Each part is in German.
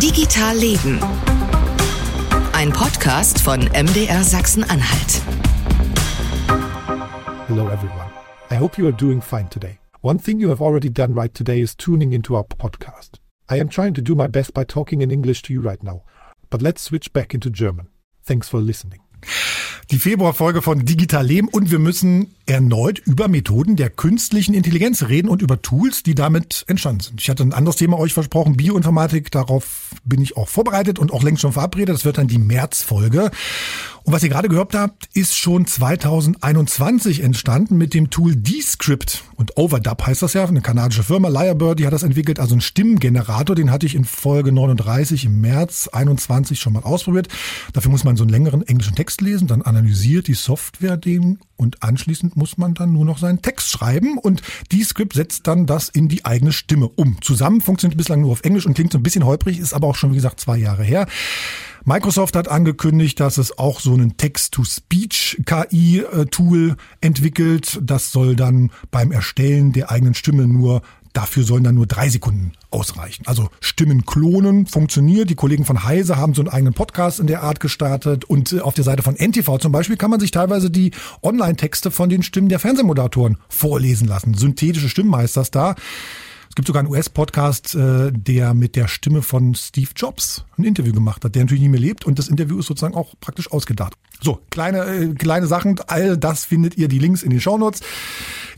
Digital Leben. Ein Podcast von MDR Sachsen-Anhalt. Hello, everyone. I hope you are doing fine today. One thing you have already done right today is tuning into our podcast. I am trying to do my best by talking in English to you right now. But let's switch back into German. Thanks for listening. Die Februarfolge von Digital Leben und wir müssen erneut über Methoden der künstlichen Intelligenz reden und über Tools, die damit entstanden sind. Ich hatte ein anderes Thema euch versprochen, Bioinformatik, darauf bin ich auch vorbereitet und auch längst schon verabredet. Das wird dann die Märzfolge. Und was ihr gerade gehört habt, ist schon 2021 entstanden mit dem Tool Descript. Und Overdub heißt das ja, eine kanadische Firma, Lyrebird, die hat das entwickelt, also ein Stimmgenerator, den hatte ich in Folge 39 im März 21 schon mal ausprobiert. Dafür muss man so einen längeren englischen Text lesen, dann analysiert die Software den und anschließend muss man dann nur noch seinen Text schreiben und Descript setzt dann das in die eigene Stimme um. Zusammen funktioniert bislang nur auf Englisch und klingt so ein bisschen holprig, ist aber auch schon, wie gesagt, zwei Jahre her. Microsoft hat angekündigt, dass es auch so einen Text-to-Speech-KI-Tool entwickelt. Das soll dann beim Erstellen der eigenen Stimme nur Dafür sollen dann nur drei Sekunden ausreichen. Also Stimmen klonen funktioniert. Die Kollegen von Heise haben so einen eigenen Podcast in der Art gestartet. Und äh, auf der Seite von NTV zum Beispiel kann man sich teilweise die Online-Texte von den Stimmen der Fernsehmoderatoren vorlesen lassen. Synthetische Stimmen heißt das da. Es gibt sogar einen US-Podcast, äh, der mit der Stimme von Steve Jobs ein Interview gemacht hat, der natürlich nicht mehr lebt und das Interview ist sozusagen auch praktisch ausgedacht. So, kleine, äh, kleine Sachen, all das findet ihr die Links in den Shownotes.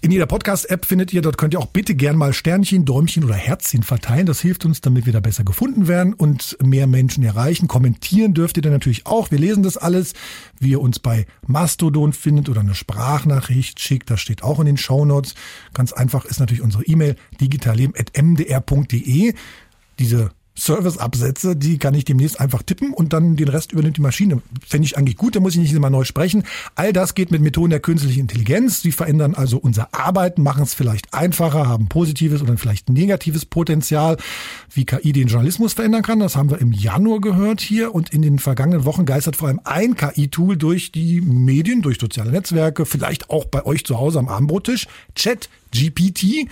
In jeder Podcast-App findet ihr, dort könnt ihr auch bitte gern mal Sternchen, Däumchen oder Herzchen verteilen. Das hilft uns, damit wir da besser gefunden werden und mehr Menschen erreichen. Kommentieren dürft ihr dann natürlich auch. Wir lesen das alles. Wie ihr uns bei Mastodon findet oder eine Sprachnachricht schickt, das steht auch in den Shownotes. Ganz einfach ist natürlich unsere E-Mail digitalleben.mdr.de. Diese Service-Absätze, die kann ich demnächst einfach tippen und dann den Rest übernimmt die Maschine. Fände ich eigentlich gut, da muss ich nicht immer neu sprechen. All das geht mit Methoden der künstlichen Intelligenz. Sie verändern also unser Arbeiten, machen es vielleicht einfacher, haben positives oder vielleicht negatives Potenzial, wie KI den Journalismus verändern kann. Das haben wir im Januar gehört hier und in den vergangenen Wochen geistert vor allem ein KI-Tool durch die Medien, durch soziale Netzwerke, vielleicht auch bei euch zu Hause am Abendbrottisch, Chat GPT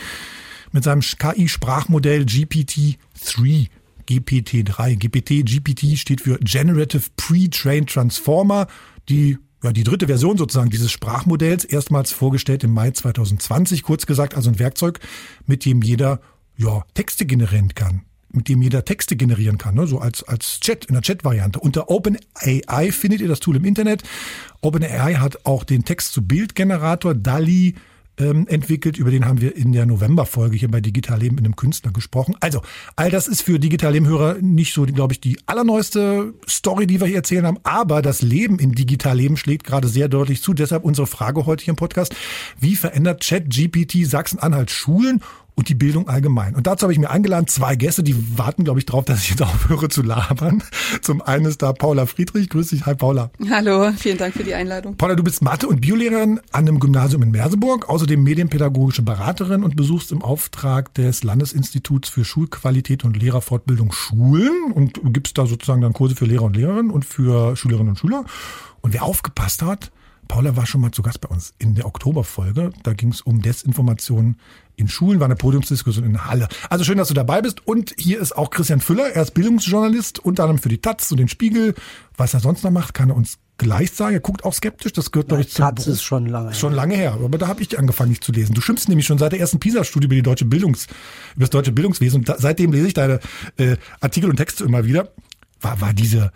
mit seinem KI-Sprachmodell GPT-3. GPT-3. GPT, GPT steht für Generative Pre-Trained Transformer, die ja, die dritte Version sozusagen dieses Sprachmodells, erstmals vorgestellt im Mai 2020, kurz gesagt, also ein Werkzeug, mit dem jeder ja, Texte generieren kann mit dem jeder Texte generieren kann, ne? so als, als Chat, in der Chat-Variante. Unter OpenAI findet ihr das Tool im Internet. OpenAI hat auch den Text-zu-Bild-Generator DALI ähm, entwickelt. Über den haben wir in der Novemberfolge hier bei Digital Leben mit einem Künstler gesprochen. Also, all das ist für Digital Leben-Hörer nicht so, glaube ich, die allerneueste Story, die wir hier erzählen haben. Aber das Leben in Digital Leben schlägt gerade sehr deutlich zu. Deshalb unsere Frage heute hier im Podcast. Wie verändert ChatGPT Sachsen-Anhalt Schulen und die Bildung allgemein. Und dazu habe ich mir eingeladen zwei Gäste, die warten, glaube ich, darauf, dass ich jetzt aufhöre zu labern. Zum einen ist da Paula Friedrich. Grüß dich. Hi, Paula. Hallo, vielen Dank für die Einladung. Paula, du bist Mathe- und Biolehrerin an einem Gymnasium in Merseburg, außerdem medienpädagogische Beraterin und besuchst im Auftrag des Landesinstituts für Schulqualität und Lehrerfortbildung Schulen und gibst da sozusagen dann Kurse für Lehrer und Lehrerinnen und für Schülerinnen und Schüler. Und wer aufgepasst hat, Paula war schon mal zu Gast bei uns in der Oktoberfolge. Da ging es um Desinformation in Schulen, war eine Podiumsdiskussion in Halle. Also schön, dass du dabei bist. Und hier ist auch Christian Füller. Er ist Bildungsjournalist, unter anderem für die Taz und den Spiegel. Was er sonst noch macht, kann er uns gleich sagen. Er guckt auch skeptisch. Das gehört, glaube ich, zum Taz ist schon lange Schon lange her. Aber da habe ich angefangen, nicht zu lesen. Du schimpfst nämlich schon seit der ersten PISA-Studie über die deutsche Bildungs, über das deutsche Bildungswesen. Und da, seitdem lese ich deine äh, Artikel und Texte immer wieder. War, war diese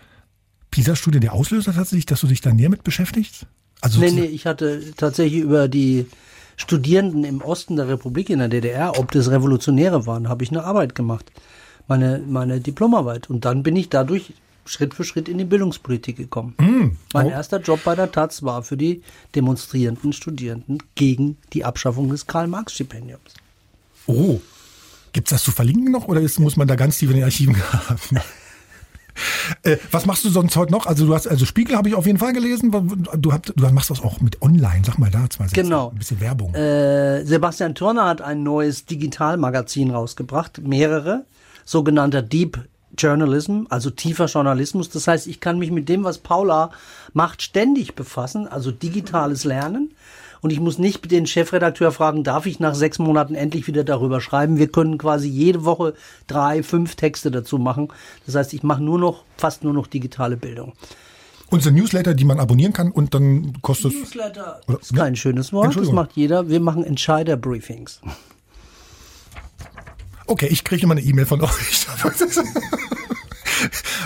PISA-Studie der Auslöser tatsächlich, dass du dich da näher mit beschäftigst? Also nee, nee, ich hatte tatsächlich über die Studierenden im Osten der Republik in der DDR, ob das Revolutionäre waren, habe ich eine Arbeit gemacht. Meine, meine Diplomarbeit. Und dann bin ich dadurch Schritt für Schritt in die Bildungspolitik gekommen. Mm, mein oh. erster Job bei der Taz war für die demonstrierenden Studierenden gegen die Abschaffung des Karl-Marx-Stipendiums. Oh, gibt's das zu verlinken noch oder ist, muss man da ganz tief in den Archiven haben? Äh, was machst du sonst heute noch? Also du hast, also Spiegel habe ich auf jeden Fall gelesen. Du, hast, du machst das auch mit online. Sag mal da zwei Sätze. Genau. Ein bisschen Werbung. Äh, Sebastian Turner hat ein neues Digitalmagazin rausgebracht. Mehrere. Sogenannter Deep Journalism, also tiefer Journalismus. Das heißt, ich kann mich mit dem, was Paula macht, ständig befassen, also digitales Lernen. Und ich muss nicht den Chefredakteur fragen, darf ich nach sechs Monaten endlich wieder darüber schreiben. Wir können quasi jede Woche drei, fünf Texte dazu machen. Das heißt, ich mache nur noch, fast nur noch digitale Bildung. Unsere Newsletter, die man abonnieren kann und dann kostet Newsletter Oder- ist kein schönes Wort, das macht jeder. Wir machen Entscheider-Briefings. Okay, ich kriege immer eine E-Mail von euch.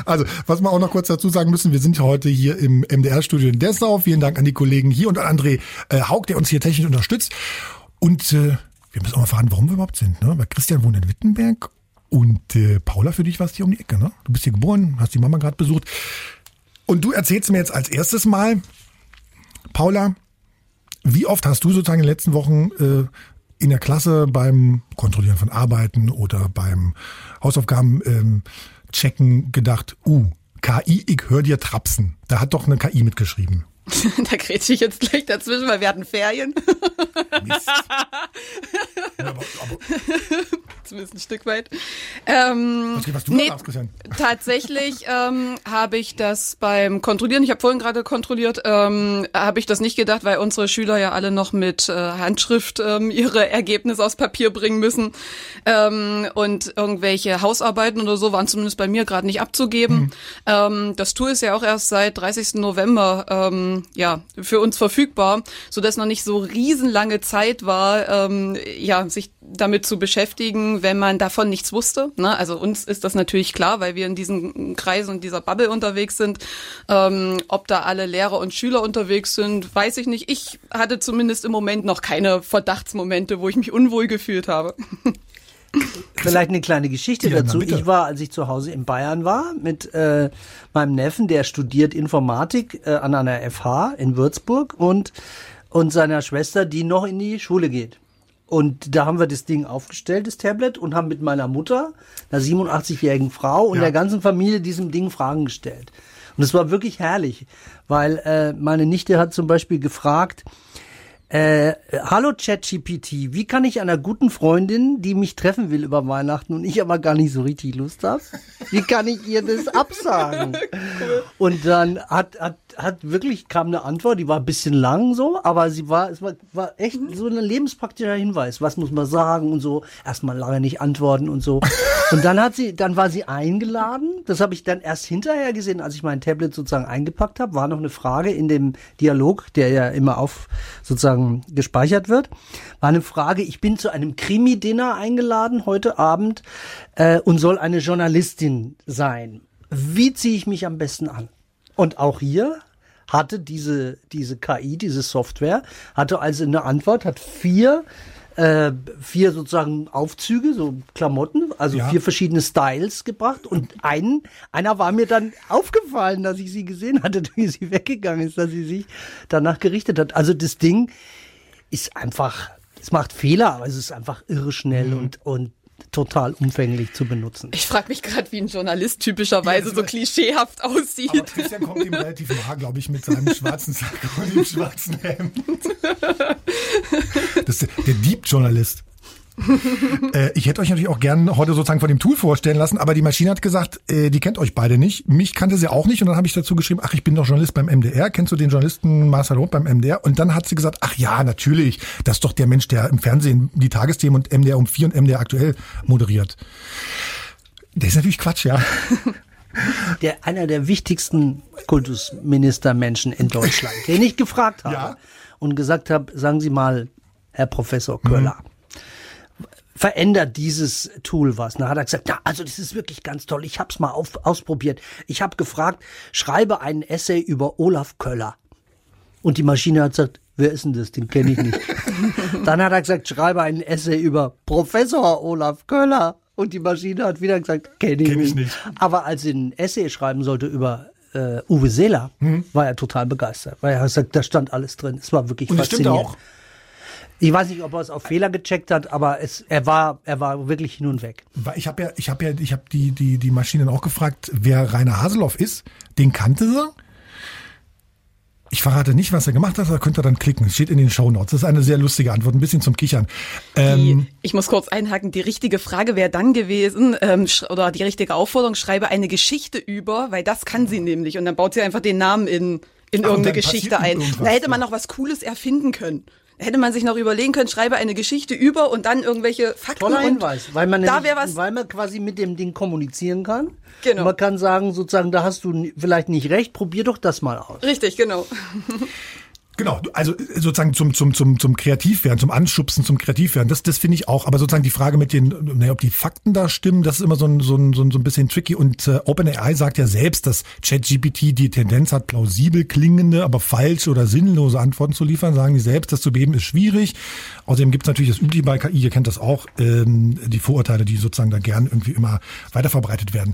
Also, was wir auch noch kurz dazu sagen müssen, wir sind heute hier im MDR-Studio in Dessau. Vielen Dank an die Kollegen hier und an André äh, Haug, der uns hier technisch unterstützt. Und äh, wir müssen auch mal fragen, warum wir überhaupt sind. Ne? Weil Christian wohnt in Wittenberg und äh, Paula, für dich warst hier um die Ecke. Ne? Du bist hier geboren, hast die Mama gerade besucht. Und du erzählst mir jetzt als erstes mal, Paula, wie oft hast du sozusagen in den letzten Wochen äh, in der Klasse beim Kontrollieren von Arbeiten oder beim Hausaufgaben ähm, checken gedacht, uh, KI, ich hör dir trapsen. Da hat doch eine KI mitgeschrieben. da grätsche ich jetzt gleich dazwischen, weil wir hatten Ferien. Mist. aber, aber, Zumindest ein Stück weit. Ähm, was, was du nee, Christian? Tatsächlich ähm, habe ich das beim Kontrollieren, ich habe vorhin gerade kontrolliert, ähm, habe ich das nicht gedacht, weil unsere Schüler ja alle noch mit äh, Handschrift ähm, ihre Ergebnisse aus Papier bringen müssen. Ähm, und irgendwelche Hausarbeiten oder so waren zumindest bei mir gerade nicht abzugeben. Ähm, das Tool ist ja auch erst seit 30. November ähm, ja, für uns verfügbar, so dass noch nicht so riesenlange Zeit war, ähm, ja, sich damit zu beschäftigen, wenn man davon nichts wusste. Ne? Also uns ist das natürlich klar, weil wir in diesen Kreisen und dieser Bubble unterwegs sind. Ähm, ob da alle Lehrer und Schüler unterwegs sind, weiß ich nicht. Ich hatte zumindest im Moment noch keine Verdachtsmomente, wo ich mich unwohl gefühlt habe. Vielleicht eine kleine Geschichte Ja, dazu. Ich war, als ich zu Hause in Bayern war, mit äh, meinem Neffen, der studiert Informatik äh, an einer FH in Würzburg und, und seiner Schwester, die noch in die Schule geht. Und da haben wir das Ding aufgestellt, das Tablet, und haben mit meiner Mutter, einer 87-jährigen Frau und Ja. der ganzen Familie diesem Ding Fragen gestellt. Und es war wirklich herrlich, weil äh, meine Nichte hat zum Beispiel gefragt, äh, hallo ChatGPT, wie kann ich einer guten Freundin, die mich treffen will über Weihnachten und ich aber gar nicht so richtig Lust habe, wie kann ich ihr das absagen? Und dann hat, hat, hat wirklich kam eine Antwort, die war ein bisschen lang so, aber sie war, es war, war echt so ein lebenspraktischer Hinweis. Was muss man sagen und so. Erstmal lange nicht antworten und so. Und dann hat sie, dann war sie eingeladen. Das habe ich dann erst hinterher gesehen, als ich mein Tablet sozusagen eingepackt habe. War noch eine Frage in dem Dialog, der ja immer auf sozusagen gespeichert wird. War eine Frage. Ich bin zu einem Krimi-Dinner eingeladen heute Abend äh, und soll eine Journalistin sein. Wie ziehe ich mich am besten an? Und auch hier hatte diese, diese KI, diese Software, hatte also eine Antwort, hat vier, äh, vier sozusagen Aufzüge, so Klamotten, also Ja. vier verschiedene Styles gebracht. Und ein, einer war mir dann aufgefallen, dass ich sie gesehen hatte, wie sie weggegangen ist, dass sie sich danach gerichtet hat. Also das Ding ist einfach, es macht Fehler, aber es ist einfach irre schnell und, und total umfänglich zu benutzen. Ich frage mich gerade, wie ein Journalist typischerweise Ja, so klischeehaft Aber aussieht. Christian kommt ihm relativ nah, glaube ich, mit seinem schwarzen Sack und dem schwarzen Hemd. Das ist der Deep-Journalist. äh, ich hätte euch natürlich auch gern heute sozusagen von dem Tool vorstellen lassen, aber die Maschine hat gesagt, äh, die kennt euch beide nicht. Mich kannte sie auch nicht und dann habe ich dazu geschrieben, ach, ich bin doch Journalist beim MDR. Kennst du den Journalisten Marcel Roth beim MDR? Und dann hat sie gesagt, ach ja, natürlich, das ist doch der Mensch, der im Fernsehen die Tagesthemen und MDR um vier und MDR aktuell moderiert. Der ist natürlich Quatsch, ja. der einer der wichtigsten Kultusministermenschen in Deutschland, den ich gefragt habe Ja. und gesagt habe, sagen Sie mal, Herr Professor Köller, verändert dieses Tool was? Na, hat er gesagt, na, also das ist wirklich ganz toll. Ich habe es mal auf, ausprobiert. Ich habe gefragt, schreibe einen Essay über Olaf Köller. Und die Maschine hat gesagt, wer ist denn das? Den kenne ich nicht. Dann hat er gesagt, schreibe einen Essay über Professor Olaf Köller. Und die Maschine hat wieder gesagt, kenne ich, Kenn ich nicht. Aber als sie ein Essay schreiben sollte über äh, Uwe Seeler, Mhm. war er total begeistert. Weil er hat gesagt, da stand alles drin. Es war wirklich Und das stimmt faszinierend. auch. Ich weiß nicht, ob er es auf Fehler gecheckt hat, aber es, er war, er war wirklich hin und weg. Weil ich habe ja, ich habe ja, ich habe die die die Maschinen auch gefragt, wer Rainer Haseloff ist. Den kannte sie. Ich verrate nicht, was er gemacht hat, da könnt ihr dann klicken. Es steht in den Shownotes. Das ist eine sehr lustige Antwort, ein bisschen zum Kichern. Ähm, Die, ich muss kurz einhaken. Die richtige Frage wäre dann gewesen, ähm, oder die richtige Aufforderung, schreibe eine Geschichte über, weil das kann sie nämlich. Und dann baut sie einfach den Namen in, in irgendeine Geschichte ein. Da hätte man noch was Cooles erfinden können. Hätte man sich noch überlegen können, schreibe eine Geschichte über und dann irgendwelche Fakten. Toller Hinweis, weil man, da nämlich, was weil man quasi mit dem Ding kommunizieren kann. Genau. Man kann sagen, sozusagen, da hast du vielleicht nicht recht, probier doch das mal aus. Richtig, genau. Genau, also sozusagen zum, zum, zum, zum Kreativwerden, zum Anschubsen, zum Kreativwerden, das, das finde ich auch. Aber sozusagen die Frage mit den, naja, ob die Fakten da stimmen, das ist immer so ein, so ein, so ein, so ein bisschen tricky. Und äh, OpenAI sagt ja selbst, dass ChatGPT die Tendenz hat, plausibel klingende, aber falsche oder sinnlose Antworten zu liefern. Sagen die selbst, das zu beheben ist schwierig. Außerdem gibt es natürlich das Übliche bei KI, ihr kennt das auch, ähm, die Vorurteile, die sozusagen da gern irgendwie immer weiterverbreitet werden.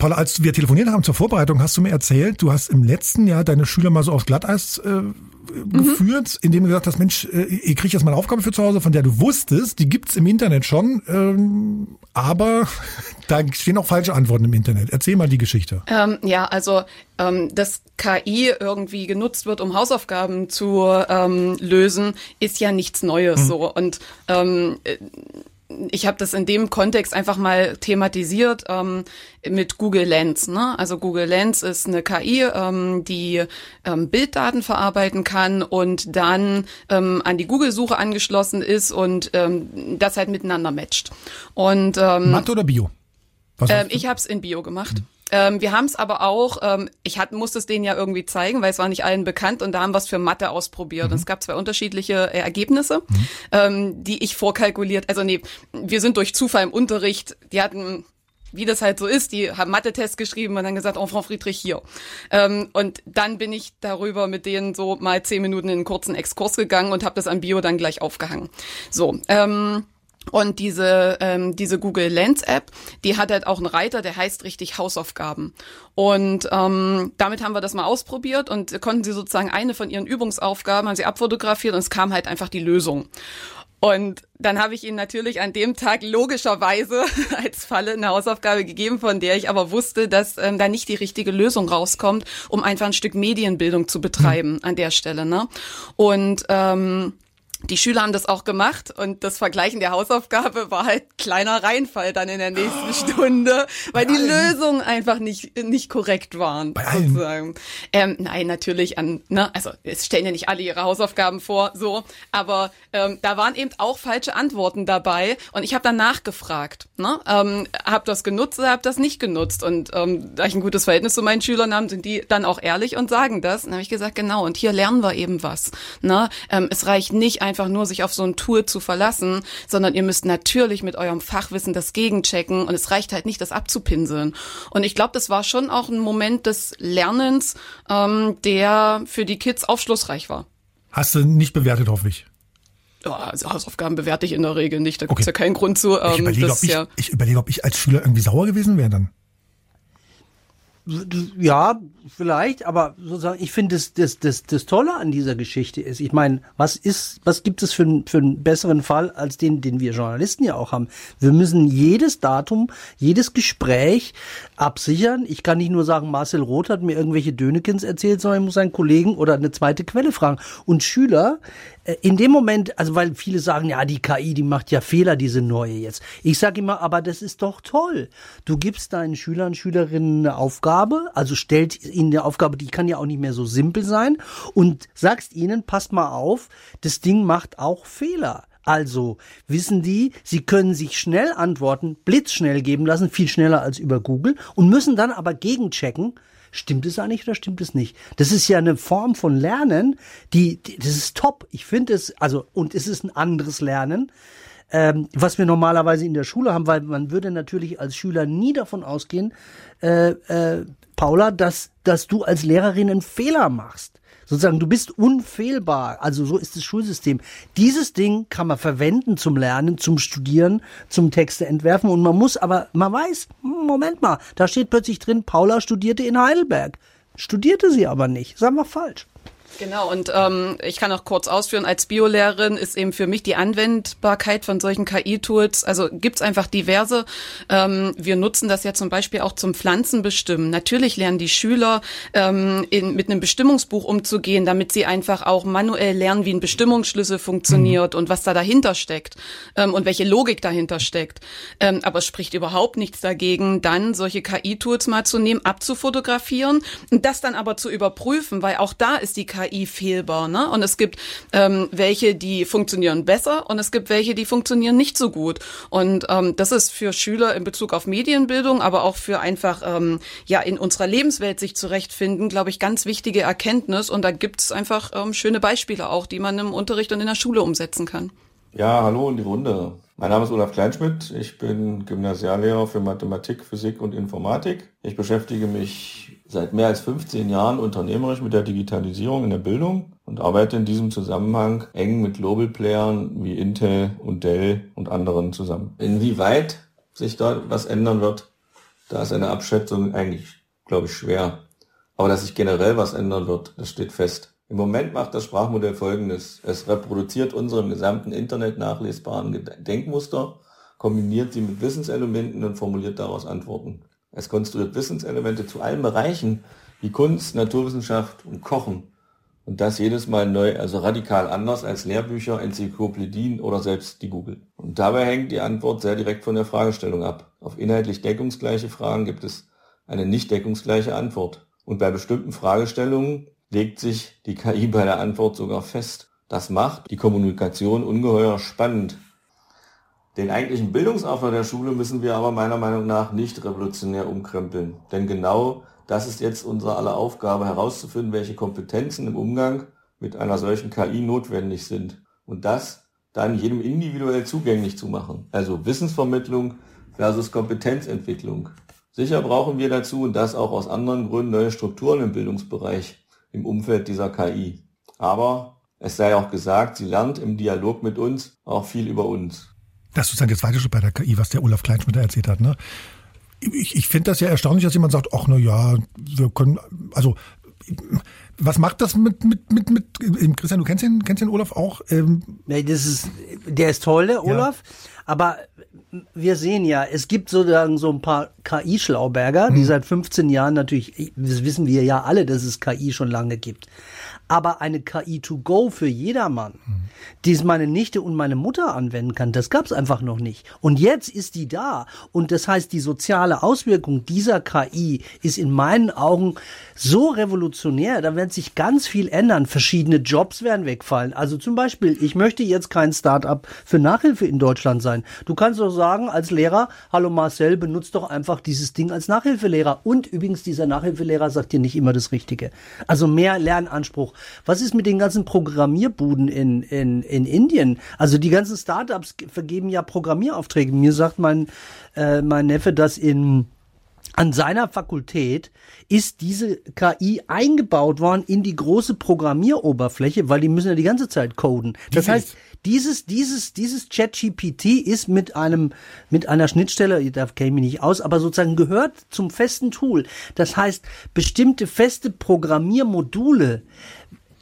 Paula, als wir telefoniert haben zur Vorbereitung, hast du mir erzählt, du hast im letzten Jahr deine Schüler mal so aufs Glatteis äh, geführt, indem du gesagt hast, Mensch, äh, ihr kriegt jetzt mal eine Aufgabe für zu Hause, von der du wusstest, die gibt's im Internet schon, ähm, aber da stehen auch falsche Antworten im Internet. Erzähl mal die Geschichte. Ähm, ja, also ähm, dass KI irgendwie genutzt wird, um Hausaufgaben zu ähm, lösen, ist ja nichts Neues so. Und ähm, äh, ich habe das in dem Kontext einfach mal thematisiert ähm, mit Google Lens. Ne? Also Google Lens ist eine KI, ähm, die ähm, Bilddaten verarbeiten kann und dann ähm, an die Google-Suche angeschlossen ist und ähm, das halt miteinander matcht. Und ähm, Mathe oder Bio? Ähm, ich habe es in Bio gemacht. Ähm, wir haben es aber auch, ähm, ich hat, musste es denen ja irgendwie zeigen, weil es war nicht allen bekannt und da haben wir es für Mathe ausprobiert. Und es gab zwei unterschiedliche äh, Ergebnisse, ähm, die ich vorkalkuliert, also nee, wir sind durch Zufall im Unterricht, die hatten wie das halt so ist, die haben Mathe-Test geschrieben und dann gesagt, Enfant Friedrich hier. Ähm, und dann bin ich darüber mit denen so mal zehn Minuten in einen kurzen Exkurs gegangen und habe das an Bio dann gleich aufgehangen. So, ähm, und diese, ähm, diese Google Lens App, die hat halt auch einen Reiter, der heißt richtig Hausaufgaben. Und ähm, damit haben wir das mal ausprobiert und konnten sie sozusagen eine von ihren Übungsaufgaben, haben sie abfotografiert und es kam halt einfach die Lösung. Und dann habe ich ihnen natürlich an dem Tag logischerweise als Falle eine Hausaufgabe gegeben, von der ich aber wusste, dass ähm, da nicht die richtige Lösung rauskommt, um einfach ein Stück Medienbildung zu betreiben an der Stelle. Ne? Und ähm, die Schüler haben das auch gemacht und das Vergleichen der Hausaufgabe war halt kleiner Reinfall dann in der nächsten Stunde, weil die Lösungen einfach nicht nicht korrekt waren. Bei allen? sozusagen. Ähm, nein, natürlich an, ne, also es stellen ja nicht alle ihre Hausaufgaben vor, so, aber ähm, da waren eben auch falsche Antworten dabei und ich habe dann nachgefragt, ne, ähm, habe das genutzt oder habe das nicht genutzt und ähm, da ich ein gutes Verhältnis zu meinen Schülern habe, sind die dann auch ehrlich und sagen das. Dann habe ich gesagt, genau, und hier lernen wir eben was. Ne? Ähm, es reicht nicht einfach nur, sich auf so ein Tool zu verlassen, sondern ihr müsst natürlich mit eurem Fachwissen das gegenchecken und es reicht halt nicht, das abzupinseln. Und ich glaube, das war schon auch ein Moment des Lernens, ähm, der für die Kids aufschlussreich war. Hast du nicht bewertet, hoffe ich. Ja, also Hausaufgaben bewerte ich in der Regel nicht. Da gibt's Okay. ja keinen Grund zu. Ich Ähm, überlege, das ob ich, ja ich überlege, ob ich als Schüler irgendwie sauer gewesen wäre dann. Ja, vielleicht, aber sozusagen, ich finde, das, das, das, das Tolle an dieser Geschichte ist, ich meine, was ist, was gibt es für, einen- für einen besseren Fall als den, den wir Journalisten ja auch haben? Wir müssen jedes Datum, jedes Gespräch absichern. Ich kann nicht nur sagen, Marcel Roth hat mir irgendwelche Dönekins erzählt, sondern ich muss einen Kollegen oder eine zweite Quelle fragen. Und Schüler, in dem Moment, also weil viele sagen, ja, die KI, die macht ja Fehler, diese neue jetzt. Ich sage immer, aber das ist doch toll. Du gibst deinen Schülern, Schülerinnen eine Aufgabe, also stellt ihnen eine Aufgabe, die kann ja auch nicht mehr so simpel sein und sagst ihnen, passt mal auf, das Ding macht auch Fehler. Also wissen die, sie können sich schnell Antworten blitzschnell geben lassen, viel schneller als über Google und müssen dann aber gegenchecken, Stimmt es eigentlich oder stimmt es nicht? Das ist ja eine Form von Lernen, die, die das ist top. Ich finde es, also, und es ist ein anderes Lernen, ähm, was wir normalerweise in der Schule haben, weil man würde natürlich als Schüler nie davon ausgehen, äh, äh, Paula, dass, dass du als Lehrerin einen Fehler machst. Sozusagen, du bist unfehlbar. Also so ist das Schulsystem. Dieses Ding kann man verwenden zum Lernen, zum Studieren, zum Texte entwerfen. Und man muss aber, man weiß, Moment mal, da steht plötzlich drin, Paula studierte in Heidelberg. Studierte sie aber nicht. Ist einfach falsch. Genau, und ähm, ich kann auch kurz ausführen, als Biolehrerin ist eben für mich die Anwendbarkeit von solchen KI-Tools, also gibt's einfach diverse. Ähm, wir nutzen das ja zum Beispiel auch zum Pflanzenbestimmen. Natürlich lernen die Schüler ähm, in, mit einem Bestimmungsbuch umzugehen, damit sie einfach auch manuell lernen, wie ein Bestimmungsschlüssel funktioniert und was da dahinter steckt ähm, und welche Logik dahinter steckt. Ähm, aber es spricht überhaupt nichts dagegen, dann solche KI-Tools mal zu nehmen, abzufotografieren und das dann aber zu überprüfen, weil auch da ist die KI KI fehlbar. Ne? Und es gibt ähm, welche, die funktionieren besser und es gibt welche, die funktionieren nicht so gut. Und ähm, das ist für Schüler in Bezug auf Medienbildung, aber auch für einfach ähm, ja in unserer Lebenswelt sich zurechtfinden, glaube ich, ganz wichtige Erkenntnis. Und da gibt es einfach ähm, schöne Beispiele auch, die man im Unterricht und in der Schule umsetzen kann. Ja, hallo in die Runde. Mein Name ist Olaf Kleinschmidt. Ich bin Gymnasiallehrer für Mathematik, Physik und Informatik. Ich beschäftige mich seit mehr als 15 Jahren unternehmerisch mit der Digitalisierung in der Bildung und arbeite in diesem Zusammenhang eng mit Global Playern wie Intel und Dell und anderen zusammen. Inwieweit sich da was ändern wird, da ist eine Abschätzung eigentlich, glaube ich, schwer. Aber dass sich generell was ändern wird, das steht fest. Im Moment macht das Sprachmodell folgendes. Es reproduziert unsere im gesamten Internet nachlesbaren Denkmuster, kombiniert sie mit Wissenselementen und formuliert daraus Antworten. Es konstruiert Wissenselemente zu allen Bereichen wie Kunst, Naturwissenschaft und Kochen. Und das jedes Mal neu, also radikal anders als Lehrbücher, Enzyklopädien oder selbst die Google. Und dabei hängt die Antwort sehr direkt von der Fragestellung ab. Auf inhaltlich deckungsgleiche Fragen gibt es eine nicht deckungsgleiche Antwort. Und bei bestimmten Fragestellungen legt sich die KI bei der Antwort sogar fest. Das macht die Kommunikation ungeheuer spannend. Den eigentlichen Bildungsaufbau der Schule müssen wir aber meiner Meinung nach nicht revolutionär umkrempeln. Denn genau das ist jetzt unsere aller Aufgabe, herauszufinden, welche Kompetenzen im Umgang mit einer solchen KI notwendig sind. Und das dann jedem individuell zugänglich zu machen. Also Wissensvermittlung versus Kompetenzentwicklung. Sicher brauchen wir dazu, und das auch aus anderen Gründen, neue Strukturen im Bildungsbereich im Umfeld dieser KI. Aber es sei auch gesagt, sie lernt im Dialog mit uns auch viel über uns. Das ist sozusagen der zweite Schritt bei der KI, was der Olaf Kleinschmidt erzählt hat. Ne? Ich, ich finde das ja erstaunlich, dass jemand sagt, ach na ja, wir können, also was macht das mit, mit, mit, mit Christian, du kennst den, kennst den Olaf auch? Ähm, nee, das ist, der ist toll, der Olaf. Ja. Aber wir sehen ja, es gibt sozusagen so ein paar KI-Schlauberger, hm. die seit 15 Jahren natürlich, das wissen wir ja alle, dass es KI schon lange gibt aber eine KI to go für jedermann, mhm. die es meine Nichte und meine Mutter anwenden kann, das gab es einfach noch nicht. Und jetzt ist die da. Und das heißt, die soziale Auswirkung dieser KI ist in meinen Augen so revolutionär, da wird sich ganz viel ändern. Verschiedene Jobs werden wegfallen. Also zum Beispiel, ich möchte jetzt kein Start-up für Nachhilfe in Deutschland sein. Du kannst doch sagen, als Lehrer, hallo Marcel, benutzt doch einfach dieses Ding als Nachhilfelehrer. Und übrigens, dieser Nachhilfelehrer sagt dir nicht immer das Richtige. Also mehr Lernanspruch. Was ist mit den ganzen Programmierbuden in, in, in Indien? Also die ganzen Startups vergeben ja Programmieraufträge. Mir sagt mein, äh, mein Neffe, dass in an seiner Fakultät ist diese KI eingebaut worden in die große Programmieroberfläche, weil die müssen ja die ganze Zeit coden. Das die heißt, dieses, dieses, dieses ChatGPT ist mit einem, mit einer Schnittstelle, da kenne ich mich nicht aus, aber sozusagen gehört zum festen Tool. Das heißt, bestimmte feste Programmiermodule,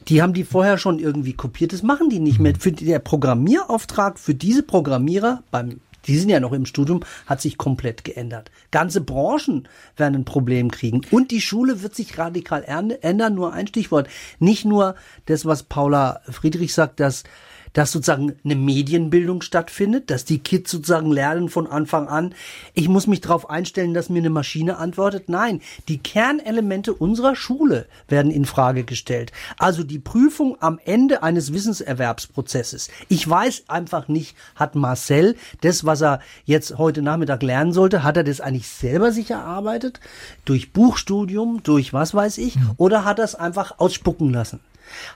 die haben die vorher schon irgendwie kopiert. Das machen die nicht mehr. Für der Programmierauftrag für diese Programmierer beim die sind ja noch im Studium, hat sich komplett geändert. Ganze Branchen werden ein Problem kriegen. Und die Schule wird sich radikal ändern. Nur ein Stichwort. Nicht nur das, was Paula Friedrich sagt, dass dass sozusagen eine Medienbildung stattfindet, dass die Kids sozusagen lernen von Anfang an, ich muss mich darauf einstellen, dass mir eine Maschine antwortet. Nein, die Kernelemente unserer Schule werden in Frage gestellt. Also die Prüfung am Ende eines Wissenserwerbsprozesses. Ich weiß einfach nicht, hat Marcel das, was er jetzt heute Nachmittag lernen sollte, hat er das eigentlich selber sich erarbeitet? Durch Buchstudium, durch was weiß ich? Oder hat er es einfach ausspucken lassen?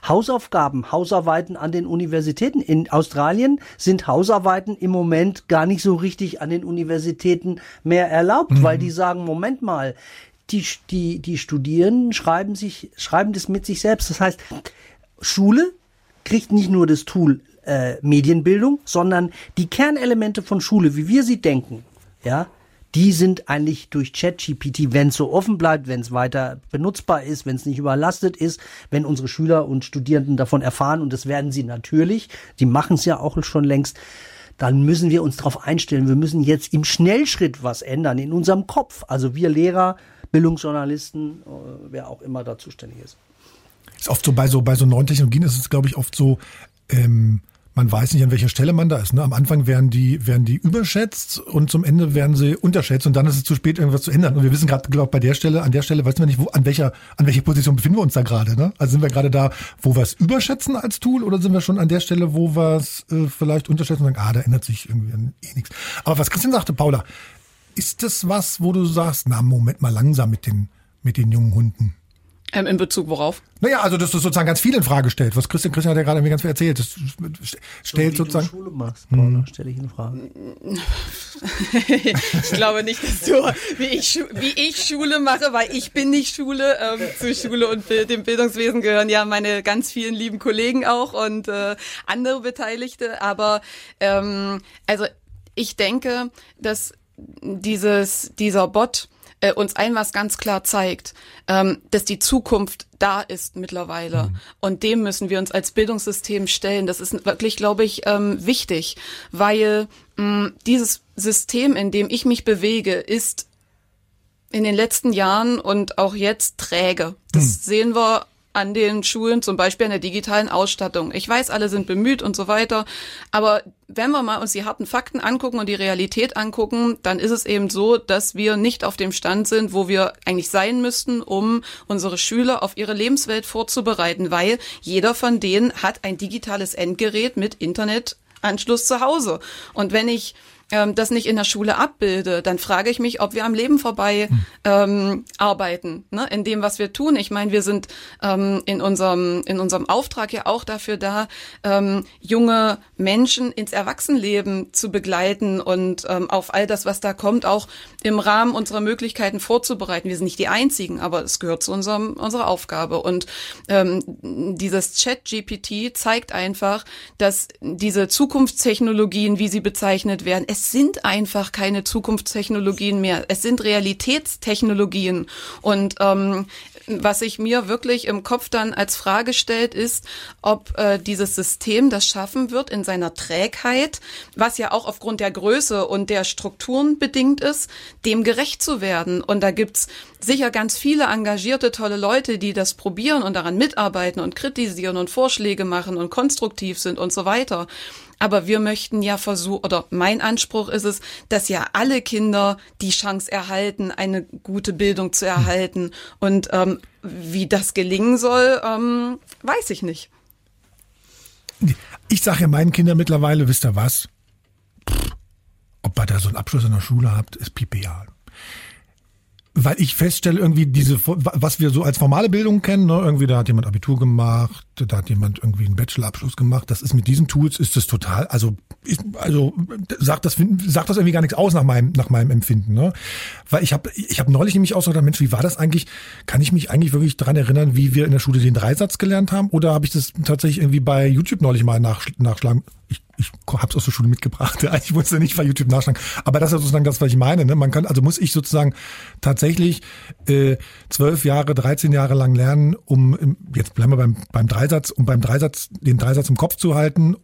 Hausaufgaben, Hausarbeiten an den Universitäten. In Australien sind Hausarbeiten im Moment gar nicht so richtig an den Universitäten mehr erlaubt, mhm. weil die sagen, Moment mal, die, die, die Studierenden schreiben sich, schreiben das mit sich selbst. Das heißt, Schule kriegt nicht nur das Tool äh, Medienbildung, sondern die Kernelemente von Schule, wie wir sie denken, ja, die sind eigentlich durch ChatGPT, wenn es so offen bleibt, wenn es weiter benutzbar ist, wenn es nicht überlastet ist, wenn unsere Schüler und Studierenden davon erfahren, und das werden sie natürlich, die machen es ja auch schon längst, dann müssen wir uns darauf einstellen. Wir müssen jetzt im Schnellschritt was ändern in unserem Kopf. Also wir Lehrer, Bildungsjournalisten, äh, wer auch immer da zuständig ist. Ist oft so bei so bei so neuen Technologien ist es glaube ich oft so ähm, man weiß nicht, an welcher Stelle man da ist. Ne? Am Anfang werden die, werden die überschätzt und zum Ende werden sie unterschätzt und dann ist es zu spät, irgendwas zu ändern. Und wir wissen gerade, glaube bei der Stelle, an der Stelle, wissen wir nicht, wo, an welcher, an welcher Position befinden wir uns da gerade. Ne? Also sind wir gerade da, wo wir es überschätzen als Tool oder sind wir schon an der Stelle, wo wir es äh, vielleicht unterschätzen und sagen, ah, da ändert sich irgendwie eh nichts. Aber was Christian sagte, Paula, ist das was, wo du sagst, na, Moment mal langsam mit den, mit den jungen Hunden? Ähm, in Bezug worauf? Naja, also dass du sozusagen ganz viel in Frage stellt. Was Christian, Christian hat ja gerade mir ganz viel erzählt. Das stellt so, sozusagen. Du Schule machst, Paula, hm. stelle ich in Frage. ich glaube nicht, dass du wie ich, wie ich Schule mache, weil ich bin nicht Schule. Ähm, zu Schule und dem Bildungswesen gehören ja meine ganz vielen lieben Kollegen auch und äh, andere Beteiligte. Aber ähm, also ich denke, dass dieses dieser Bot äh, uns ein was ganz klar zeigt, ähm, dass die Zukunft da ist mittlerweile. Mhm. Und dem müssen wir uns als Bildungssystem stellen. Das ist wirklich, glaube ich, ähm, wichtig, weil mh, dieses System, in dem ich mich bewege, ist in den letzten Jahren und auch jetzt träge. Das mhm. sehen wir an den Schulen, zum Beispiel an der digitalen Ausstattung. Ich weiß, alle sind bemüht und so weiter, aber wenn wir mal uns die harten Fakten angucken und die Realität angucken, dann ist es eben so, dass wir nicht auf dem Stand sind, wo wir eigentlich sein müssten, um unsere Schüler auf ihre Lebenswelt vorzubereiten, weil jeder von denen hat ein digitales Endgerät mit Internetanschluss zu Hause. Und wenn ich ähm, das nicht in der Schule abbilde, dann frage ich mich, ob wir am Leben vorbei ähm, arbeiten, ne, in dem, was wir tun. Ich meine, wir sind ähm, in unserem in unserem Auftrag ja auch dafür da, ähm, junge Menschen ins Erwachsenenleben zu begleiten und ähm, auf all das, was da kommt, auch im Rahmen unserer Möglichkeiten vorzubereiten. Wir sind nicht die einzigen, aber es gehört zu unserem unserer Aufgabe. Und ähm, dieses Chat-GPT zeigt einfach, dass diese Zukunftstechnologien, wie sie bezeichnet werden, es sind einfach keine Zukunftstechnologien mehr. Es sind Realitätstechnologien. Und ähm, was sich mir wirklich im Kopf dann als Frage stellt, ist, ob äh, dieses System das schaffen wird in seiner Trägheit, was ja auch aufgrund der Größe und der Strukturen bedingt ist, dem gerecht zu werden. Und da gibt's sicher ganz viele engagierte, tolle Leute, die das probieren und daran mitarbeiten und kritisieren und Vorschläge machen und konstruktiv sind und so weiter. Aber wir möchten ja versuchen, oder mein Anspruch ist es, dass ja alle Kinder die Chance erhalten, eine gute Bildung zu erhalten. Und ähm, wie das gelingen soll, ähm, weiß ich nicht. Ich sage ja meinen Kindern mittlerweile, wisst ihr was? Pff, ob ihr da so einen Abschluss in der Schule habt, ist pipial weil ich feststelle, irgendwie diese, was wir so als formale Bildung kennen, ne, irgendwie da hat jemand Abitur gemacht, da hat jemand irgendwie einen Bachelorabschluss gemacht, das ist mit diesen Tools ist das total, also, ich, also sagt das, sagt das irgendwie gar nichts aus nach meinem, nach meinem Empfinden, ne? Weil ich habe, ich habe neulich nämlich auch so gedacht, Mensch, wie war das eigentlich? Kann ich mich eigentlich wirklich daran erinnern, wie wir in der Schule den Dreisatz gelernt haben? Oder habe ich das tatsächlich irgendwie bei YouTube neulich mal nach, nachschlagen? Ich, ich habe es aus der Schule mitgebracht. Ja, ich musste nicht bei YouTube nachschlagen. Aber das ist sozusagen das, was ich meine. Ne? Man kann, also muss ich sozusagen tatsächlich äh, zwölf Jahre, 13 Jahre lang lernen, um jetzt bleiben wir beim, beim Dreisatz, um beim Dreisatz den Dreisatz im Kopf zu halten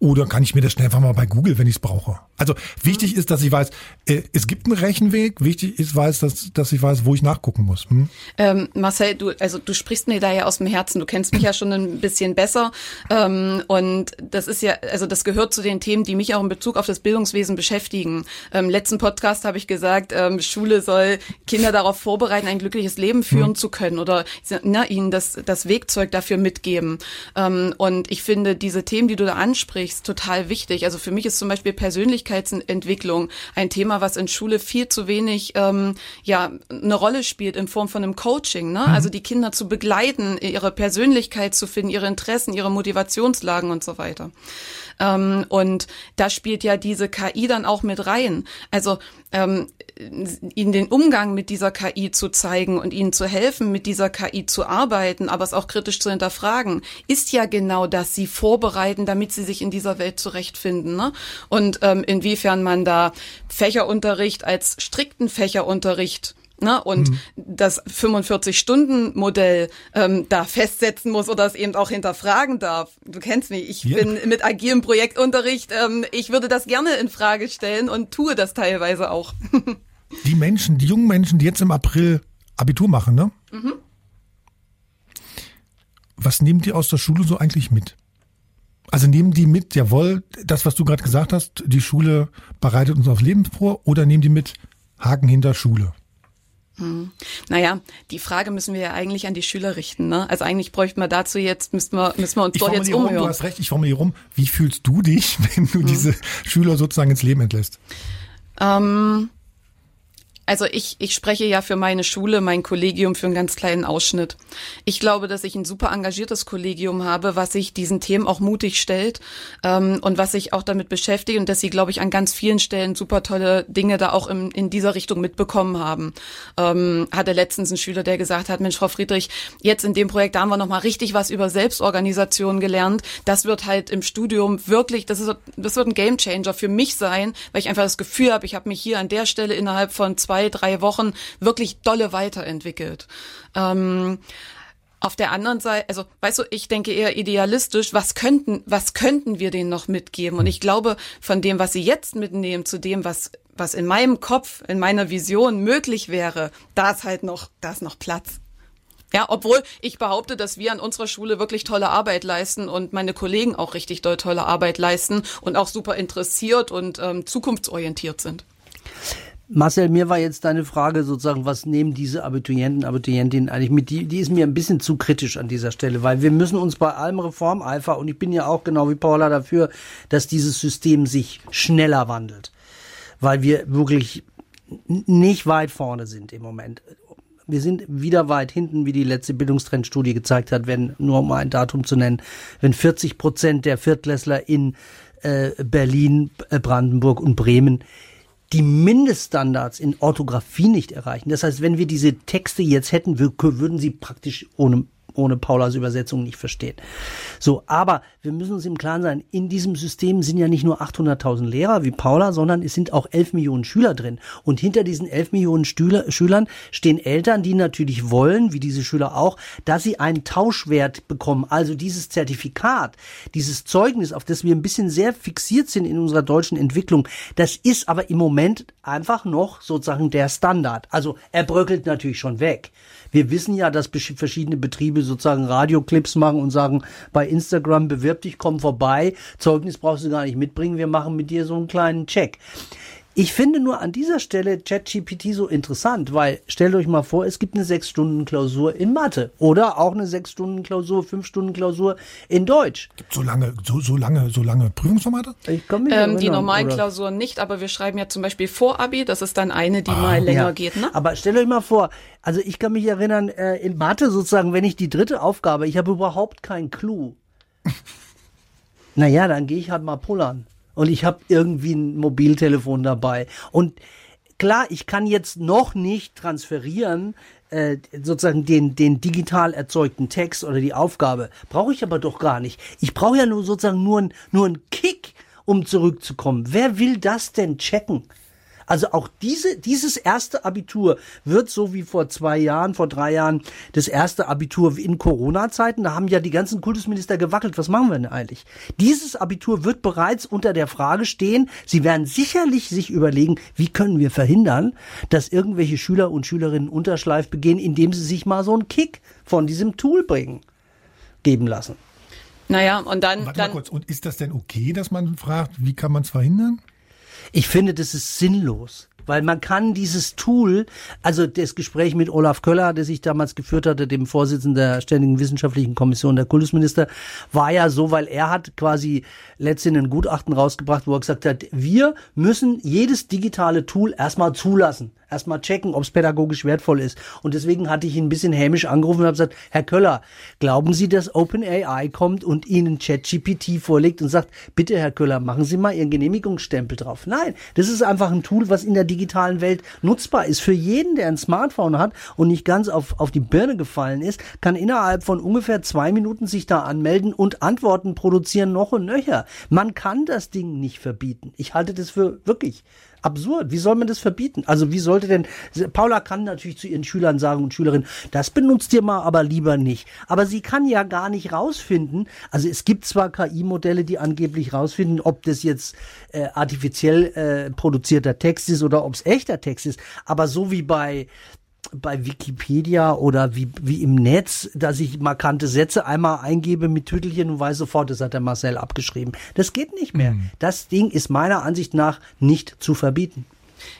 oder kann ich mir das schnell einfach mal bei Google, wenn ich es brauche? Also wichtig ist, dass ich weiß, äh, es gibt einen Rechenweg. Wichtig ist, weiß, dass, dass ich weiß, wo ich nachgucken muss. Hm? Ähm, Marcel, du, also du sprichst mir da ja aus dem Herzen. Du kennst mich ja schon ein bisschen besser. Ähm, und das ist ja, also das gehört zu den Themen, die mich auch in Bezug auf das Bildungswesen beschäftigen. Im letzten Podcast habe ich gesagt, ähm, Schule soll Kinder darauf vorbereiten, ein glückliches Leben führen hm. zu können oder na, ihnen das, das Wegzeug dafür mitgeben. Ähm, und ich finde, diese Themen, die du da ansprichst, ansprichst, total wichtig. Also für mich ist zum Beispiel Persönlichkeitsentwicklung ein Thema, was in Schule viel zu wenig ähm, ja eine Rolle spielt in Form von einem Coaching. Ne? Mhm. Also die Kinder zu begleiten, ihre Persönlichkeit zu finden, ihre Interessen, ihre Motivationslagen und so weiter. Ähm, und da spielt ja diese KI dann auch mit rein. Also ähm, ihnen den Umgang mit dieser KI zu zeigen und ihnen zu helfen, mit dieser KI zu arbeiten, aber es auch kritisch zu hinterfragen, ist ja genau das, sie vorbereiten, damit sie sich in dieser Welt zurechtfinden. Ne? Und ähm, inwiefern man da Fächerunterricht als strikten Fächerunterricht ne, und mhm. das 45-Stunden-Modell ähm, da festsetzen muss oder es eben auch hinterfragen darf. Du kennst mich, ich ja. bin mit agilem Projektunterricht, ähm, ich würde das gerne in Frage stellen und tue das teilweise auch. die Menschen, die jungen Menschen, die jetzt im April Abitur machen, ne? Mhm. Was nehmt ihr aus der Schule so eigentlich mit? Also nehmen die mit, jawohl, das, was du gerade gesagt hast, die Schule bereitet uns aufs Leben vor, oder nehmen die mit Haken hinter Schule? Hm. Naja, die Frage müssen wir ja eigentlich an die Schüler richten. Ne? Also eigentlich bräuchten wir dazu jetzt, müssten wir, müssen wir uns ich dort jetzt umhören. Um, du hast recht, ich formuliere rum. Wie fühlst du dich, wenn du hm. diese Schüler sozusagen ins Leben entlässt? Ähm, also ich, ich spreche ja für meine Schule, mein Kollegium für einen ganz kleinen Ausschnitt. Ich glaube, dass ich ein super engagiertes Kollegium habe, was sich diesen Themen auch mutig stellt ähm, und was sich auch damit beschäftigt und dass sie, glaube ich, an ganz vielen Stellen super tolle Dinge da auch im, in dieser Richtung mitbekommen haben. Ähm, hatte letztens ein Schüler, der gesagt hat, Mensch, Frau Friedrich, jetzt in dem Projekt da haben wir nochmal richtig was über Selbstorganisation gelernt. Das wird halt im Studium wirklich, das, ist, das wird ein Gamechanger für mich sein, weil ich einfach das Gefühl habe, ich habe mich hier an der Stelle innerhalb von zwei zwei, drei Wochen wirklich dolle weiterentwickelt. Ähm, auf der anderen Seite, also weißt du, ich denke eher idealistisch, was könnten, was könnten wir denen noch mitgeben? Und ich glaube, von dem, was sie jetzt mitnehmen, zu dem, was, was in meinem Kopf, in meiner Vision möglich wäre, da ist halt noch, da ist noch Platz. Ja, obwohl ich behaupte, dass wir an unserer Schule wirklich tolle Arbeit leisten und meine Kollegen auch richtig doll tolle Arbeit leisten und auch super interessiert und ähm, zukunftsorientiert sind. Marcel, mir war jetzt deine Frage sozusagen, was nehmen diese Abiturienten, Abiturientinnen eigentlich mit? Die, die ist mir ein bisschen zu kritisch an dieser Stelle, weil wir müssen uns bei allem Reformeifer, und ich bin ja auch genau wie Paula dafür, dass dieses System sich schneller wandelt. Weil wir wirklich nicht weit vorne sind im Moment. Wir sind wieder weit hinten, wie die letzte Bildungstrendstudie gezeigt hat, wenn, nur um ein Datum zu nennen, wenn 40 Prozent der Viertklässler in äh, Berlin, äh, Brandenburg und Bremen die Mindeststandards in Orthographie nicht erreichen. Das heißt, wenn wir diese Texte jetzt hätten, würden sie praktisch ohne ohne Paulas Übersetzung nicht verstehen. So, aber wir müssen uns im Klaren sein, in diesem System sind ja nicht nur 800.000 Lehrer wie Paula, sondern es sind auch 11 Millionen Schüler drin. Und hinter diesen 11 Millionen Stühler, Schülern stehen Eltern, die natürlich wollen, wie diese Schüler auch, dass sie einen Tauschwert bekommen. Also dieses Zertifikat, dieses Zeugnis, auf das wir ein bisschen sehr fixiert sind in unserer deutschen Entwicklung, das ist aber im Moment einfach noch sozusagen der Standard. Also er bröckelt natürlich schon weg. Wir wissen ja, dass verschiedene Betriebe sozusagen Radioclips machen und sagen, bei Instagram bewirb dich, komm vorbei, Zeugnis brauchst du gar nicht mitbringen, wir machen mit dir so einen kleinen Check. Ich finde nur an dieser Stelle ChatGPT so interessant, weil stellt euch mal vor, es gibt eine sechs Stunden Klausur in Mathe oder auch eine sechs Stunden Klausur, fünf Stunden Klausur in Deutsch. Gibt so lange, so, so lange, so lange Prüfungsformate? Ich kann mich ähm, die normalen oder? Klausuren nicht, aber wir schreiben ja zum Beispiel Vorabi, das ist dann eine, die ah, mal länger ja. geht. Ne? Aber stellt euch mal vor, also ich kann mich erinnern, äh, in Mathe sozusagen, wenn ich die dritte Aufgabe, ich habe überhaupt keinen Clou. naja, dann gehe ich halt mal pullern und ich habe irgendwie ein Mobiltelefon dabei. Und klar, ich kann jetzt noch nicht transferieren, äh, sozusagen den, den digital erzeugten Text oder die Aufgabe. Brauche ich aber doch gar nicht. Ich brauche ja nur sozusagen nur, ein, nur einen Kick, um zurückzukommen. Wer will das denn checken? Also auch diese, dieses erste Abitur wird so wie vor zwei Jahren, vor drei Jahren, das erste Abitur in Corona-Zeiten. Da haben ja die ganzen Kultusminister gewackelt. Was machen wir denn eigentlich? Dieses Abitur wird bereits unter der Frage stehen. Sie werden sicherlich sich überlegen, wie können wir verhindern, dass irgendwelche Schüler und Schülerinnen Unterschleif begehen, indem sie sich mal so einen Kick von diesem Tool bringen, geben lassen. Naja, und dann. Warte dann mal kurz. Und ist das denn okay, dass man fragt, wie kann man es verhindern? Ich finde, das ist sinnlos. Weil man kann dieses Tool, also das Gespräch mit Olaf Köller, das ich damals geführt hatte, dem Vorsitzenden der Ständigen Wissenschaftlichen Kommission der Kultusminister, war ja so, weil er hat quasi letztendlich ein Gutachten rausgebracht, wo er gesagt hat, wir müssen jedes digitale Tool erstmal zulassen erstmal checken, ob es pädagogisch wertvoll ist. Und deswegen hatte ich ihn ein bisschen hämisch angerufen und habe gesagt, Herr Köller, glauben Sie, dass OpenAI kommt und Ihnen ChatGPT vorlegt und sagt, bitte Herr Köller, machen Sie mal Ihren Genehmigungsstempel drauf. Nein, das ist einfach ein Tool, was in der digitalen Welt nutzbar ist. Für jeden, der ein Smartphone hat und nicht ganz auf, auf die Birne gefallen ist, kann innerhalb von ungefähr zwei Minuten sich da anmelden und Antworten produzieren noch und nöcher. Man kann das Ding nicht verbieten. Ich halte das für wirklich absurd. Wie soll man das verbieten? Also wie sollte denn, Paula kann natürlich zu ihren Schülern sagen und Schülerinnen, das benutzt ihr mal aber lieber nicht. Aber sie kann ja gar nicht rausfinden, also es gibt zwar KI-Modelle, die angeblich rausfinden, ob das jetzt äh, artifiziell äh, produzierter Text ist oder ob es echter Text ist, aber so wie bei bei Wikipedia oder wie, wie im Netz, dass ich markante Sätze einmal eingebe mit Tüdelchen und weiß sofort, das hat der Marcel abgeschrieben. Das geht nicht mehr. Mhm. Das Ding ist meiner Ansicht nach nicht zu verbieten.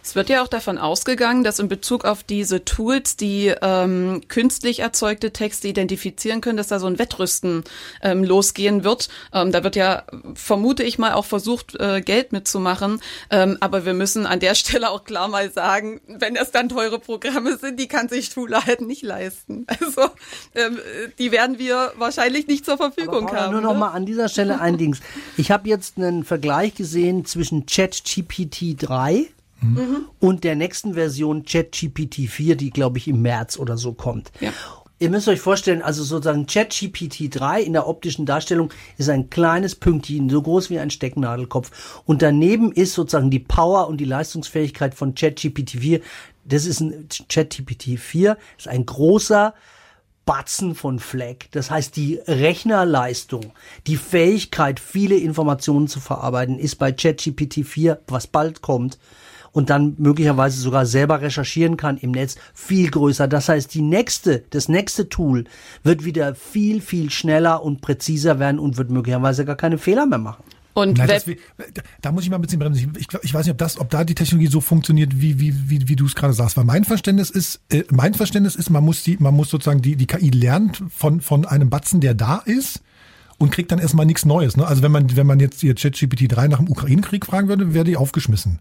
Es wird ja auch davon ausgegangen, dass in Bezug auf diese Tools, die ähm, künstlich erzeugte Texte identifizieren können, dass da so ein Wettrüsten ähm, losgehen wird. Ähm, da wird ja, vermute ich mal, auch versucht, äh, Geld mitzumachen. Ähm, aber wir müssen an der Stelle auch klar mal sagen, wenn es dann teure Programme sind, die kann sich Schule halt nicht leisten. Also ähm, die werden wir wahrscheinlich nicht zur Verfügung aber haben. Nur noch ne? mal an dieser Stelle ein Dings. Ich habe jetzt einen Vergleich gesehen zwischen ChatGPT 3 mhm. und der nächsten Version ChatGPT 4, die glaube ich im März oder so kommt. Ja. Ihr müsst euch vorstellen, also sozusagen ChatGPT 3 in der optischen Darstellung ist ein kleines Pünktchen, so groß wie ein Stecknadelkopf. Und daneben ist sozusagen die Power und die Leistungsfähigkeit von ChatGPT 4. Das ist ein ChatGPT 4, ist ein großer Batzen von Fleck. Das heißt, die Rechnerleistung, die Fähigkeit, viele Informationen zu verarbeiten, ist bei ChatGPT 4, was bald kommt, und dann möglicherweise sogar selber recherchieren kann im Netz, viel größer. Das heißt, die nächste, das nächste Tool wird wieder viel, viel schneller und präziser werden und wird möglicherweise gar keine Fehler mehr machen. Und Nein, das, da muss ich mal ein bisschen bremsen. Ich, ich, weiß nicht, ob das, ob da die Technologie so funktioniert, wie, wie, wie, wie du es gerade sagst. Weil mein Verständnis ist, äh, mein Verständnis ist, man muss die, man muss sozusagen die, die KI lernen von, von einem Batzen, der da ist und kriegt dann erstmal nichts Neues. Ne? Also wenn man, wenn man jetzt ihr ChatGPT 3 nach dem Ukraine-Krieg fragen würde, wäre die aufgeschmissen.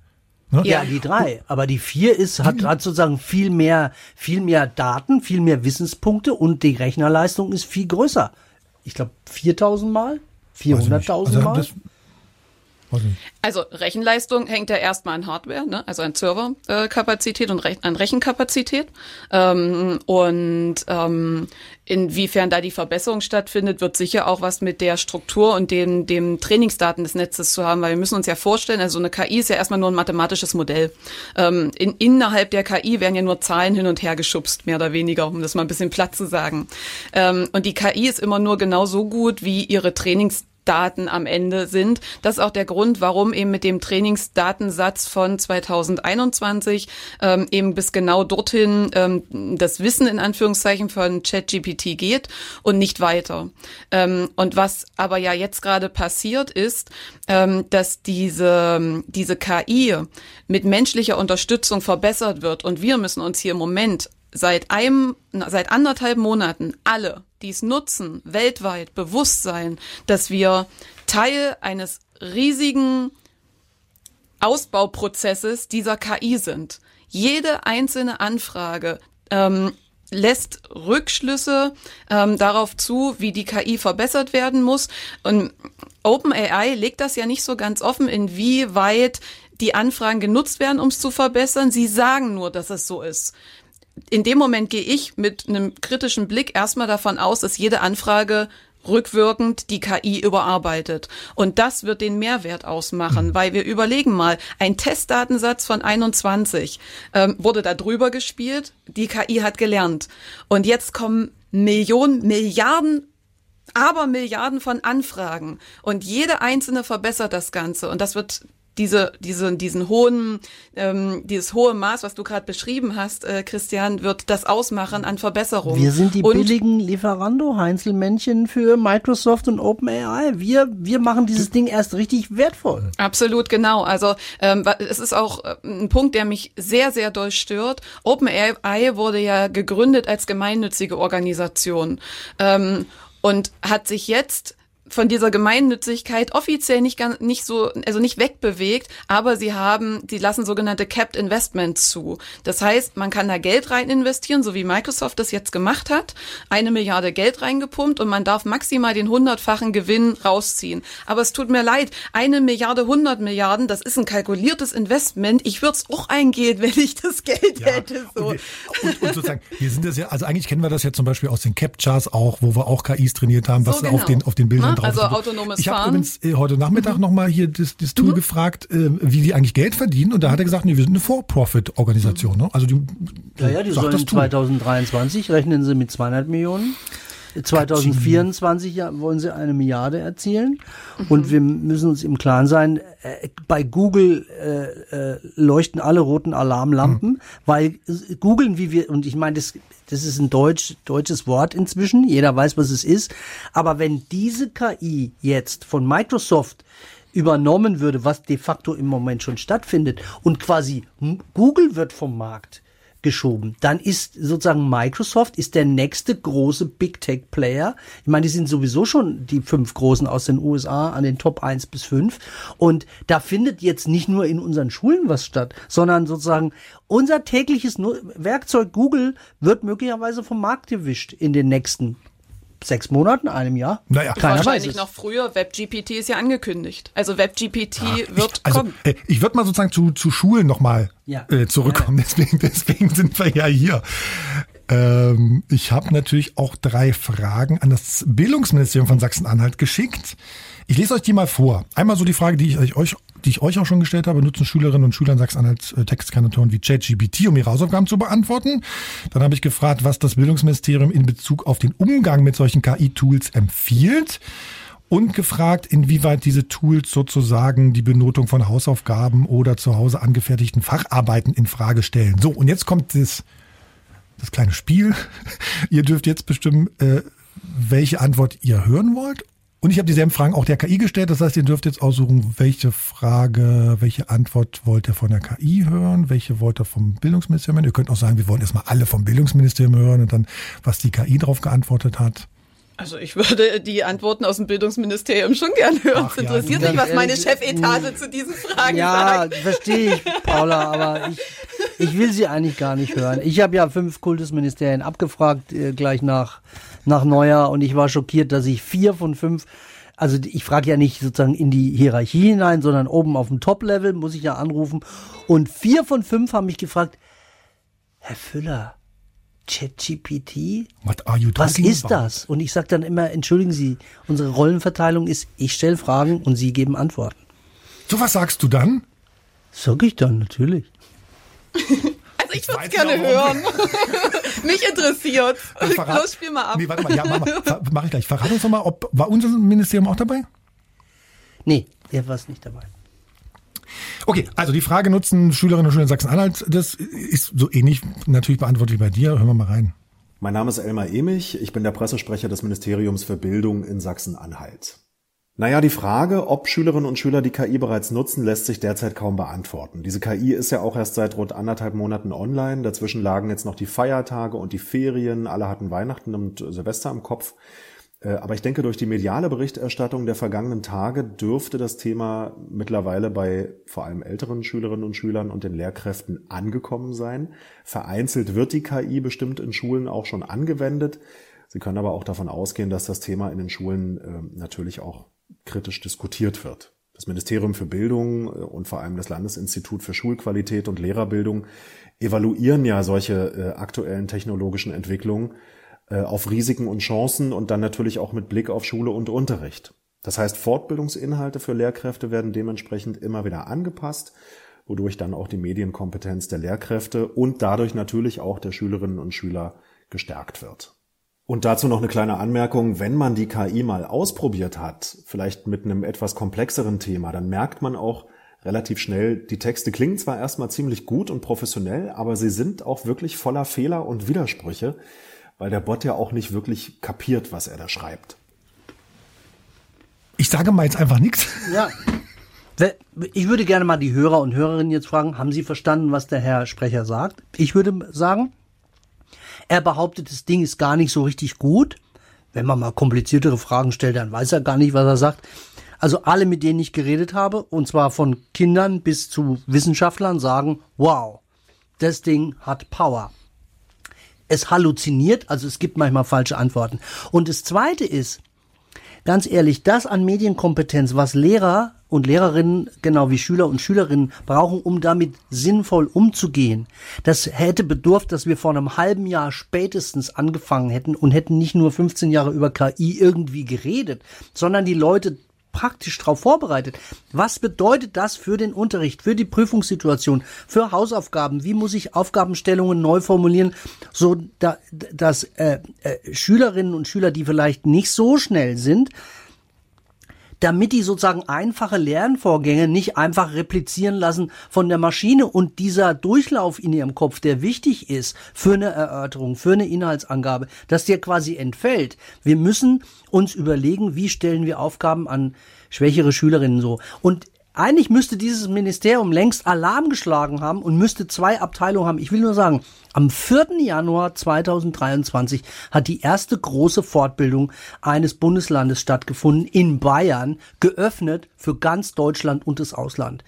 Ne? Ja, die drei. Aber die vier ist, hat, hat sozusagen viel mehr, viel mehr Daten, viel mehr Wissenspunkte und die Rechnerleistung ist viel größer. Ich glaube 4000 Mal, 400.000 also Mal. Also Rechenleistung hängt ja erstmal an Hardware, ne? also an Serverkapazität und an Rechenkapazität. Ähm, und ähm, inwiefern da die Verbesserung stattfindet, wird sicher auch was mit der Struktur und den, dem Trainingsdaten des Netzes zu haben, weil wir müssen uns ja vorstellen, also eine KI ist ja erstmal nur ein mathematisches Modell. Ähm, in, innerhalb der KI werden ja nur Zahlen hin und her geschubst, mehr oder weniger, um das mal ein bisschen platt zu sagen. Ähm, und die KI ist immer nur genau so gut wie ihre Trainings Daten am Ende sind. Das ist auch der Grund, warum eben mit dem Trainingsdatensatz von 2021 ähm, eben bis genau dorthin ähm, das Wissen in Anführungszeichen von ChatGPT geht und nicht weiter. Ähm, und was aber ja jetzt gerade passiert ist, ähm, dass diese, diese KI mit menschlicher Unterstützung verbessert wird und wir müssen uns hier im Moment seit einem, seit anderthalb Monaten alle, die es nutzen, weltweit bewusst sein, dass wir Teil eines riesigen Ausbauprozesses dieser KI sind. Jede einzelne Anfrage ähm, lässt Rückschlüsse ähm, darauf zu, wie die KI verbessert werden muss. Und OpenAI legt das ja nicht so ganz offen, inwieweit die Anfragen genutzt werden, um es zu verbessern. Sie sagen nur, dass es so ist in dem Moment gehe ich mit einem kritischen Blick erstmal davon aus, dass jede Anfrage rückwirkend die KI überarbeitet. Und das wird den Mehrwert ausmachen, mhm. weil wir überlegen mal, ein Testdatensatz von 21 ähm, wurde da drüber gespielt, die KI hat gelernt. Und jetzt kommen Millionen, Milliarden aber Milliarden von Anfragen und jede einzelne verbessert das Ganze und das wird diese, diese, diesen hohen, ähm, dieses hohe Maß, was du gerade beschrieben hast, äh, Christian, wird das ausmachen an Verbesserungen. Wir sind die und billigen Lieferando Heinzelmännchen für Microsoft und OpenAI. Wir, wir machen dieses Ding erst richtig wertvoll. Absolut, genau. Also ähm, es ist auch äh, ein Punkt, der mich sehr, sehr doll stört. OpenAI wurde ja gegründet als gemeinnützige Organisation ähm, und hat sich jetzt von dieser Gemeinnützigkeit offiziell nicht ganz, nicht so, also nicht wegbewegt, aber sie haben, sie lassen sogenannte Capped Investments zu. Das heißt, man kann da Geld rein investieren, so wie Microsoft das jetzt gemacht hat, eine Milliarde Geld reingepumpt und man darf maximal den hundertfachen Gewinn rausziehen. Aber es tut mir leid, eine Milliarde, hundert Milliarden, das ist ein kalkuliertes Investment. Ich würde es auch eingehen, wenn ich das Geld ja, hätte. So. Und, wir, und, und, sozusagen, wir sind das ja, also eigentlich kennen wir das ja zum Beispiel aus den Captchas auch, wo wir auch KIs trainiert haben, was so genau. auf den auf den Bildern drauf Also autonomes ich Fahren. Ich habe übrigens äh, heute Nachmittag mhm. nochmal hier das, das Tool mhm. gefragt, äh, wie die eigentlich Geld verdienen. Und da hat er gesagt, nee, wir sind eine For-Profit-Organisation. Ne? Also die, ja, ja, die sollen 2023 rechnen sie mit 200 Millionen. 2024 ja, wollen sie eine Milliarde erzielen. Und wir müssen uns im Klaren sein, äh, bei Google äh, äh, leuchten alle roten Alarmlampen, weil äh, googeln, wie wir, und ich meine, das, das ist ein deutsch, deutsches Wort inzwischen, jeder weiß, was es ist. Aber wenn diese KI jetzt von Microsoft übernommen würde, was de facto im Moment schon stattfindet, und quasi Google wird vom Markt geschoben. Dann ist sozusagen Microsoft ist der nächste große Big Tech Player. Ich meine, die sind sowieso schon die fünf großen aus den USA an den Top 1 bis 5 und da findet jetzt nicht nur in unseren Schulen was statt, sondern sozusagen unser tägliches Werkzeug Google wird möglicherweise vom Markt gewischt in den nächsten sechs Monaten, einem Jahr. Naja, Keiner wahrscheinlich noch früher. WebGPT ist ja angekündigt. Also WebGPT ja, wird ich, also, kommen. Äh, ich würde mal sozusagen zu, zu Schulen nochmal ja. äh, zurückkommen. Ja, deswegen, deswegen sind wir ja hier. Ähm, ich habe natürlich auch drei Fragen an das Bildungsministerium von Sachsen-Anhalt geschickt. Ich lese euch die mal vor. Einmal so die Frage, die ich euch die ich euch auch schon gestellt habe, nutzen Schülerinnen und Schüler in Sachsen-Anhalt äh, Textkanatoren wie ChatGPT, um ihre Hausaufgaben zu beantworten. Dann habe ich gefragt, was das Bildungsministerium in Bezug auf den Umgang mit solchen KI-Tools empfiehlt und gefragt, inwieweit diese Tools sozusagen die Benotung von Hausaufgaben oder zu Hause angefertigten Facharbeiten in Frage stellen. So, und jetzt kommt das, das kleine Spiel. ihr dürft jetzt bestimmen, äh, welche Antwort ihr hören wollt und ich habe dieselben Fragen auch der KI gestellt. Das heißt, ihr dürft jetzt aussuchen, welche Frage, welche Antwort wollt ihr von der KI hören, welche wollt ihr vom Bildungsministerium hören. Ihr könnt auch sagen, wir wollen erstmal alle vom Bildungsministerium hören und dann, was die KI darauf geantwortet hat. Also ich würde die Antworten aus dem Bildungsministerium schon gern hören. Ach, es interessiert ja, mich, was meine Chefetage zu diesen Fragen ja, sagt. Ja, verstehe ich, Paula, aber ich, ich will sie eigentlich gar nicht hören. Ich habe ja fünf Kultusministerien abgefragt, äh, gleich nach nach Neujahr und ich war schockiert, dass ich vier von fünf also ich frage ja nicht sozusagen in die Hierarchie hinein, sondern oben auf dem Top-Level muss ich ja anrufen. Und vier von fünf haben mich gefragt, Herr Füller, ChatGPT? Was ist about? das? Und ich sage dann immer, entschuldigen Sie, unsere Rollenverteilung ist, ich stelle Fragen und Sie geben Antworten. So was sagst du dann? Sag ich dann, natürlich. Also ich würde es gerne hören. Mich interessiert. Also Los, spiel mal ab. Nee, warte mal, ja, mach, mal, mach ich gleich. Verrat uns doch mal, ob, war unser Ministerium auch dabei? Nee, der war es nicht dabei. Okay, also die Frage nutzen Schülerinnen und Schüler in Sachsen-Anhalt, das ist so ähnlich natürlich beantwortet wie bei dir. Hören wir mal rein. Mein Name ist Elmar Emich, ich bin der Pressesprecher des Ministeriums für Bildung in Sachsen-Anhalt. Naja, die Frage, ob Schülerinnen und Schüler die KI bereits nutzen, lässt sich derzeit kaum beantworten. Diese KI ist ja auch erst seit rund anderthalb Monaten online. Dazwischen lagen jetzt noch die Feiertage und die Ferien. Alle hatten Weihnachten und Silvester im Kopf. Äh, aber ich denke, durch die mediale Berichterstattung der vergangenen Tage dürfte das Thema mittlerweile bei vor allem älteren Schülerinnen und Schülern und den Lehrkräften angekommen sein. Vereinzelt wird die KI bestimmt in Schulen auch schon angewendet. Sie können aber auch davon ausgehen, dass das Thema in den Schulen äh, natürlich auch kritisch diskutiert wird. Das Ministerium für Bildung äh, und vor allem das Landesinstitut für Schulqualität und Lehrerbildung evaluieren ja solche äh, aktuellen technologischen Entwicklungen äh, auf Risiken und Chancen und dann natürlich auch mit Blick auf Schule und Unterricht. Das heißt, Fortbildungsinhalte für Lehrkräfte werden dementsprechend immer wieder angepasst, wodurch dann auch die Medienkompetenz der Lehrkräfte und dadurch natürlich auch der Schülerinnen und Schüler gestärkt wird. Und dazu noch eine kleine Anmerkung, wenn man die KI mal ausprobiert hat, vielleicht mit einem etwas komplexeren Thema, dann merkt man auch relativ schnell, die Texte klingen zwar erstmal ziemlich gut und professionell, aber sie sind auch wirklich voller Fehler und Widersprüche, weil der Bot ja auch nicht wirklich kapiert, was er da schreibt. Ich sage mal jetzt einfach nichts. Ja. Ich würde gerne mal die Hörer und Hörerinnen jetzt fragen, haben Sie verstanden, was der Herr Sprecher sagt? Ich würde sagen, er behauptet, das Ding ist gar nicht so richtig gut. Wenn man mal kompliziertere Fragen stellt, dann weiß er gar nicht, was er sagt. Also alle, mit denen ich geredet habe, und zwar von Kindern bis zu Wissenschaftlern, sagen, wow, das Ding hat Power. Es halluziniert, also es gibt manchmal falsche Antworten. Und das Zweite ist, ganz ehrlich, das an Medienkompetenz, was Lehrer und Lehrerinnen, genau wie Schüler und Schülerinnen brauchen, um damit sinnvoll umzugehen. Das hätte bedurft, dass wir vor einem halben Jahr spätestens angefangen hätten und hätten nicht nur 15 Jahre über KI irgendwie geredet, sondern die Leute praktisch darauf vorbereitet. Was bedeutet das für den Unterricht, für die Prüfungssituation, für Hausaufgaben? Wie muss ich Aufgabenstellungen neu formulieren, so da, dass äh, äh, Schülerinnen und Schüler, die vielleicht nicht so schnell sind, damit die sozusagen einfache Lernvorgänge nicht einfach replizieren lassen von der Maschine und dieser Durchlauf in ihrem Kopf, der wichtig ist für eine Erörterung, für eine Inhaltsangabe, dass der quasi entfällt. Wir müssen uns überlegen, wie stellen wir Aufgaben an schwächere Schülerinnen so. Und eigentlich müsste dieses Ministerium längst Alarm geschlagen haben und müsste zwei Abteilungen haben. Ich will nur sagen, am 4. Januar 2023 hat die erste große Fortbildung eines Bundeslandes stattgefunden in Bayern, geöffnet für ganz Deutschland und das Ausland.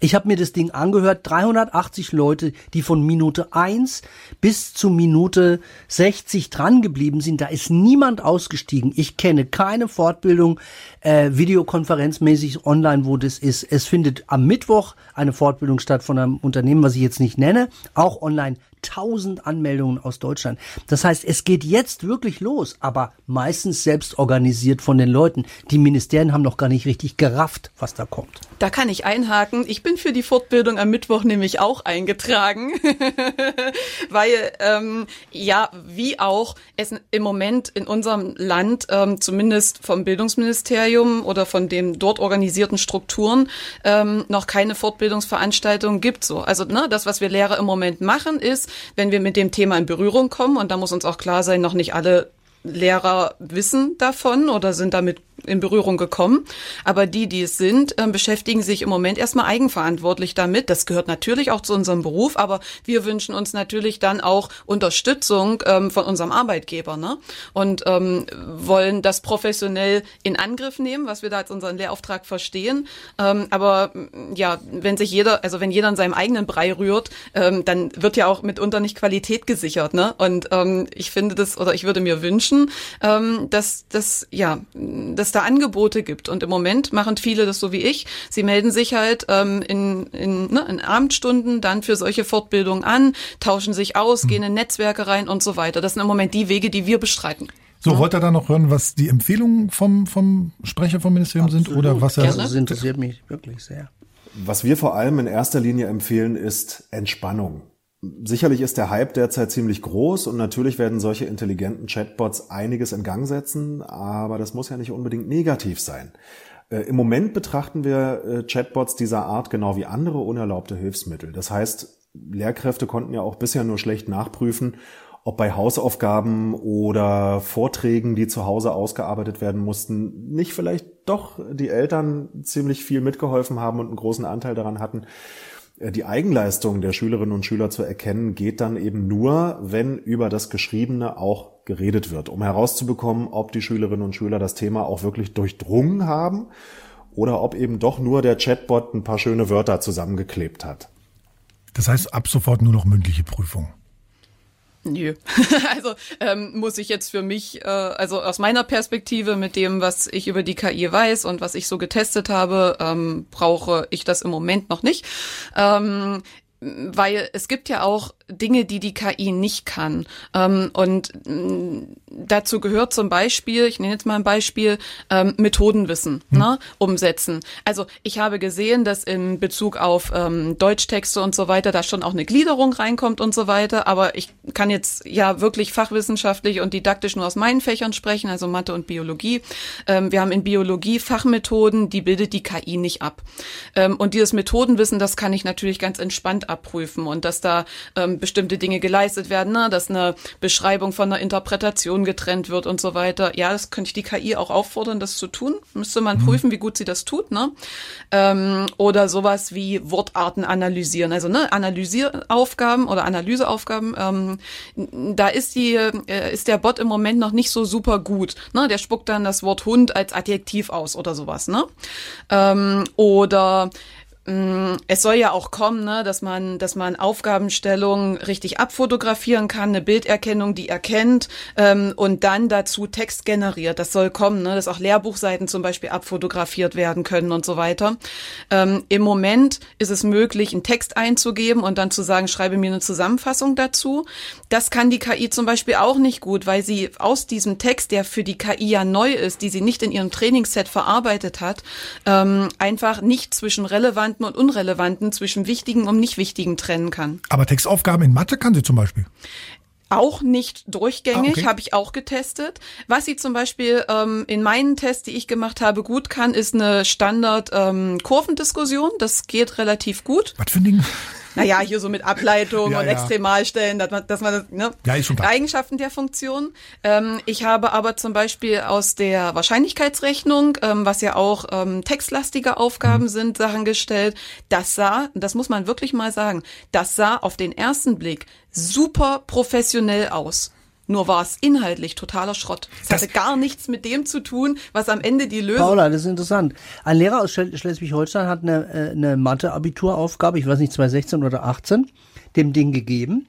Ich habe mir das Ding angehört, 380 Leute, die von Minute 1 bis zu Minute 60 dran geblieben sind. Da ist niemand ausgestiegen. Ich kenne keine Fortbildung äh, videokonferenzmäßig online, wo das ist. Es findet am Mittwoch eine Fortbildung statt von einem Unternehmen, was ich jetzt nicht nenne, auch online. 1000 Anmeldungen aus Deutschland. Das heißt, es geht jetzt wirklich los, aber meistens selbst organisiert von den Leuten. Die Ministerien haben noch gar nicht richtig gerafft, was da kommt. Da kann ich einhaken. Ich bin für die Fortbildung am Mittwoch nämlich auch eingetragen, weil ähm, ja, wie auch es im Moment in unserem Land ähm, zumindest vom Bildungsministerium oder von den dort organisierten Strukturen ähm, noch keine Fortbildungsveranstaltung gibt. So, also ne, das, was wir Lehrer im Moment machen, ist wenn wir mit dem Thema in Berührung kommen, und da muss uns auch klar sein, noch nicht alle Lehrer wissen davon oder sind damit in Berührung gekommen. Aber die, die es sind, äh, beschäftigen sich im Moment erstmal eigenverantwortlich damit. Das gehört natürlich auch zu unserem Beruf, aber wir wünschen uns natürlich dann auch Unterstützung ähm, von unserem Arbeitgeber ne? und ähm, wollen das professionell in Angriff nehmen, was wir da als unseren Lehrauftrag verstehen. Ähm, aber ja, wenn sich jeder, also wenn jeder in seinem eigenen Brei rührt, ähm, dann wird ja auch mitunter nicht Qualität gesichert. Ne? Und ähm, ich finde das, oder ich würde mir wünschen, ähm, dass, dass ja, dass da Angebote gibt. Und im Moment machen viele das so wie ich. Sie melden sich halt ähm, in, in, ne, in Abendstunden dann für solche Fortbildungen an, tauschen sich aus, mhm. gehen in Netzwerke rein und so weiter. Das sind im Moment die Wege, die wir bestreiten. So, ja. wollt ihr da noch hören, was die Empfehlungen vom, vom Sprecher vom Ministerium Absolut. sind oder was er. Also, das interessiert mich wirklich sehr. Was wir vor allem in erster Linie empfehlen, ist Entspannung. Sicherlich ist der Hype derzeit ziemlich groß und natürlich werden solche intelligenten Chatbots einiges in Gang setzen, aber das muss ja nicht unbedingt negativ sein. Äh, Im Moment betrachten wir äh, Chatbots dieser Art genau wie andere unerlaubte Hilfsmittel. Das heißt, Lehrkräfte konnten ja auch bisher nur schlecht nachprüfen, ob bei Hausaufgaben oder Vorträgen, die zu Hause ausgearbeitet werden mussten, nicht vielleicht doch die Eltern ziemlich viel mitgeholfen haben und einen großen Anteil daran hatten. Äh, die Eigenleistung der Schülerinnen und Schüler zu erkennen, geht dann eben nur, wenn über das Geschriebene auch geredet wird, um herauszubekommen, ob die Schülerinnen und Schüler das Thema auch wirklich durchdrungen haben oder ob eben doch nur der Chatbot ein paar schöne Wörter zusammengeklebt hat. Das heißt ab sofort nur noch mündliche Prüfung. Nö. also ähm, muss ich jetzt für mich, äh, also aus meiner Perspektive mit dem, was ich über die KI weiß und was ich so getestet habe, ähm, brauche ich das im Moment noch nicht. Ähm, weil es gibt ja auch Dinge, die die KI nicht kann. Ähm, und mm, dazu gehört zum Beispiel, ich nenne jetzt mal ein Beispiel, ähm, Methodenwissen hm. ne, umsetzen. Also ich habe gesehen, dass in Bezug auf ähm, Deutschtexte und so weiter da schon auch eine Gliederung reinkommt und so weiter. Aber ich kann jetzt ja wirklich fachwissenschaftlich und didaktisch nur aus meinen Fächern sprechen, also Mathe und Biologie. Wir haben in Biologie Fachmethoden, die bildet die KI nicht ab. Und dieses Methodenwissen, das kann ich natürlich ganz entspannt abprüfen und dass da ähm, bestimmte Dinge geleistet werden, ne? dass eine Beschreibung von einer Interpretation getrennt wird und so weiter. Ja, das könnte ich die KI auch auffordern, das zu tun. Müsste man mhm. prüfen, wie gut sie das tut. Ne? Ähm, oder sowas wie Wortarten analysieren. Also ne, Analysieraufgaben oder Analyseaufgaben, ähm, da ist die, äh, ist der Bot im Moment noch nicht so super gut. Ne? Der spuckt dann das Wort Hund als Adjektiv aus oder sowas. Ne? Ähm, oder es soll ja auch kommen, ne, dass man, dass man Aufgabenstellungen richtig abfotografieren kann, eine Bilderkennung, die erkennt ähm, und dann dazu Text generiert. Das soll kommen, ne, dass auch Lehrbuchseiten zum Beispiel abfotografiert werden können und so weiter. Ähm, Im Moment ist es möglich, einen Text einzugeben und dann zu sagen, schreibe mir eine Zusammenfassung dazu. Das kann die KI zum Beispiel auch nicht gut, weil sie aus diesem Text, der für die KI ja neu ist, die sie nicht in ihrem Trainingsset verarbeitet hat, ähm, einfach nicht zwischen relevant relevanten und unrelevanten, zwischen wichtigen und nicht wichtigen trennen kann. Aber Textaufgaben in Mathe kann sie zum Beispiel? Auch nicht durchgängig, ah, okay. habe ich auch getestet. Was sie zum Beispiel ähm, in meinen Tests, die ich gemacht habe, gut kann, ist eine Standard-Kurvendiskussion. Ähm, das geht relativ gut. Was für ein Ding? Naja, hier so mit Ableitung ja, und ja. Extremalstellen, dass man, dass man ne, ja, ist schon klar. Eigenschaften der Funktion. Ähm, ich habe aber zum Beispiel aus der Wahrscheinlichkeitsrechnung, ähm, was ja auch ähm, textlastige Aufgaben mhm. sind, Sachen gestellt. Das sah, das muss man wirklich mal sagen, das sah auf den ersten Blick super professionell aus. Nur war es inhaltlich totaler Schrott. Es hatte gar nichts mit dem zu tun, was am Ende die Lösung. Paula, das ist interessant. Ein Lehrer aus Schleswig-Holstein hat eine, äh, eine Mathe-Abituraufgabe, ich weiß nicht, 2016 oder 18, dem Ding gegeben.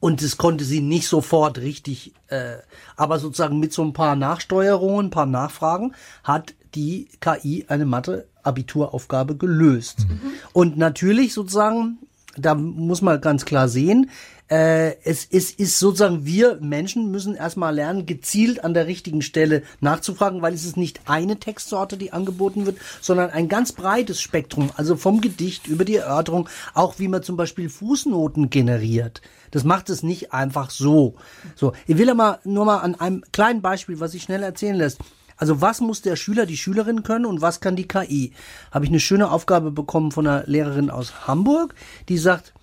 Und es konnte sie nicht sofort richtig, äh, aber sozusagen mit so ein paar Nachsteuerungen, ein paar Nachfragen, hat die KI eine Mathe-Abituraufgabe gelöst. Mhm. Und natürlich sozusagen, da muss man ganz klar sehen, äh, es, es ist sozusagen, wir Menschen müssen erstmal lernen, gezielt an der richtigen Stelle nachzufragen, weil es ist nicht eine Textsorte, die angeboten wird, sondern ein ganz breites Spektrum, also vom Gedicht über die Erörterung, auch wie man zum Beispiel Fußnoten generiert. Das macht es nicht einfach so. So, ich will aber nur mal an einem kleinen Beispiel, was sich schnell erzählen lässt. Also was muss der Schüler, die Schülerin können und was kann die KI? Habe ich eine schöne Aufgabe bekommen von einer Lehrerin aus Hamburg, die sagt,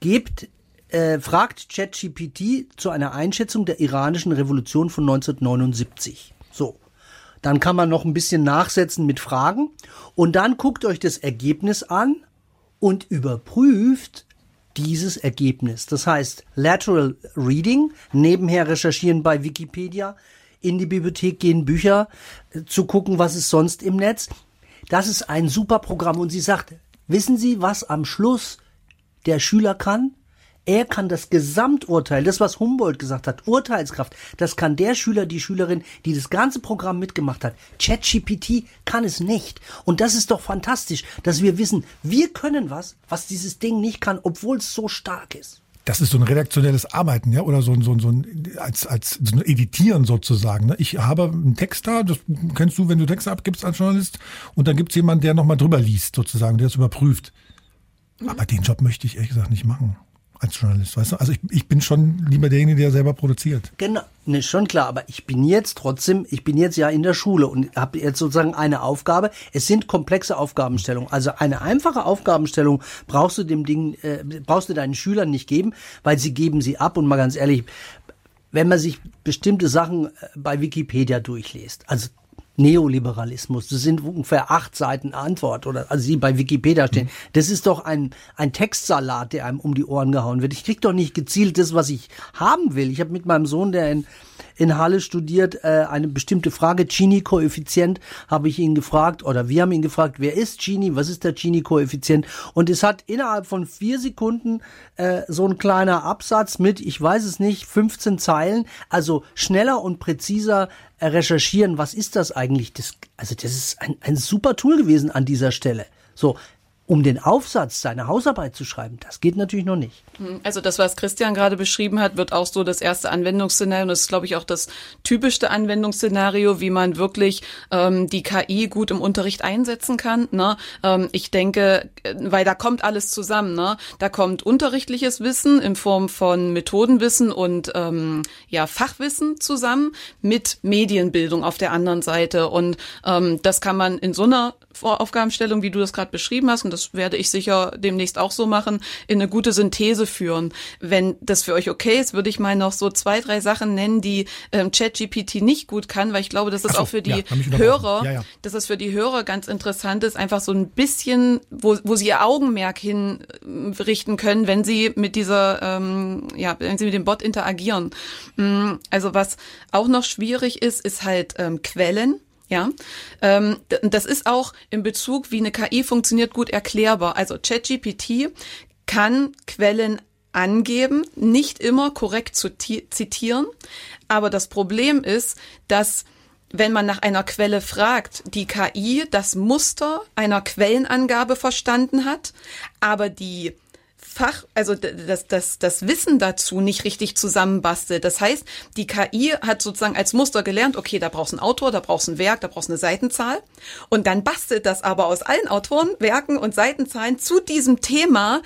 gebt äh, fragt ChatGPT zu einer Einschätzung der iranischen Revolution von 1979. So. Dann kann man noch ein bisschen nachsetzen mit Fragen und dann guckt euch das Ergebnis an und überprüft dieses Ergebnis. Das heißt, Lateral Reading, nebenher recherchieren bei Wikipedia, in die Bibliothek gehen, Bücher äh, zu gucken, was ist sonst im Netz. Das ist ein super Programm und sie sagt, wissen Sie, was am Schluss der Schüler kann? Er kann das Gesamturteil, das was Humboldt gesagt hat, Urteilskraft, das kann der Schüler, die Schülerin, die das ganze Programm mitgemacht hat. ChatGPT kann es nicht. Und das ist doch fantastisch, dass wir wissen, wir können was, was dieses Ding nicht kann, obwohl es so stark ist. Das ist so ein redaktionelles Arbeiten, ja, oder so ein, so ein, so ein als, als so ein Editieren sozusagen. Ne? Ich habe einen Text da, das kennst du, wenn du Texte abgibst als Journalist, und dann gibt es jemanden, der nochmal drüber liest, sozusagen, der das überprüft. Aber den Job möchte ich ehrlich gesagt nicht machen als Journalist, weißt du? Also ich, ich bin schon lieber derjenige, der selber produziert. Genau, ne, schon klar, aber ich bin jetzt trotzdem, ich bin jetzt ja in der Schule und habe jetzt sozusagen eine Aufgabe. Es sind komplexe Aufgabenstellungen. Also eine einfache Aufgabenstellung brauchst du dem Ding, äh, brauchst du deinen Schülern nicht geben, weil sie geben sie ab und mal ganz ehrlich, wenn man sich bestimmte Sachen äh, bei Wikipedia durchliest, also Neoliberalismus. Das sind ungefähr acht Seiten Antwort oder also die bei Wikipedia stehen. Das ist doch ein ein Textsalat, der einem um die Ohren gehauen wird. Ich krieg doch nicht gezielt das, was ich haben will. Ich habe mit meinem Sohn, der in in Halle studiert, äh, eine bestimmte Frage, Gini-Koeffizient, habe ich ihn gefragt, oder wir haben ihn gefragt, wer ist Gini, was ist der Gini-Koeffizient? Und es hat innerhalb von vier Sekunden äh, so ein kleiner Absatz mit, ich weiß es nicht, 15 Zeilen, also schneller und präziser äh, recherchieren, was ist das eigentlich? Das, also das ist ein, ein super Tool gewesen an dieser Stelle. So, um den Aufsatz seine Hausarbeit zu schreiben, das geht natürlich noch nicht. Hm, also das, was Christian gerade beschrieben hat, wird auch so das erste Anwendungsszenario. Und das ist, glaube ich, auch das typischste Anwendungsszenario, wie man wirklich ähm, die KI gut im Unterricht einsetzen kann. Ne? Ähm, ich denke, weil da kommt alles zusammen. Ne? Da kommt unterrichtliches Wissen in Form von Methodenwissen und ähm, ja Fachwissen zusammen mit Medienbildung auf der anderen Seite. Und ähm, das kann man in so einer Aufgabenstellung, wie du das gerade beschrieben hast, und das werde ich sicher demnächst auch so machen, in eine gute Synthese führen. Wenn das für euch okay ist, würde ich mal noch so zwei, drei Sachen nennen, die ähm, ChatGPT nicht gut kann, weil ich glaube, dass das so, auch für die ja, Hörer, ja, ja. dass das für die Hörer ganz interessant ist, einfach so ein bisschen, wo, wo sie ihr Augenmerk hinrichten können, wenn sie mit dieser, ähm, ja, wenn sie mit dem Bot interagieren. Mm, also was auch noch schwierig ist, ist halt ähm, Quellen. Ja, ähm, das ist auch in Bezug, wie eine KI funktioniert, gut erklärbar. Also ChatGPT kann Quellen angeben, nicht immer korrekt zu zitieren. Aber das Problem ist, dass wenn man nach einer Quelle fragt, die KI das Muster einer Quellenangabe verstanden hat, aber die Fach, also das, das, das Wissen dazu nicht richtig zusammenbastelt. Das heißt, die KI hat sozusagen als Muster gelernt, okay, da brauchst du einen Autor, da brauchst du ein Werk, da brauchst du eine Seitenzahl. Und dann bastelt das aber aus allen Autoren, Werken und Seitenzahlen zu diesem Thema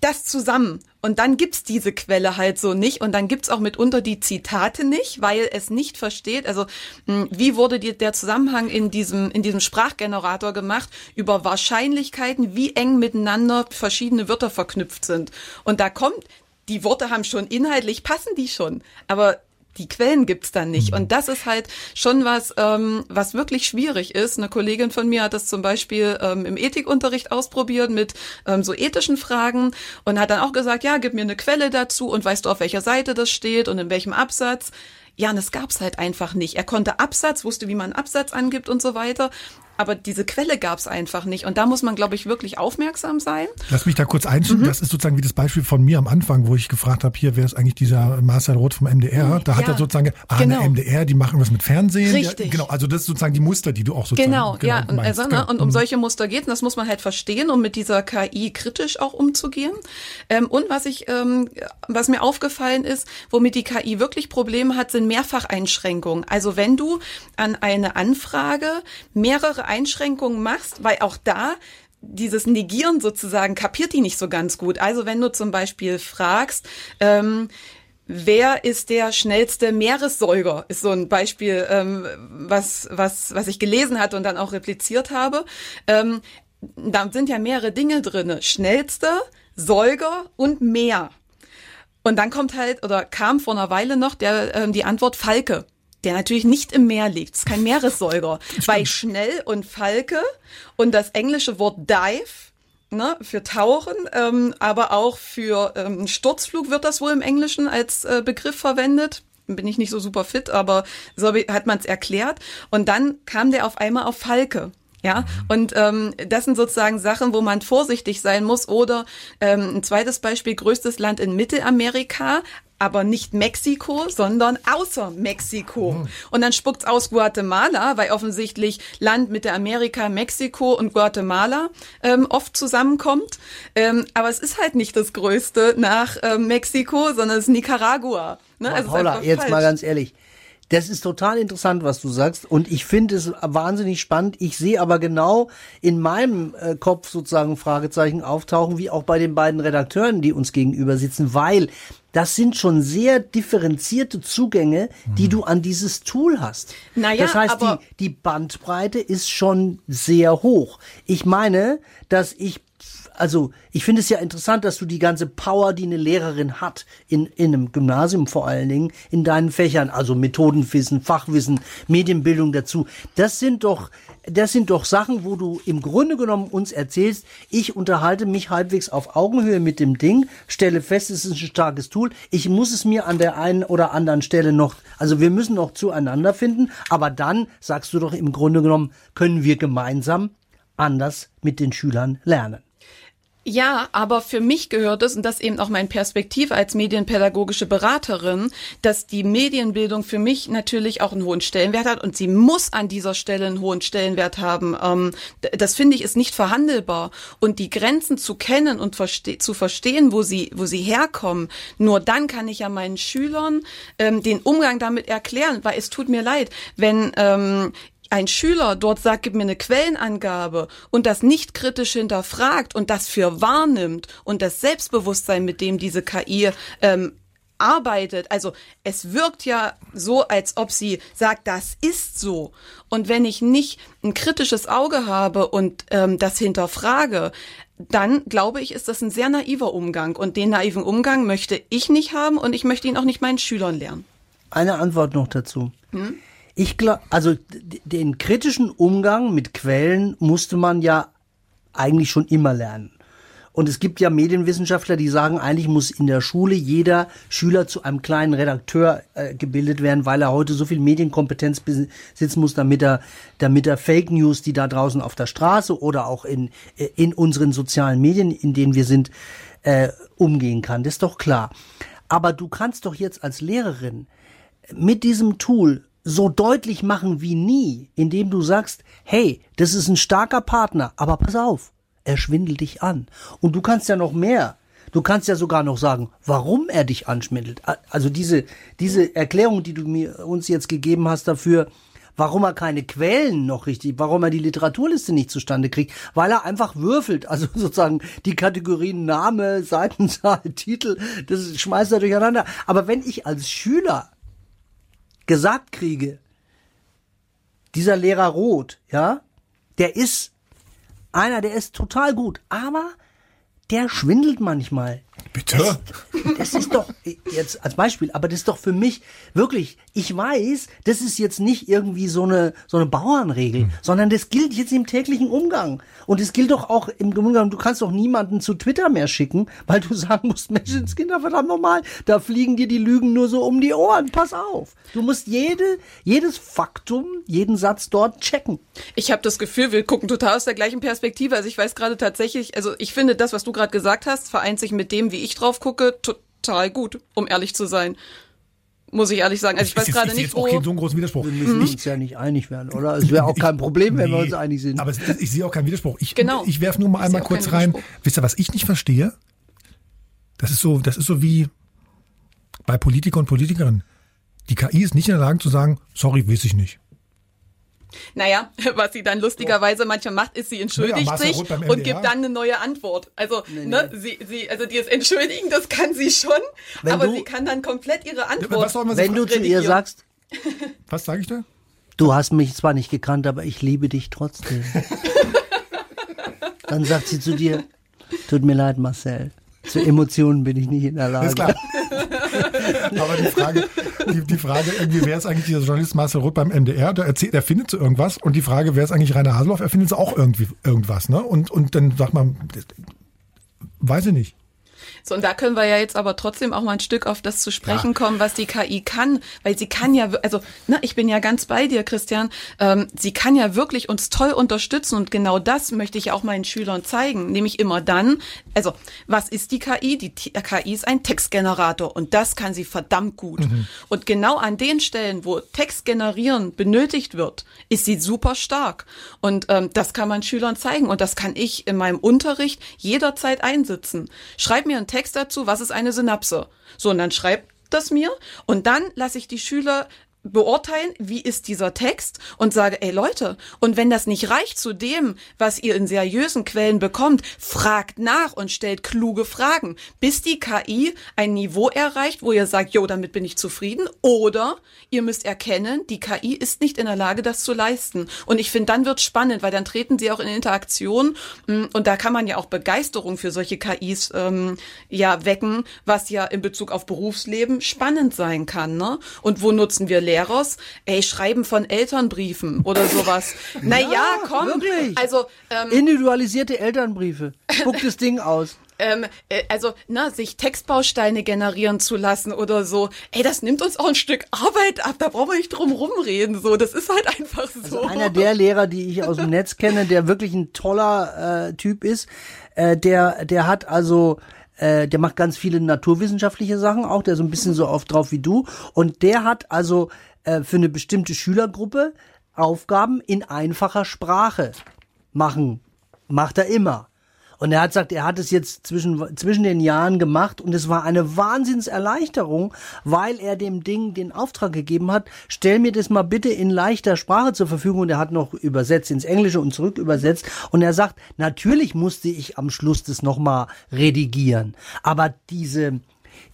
das zusammen. Und dann gibt's diese Quelle halt so nicht. Und dann gibt's auch mitunter die Zitate nicht, weil es nicht versteht. Also hm, wie wurde die, der Zusammenhang in diesem, in diesem Sprachgenerator gemacht über Wahrscheinlichkeiten, wie eng miteinander verschiedene Wörter verknüpft sind. Und da kommt, die Worte haben schon inhaltlich, passen die schon. Aber die Quellen gibt's dann nicht. Und das ist halt schon was, ähm, was wirklich schwierig ist. Eine Kollegin von mir hat das zum Beispiel ähm, im Ethikunterricht ausprobiert mit ähm, so ethischen Fragen und hat dann auch gesagt, ja, gib mir eine Quelle dazu und weißt du, auf welcher Seite das steht und in welchem Absatz. Ja, und das gab's halt einfach nicht. Er konnte Absatz, wusste, wie man Absatz angibt und so weiter aber diese Quelle gab es einfach nicht. Und da muss man, glaube ich, wirklich aufmerksam sein. Lass mich da kurz einschieben. Mhm. Das ist sozusagen wie das Beispiel von mir am Anfang, wo ich gefragt habe, hier, wer ist eigentlich dieser Marcel Roth vom MDR? Da ja, hat er sozusagen, ah, genau. eine MDR, die machen was mit Fernsehen. Richtig. Ja, genau, also das ist sozusagen die Muster, die du auch sozusagen Genau, genau ja. Meinst. Also, ne, genau. Und um mhm. solche Muster geht und das muss man halt verstehen, um mit dieser KI kritisch auch umzugehen. Ähm, und was ich, ähm, was mir aufgefallen ist, womit die KI wirklich Probleme hat, sind Mehrfacheinschränkungen. Also wenn du an eine Anfrage mehrere Einschränkungen machst, weil auch da dieses Negieren sozusagen kapiert die nicht so ganz gut. Also wenn du zum Beispiel fragst, ähm, Wer ist der schnellste Meeressäuger? Ist so ein Beispiel, ähm, was, was, was ich gelesen hatte und dann auch repliziert habe. Ähm, da sind ja mehrere Dinge drinne. Schnellste, Säuger und Meer. Und dann kommt halt, oder kam vor einer Weile noch der, ähm, die Antwort Falke der natürlich nicht im Meer liegt. Das ist kein Meeressäuger. Bei Schnell und Falke und das englische Wort Dive ne, für Tauchen, ähm, aber auch für ähm, Sturzflug wird das wohl im Englischen als äh, Begriff verwendet. Bin ich nicht so super fit, aber so hat man es erklärt. Und dann kam der auf einmal auf Falke. Ja, und ähm, das sind sozusagen Sachen, wo man vorsichtig sein muss. Oder ähm, ein zweites Beispiel, größtes Land in Mittelamerika, aber nicht Mexiko, sondern außer Mexiko. Mhm. Und dann spuckt's aus Guatemala, weil offensichtlich Land mit der Amerika, Mexiko und Guatemala ähm, oft zusammenkommt. Ähm, aber es ist halt nicht das Größte nach ähm, Mexiko, sondern es ist Nicaragua. Ne? Also Paula, jetzt falsch. mal ganz ehrlich. Das ist total interessant, was du sagst. Und ich finde es wahnsinnig spannend. Ich sehe aber genau in meinem äh, Kopf sozusagen Fragezeichen auftauchen, wie auch bei den beiden Redakteuren, die uns gegenüber sitzen, weil das sind schon sehr differenzierte Zugänge, die mhm. du an dieses Tool hast. Naja, das heißt, die, die Bandbreite ist schon sehr hoch. Ich meine, dass ich also ich finde es ja interessant, dass du die ganze Power, die eine Lehrerin hat, in, in einem Gymnasium vor allen Dingen, in deinen Fächern, also Methodenwissen, Fachwissen, Medienbildung dazu, das sind doch, das sind doch Sachen, wo du im Grunde genommen uns erzählst, ich unterhalte mich halbwegs auf Augenhöhe mit dem Ding, stelle fest, es ist ein starkes Tool, ich muss es mir an der einen oder anderen Stelle noch, also wir müssen noch zueinander finden, aber dann sagst du doch im Grunde genommen, können wir gemeinsam anders mit den Schülern lernen. Ja, aber für mich gehört es, und das eben auch mein Perspektiv als medienpädagogische Beraterin, dass die Medienbildung für mich natürlich auch einen hohen Stellenwert hat und sie muss an dieser Stelle einen hohen Stellenwert haben. Ähm, das finde ich ist nicht verhandelbar. Und die Grenzen zu kennen und verste zu verstehen, wo sie, wo sie herkommen, nur dann kann ich ja meinen Schülern ähm, den Umgang damit erklären, weil es tut mir leid, wenn ähm, ein Schüler dort sagt, gib mir eine Quellenangabe und das nicht kritisch hinterfragt und das für wahrnimmt und das Selbstbewusstsein, mit dem diese KI ähm, arbeitet. Also es wirkt ja so, als ob sie sagt, das ist so. Und wenn ich nicht ein kritisches Auge habe und ähm, das hinterfrage, dann glaube ich, ist das ein sehr naiver Umgang. Und den naiven Umgang möchte ich nicht haben und ich möchte ihn auch nicht meinen Schülern lernen. Eine Antwort noch dazu. Hm? Ich glaube, also den kritischen Umgang mit Quellen musste man ja eigentlich schon immer lernen. Und es gibt ja Medienwissenschaftler, die sagen, eigentlich muss in der Schule jeder Schüler zu einem kleinen Redakteur äh, gebildet werden, weil er heute so viel Medienkompetenz besitzen muss, damit er, damit er Fake News, die da draußen auf der Straße oder auch in, äh, in unseren sozialen Medien, in denen wir sind, äh, umgehen kann. Das ist doch klar. Aber du kannst doch jetzt als Lehrerin mit diesem Tool so deutlich machen wie nie, indem du sagst, hey, das ist ein starker Partner, aber pass auf, er schwindelt dich an. Und du kannst ja noch mehr. Du kannst ja sogar noch sagen, warum er dich anschwindelt. Also diese, diese Erklärung, die du mir, uns jetzt gegeben hast dafür, warum er keine Quellen noch richtig, warum er die Literaturliste nicht zustande kriegt, weil er einfach würfelt. Also sozusagen die Kategorien Name, Seitenzahl, Titel, das schmeißt er durcheinander. Aber wenn ich als Schüler gesagt kriege, dieser Lehrer Roth, ja, der ist einer, der ist total gut, aber der schwindelt manchmal. Bitte? Das, das, ist doch, jetzt als Beispiel, aber das ist doch für mich wirklich, ich weiß, das ist jetzt nicht irgendwie so eine, so eine Bauernregel, hm. sondern das gilt jetzt im täglichen Umgang. Und es gilt doch auch im Umgang, du kannst doch niemanden zu Twitter mehr schicken, weil du sagen musst, Menschenskinder, verdammt nochmal, da fliegen dir die Lügen nur so um die Ohren, pass auf. Du musst jede, jedes Faktum, jeden Satz dort checken. Ich habe das Gefühl, wir gucken total aus der gleichen Perspektive. Also ich weiß gerade tatsächlich, also ich finde das, was du gerade gesagt hast, vereint sich mit dem, wie ich drauf gucke, total gut, um ehrlich zu sein. Muss ich ehrlich sagen. Also ich, ich weiß gerade nicht, jetzt wo... auch keinen so einen großen Widerspruch. Wir müssen uns ja nicht einig werden, oder? Es wäre auch kein Problem, wenn nee, wir uns einig sind. Aber ich sehe auch keinen Widerspruch. Ich, genau. ich werfe nur mal einmal kurz rein. Wisst ihr, was ich nicht verstehe? Das ist so, das ist so wie bei Politikern und Politikerinnen. Die KI ist nicht in der Lage zu sagen, sorry, weiß ich nicht. Naja, was sie dann lustigerweise manchmal macht, ist, sie entschuldigt ja, sich und gibt dann eine neue Antwort. Also, nee, ne, nee. Sie, sie, also dieses Entschuldigen, das kann sie schon, wenn aber du, sie kann dann komplett ihre Antwort. Wenn du zu ihr sagst, was sage ich da? Du hast mich zwar nicht gekannt, aber ich liebe dich trotzdem. dann sagt sie zu dir, tut mir leid, Marcel. Zu Emotionen bin ich nicht in der Lage. Ist klar. Aber die Frage, die, die Frage irgendwie, wer ist eigentlich dieser Journalist Marcel Roth beim MDR? Der erzählt, der findet so irgendwas. Und die Frage, wer ist eigentlich Rainer Haseloff? Er findet so auch irgendwie irgendwas, ne? Und, und dann sagt man, weiß ich nicht. So, und da können wir ja jetzt aber trotzdem auch mal ein Stück auf das zu sprechen ja. kommen, was die KI kann, weil sie kann ja, also, ne, ich bin ja ganz bei dir, Christian, ähm, sie kann ja wirklich uns toll unterstützen und genau das möchte ich auch meinen Schülern zeigen, nämlich immer dann, also, was ist die KI? Die KI ist ein Textgenerator und das kann sie verdammt gut. Mhm. Und genau an den Stellen, wo Text generieren benötigt wird, ist sie super stark. Und ähm, das kann man Schülern zeigen und das kann ich in meinem Unterricht jederzeit einsetzen. Schreib mir einen Text dazu, was ist eine Synapse? So, und dann schreibt das mir und dann lasse ich die Schüler beurteilen, wie ist dieser Text und sage, ey Leute, und wenn das nicht reicht zu dem, was ihr in seriösen Quellen bekommt, fragt nach und stellt kluge Fragen, bis die KI ein Niveau erreicht, wo ihr sagt, jo, damit bin ich zufrieden, oder ihr müsst erkennen, die KI ist nicht in der Lage, das zu leisten. Und ich finde, dann wird spannend, weil dann treten sie auch in Interaktion mm, und da kann man ja auch Begeisterung für solche KIs ähm, ja wecken, was ja in Bezug auf Berufsleben spannend sein kann. Ne? Und wo nutzen wir Lehrers, ey, Schreiben von Elternbriefen oder sowas. Naja, ja, komm. Wirklich? Also, ähm, Individualisierte Elternbriefe. Spuck das Ding aus. Ähm, äh, also, na, sich Textbausteine generieren zu lassen oder so, ey, das nimmt uns auch ein Stück Arbeit ab, da brauchen wir nicht drum rumreden, so, das ist halt einfach so. Also einer der Lehrer, die ich aus dem Netz kenne, der wirklich ein toller äh, Typ ist, äh, der, der hat also äh, der macht ganz viele naturwissenschaftliche Sachen auch, der so ein bisschen so oft drauf wie du. Und der hat also äh, für eine bestimmte Schülergruppe Aufgaben in einfacher Sprache machen. Macht er immer. Und er hat gesagt, er hat es jetzt zwischen, zwischen den Jahren gemacht und es war eine Wahnsinnserleichterung, weil er dem Ding den Auftrag gegeben hat, stell mir das mal bitte in leichter Sprache zur Verfügung. Und er hat noch übersetzt ins Englische und zurück übersetzt. Und er sagt, natürlich musste ich am Schluss das nochmal redigieren. Aber diese,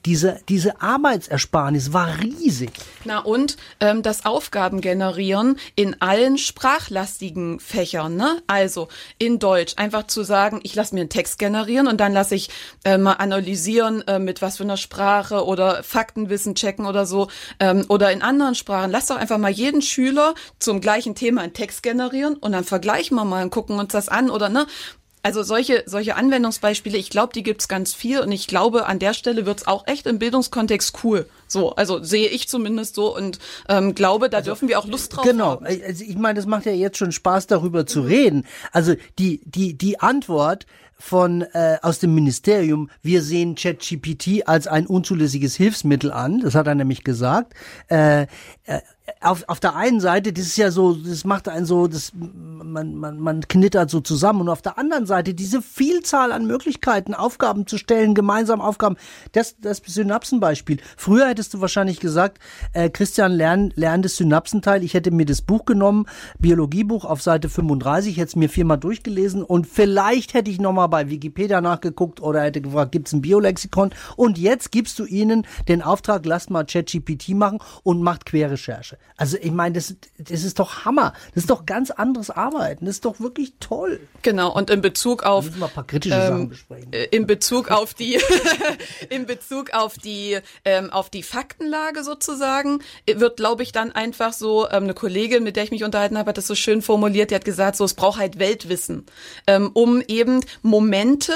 diese, diese Arbeitsersparnis war riesig. Na und ähm, das Aufgaben generieren in allen sprachlastigen Fächern, ne? Also in Deutsch einfach zu sagen, ich lasse mir einen Text generieren und dann lasse ich äh, mal analysieren, äh, mit was für einer Sprache oder Faktenwissen checken oder so. Ähm, oder in anderen Sprachen. Lass doch einfach mal jeden Schüler zum gleichen Thema einen Text generieren und dann vergleichen wir mal und gucken uns das an oder ne? Also solche, solche Anwendungsbeispiele, ich glaube, die gibt's ganz viel und ich glaube, an der Stelle wird's auch echt im Bildungskontext cool. So, also sehe ich zumindest so und ähm, glaube, da also, dürfen wir auch Lust drauf genau. haben. Genau, also ich meine, das macht ja jetzt schon Spaß, darüber zu reden. Also die, die, die Antwort von äh, aus dem Ministerium, wir sehen ChatGPT als ein unzulässiges Hilfsmittel an, das hat er nämlich gesagt. Äh, äh, auf, auf der einen Seite, das ist ja so, das macht einen so, das, man, man, man knittert so zusammen. Und auf der anderen Seite diese Vielzahl an Möglichkeiten, Aufgaben zu stellen, gemeinsam Aufgaben. Das, das Synapsenbeispiel. Früher hättest du wahrscheinlich gesagt, äh, Christian, lern, lern das Synapsenteil. Ich hätte mir das Buch genommen, Biologiebuch auf Seite 35, hätte es mir viermal durchgelesen und vielleicht hätte ich nochmal bei Wikipedia nachgeguckt oder hätte gefragt, gibt es ein Biolexikon? Und jetzt gibst du ihnen den Auftrag, lasst mal ChatGPT machen und macht Querrecherche. Also ich meine, das, das ist doch Hammer. Das ist doch ganz anderes Arbeiten. Das ist doch wirklich toll. Genau. Und in Bezug auf mal ein paar kritische ähm, Sachen besprechen. Äh, in Bezug auf die in Bezug auf die ähm, auf die Faktenlage sozusagen wird, glaube ich, dann einfach so ähm, eine Kollegin, mit der ich mich unterhalten habe, hat das so schön formuliert. Die hat gesagt, so es braucht halt Weltwissen, ähm, um eben Momente,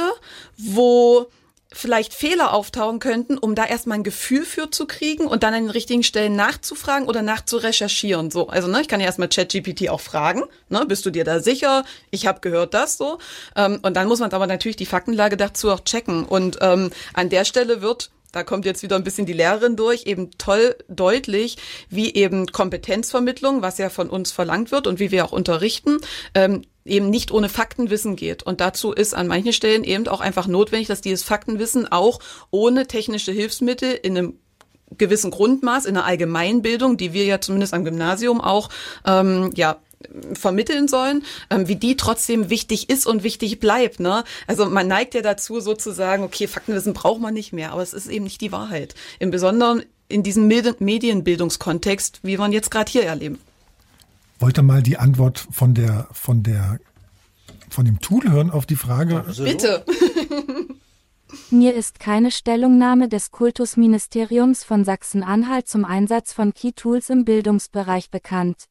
wo vielleicht Fehler auftauchen könnten, um da erstmal ein Gefühl für zu kriegen und dann an den richtigen Stellen nachzufragen oder nachzurecherchieren. So, also ne, ich kann ja erstmal ChatGPT auch fragen, ne, bist du dir da sicher? Ich habe gehört das so. Ähm, und dann muss man aber natürlich die Faktenlage dazu auch checken. Und ähm, an der Stelle wird da kommt jetzt wieder ein bisschen die Lehrerin durch, eben toll deutlich, wie eben Kompetenzvermittlung, was ja von uns verlangt wird und wie wir auch unterrichten, ähm, eben nicht ohne Faktenwissen geht. Und dazu ist an manchen Stellen eben auch einfach notwendig, dass dieses Faktenwissen auch ohne technische Hilfsmittel in einem gewissen Grundmaß, in der Allgemeinbildung, die wir ja zumindest am Gymnasium auch ähm, ja vermitteln sollen, ähm, wie die trotzdem wichtig ist und wichtig bleibt. Ne? Also man neigt ja dazu sozusagen, okay, Faktenwissen braucht man nicht mehr, aber es ist eben nicht die Wahrheit. Im Besonderen in diesem Medienbildungskontext, wie wir ihn jetzt gerade hier erleben. Wollte mal die Antwort von der, von der, von dem Tool hören auf die Frage. Bitte. Mir ist keine Stellungnahme des Kultusministeriums von Sachsen-Anhalt zum Einsatz von Key-Tools im Bildungsbereich bekannt.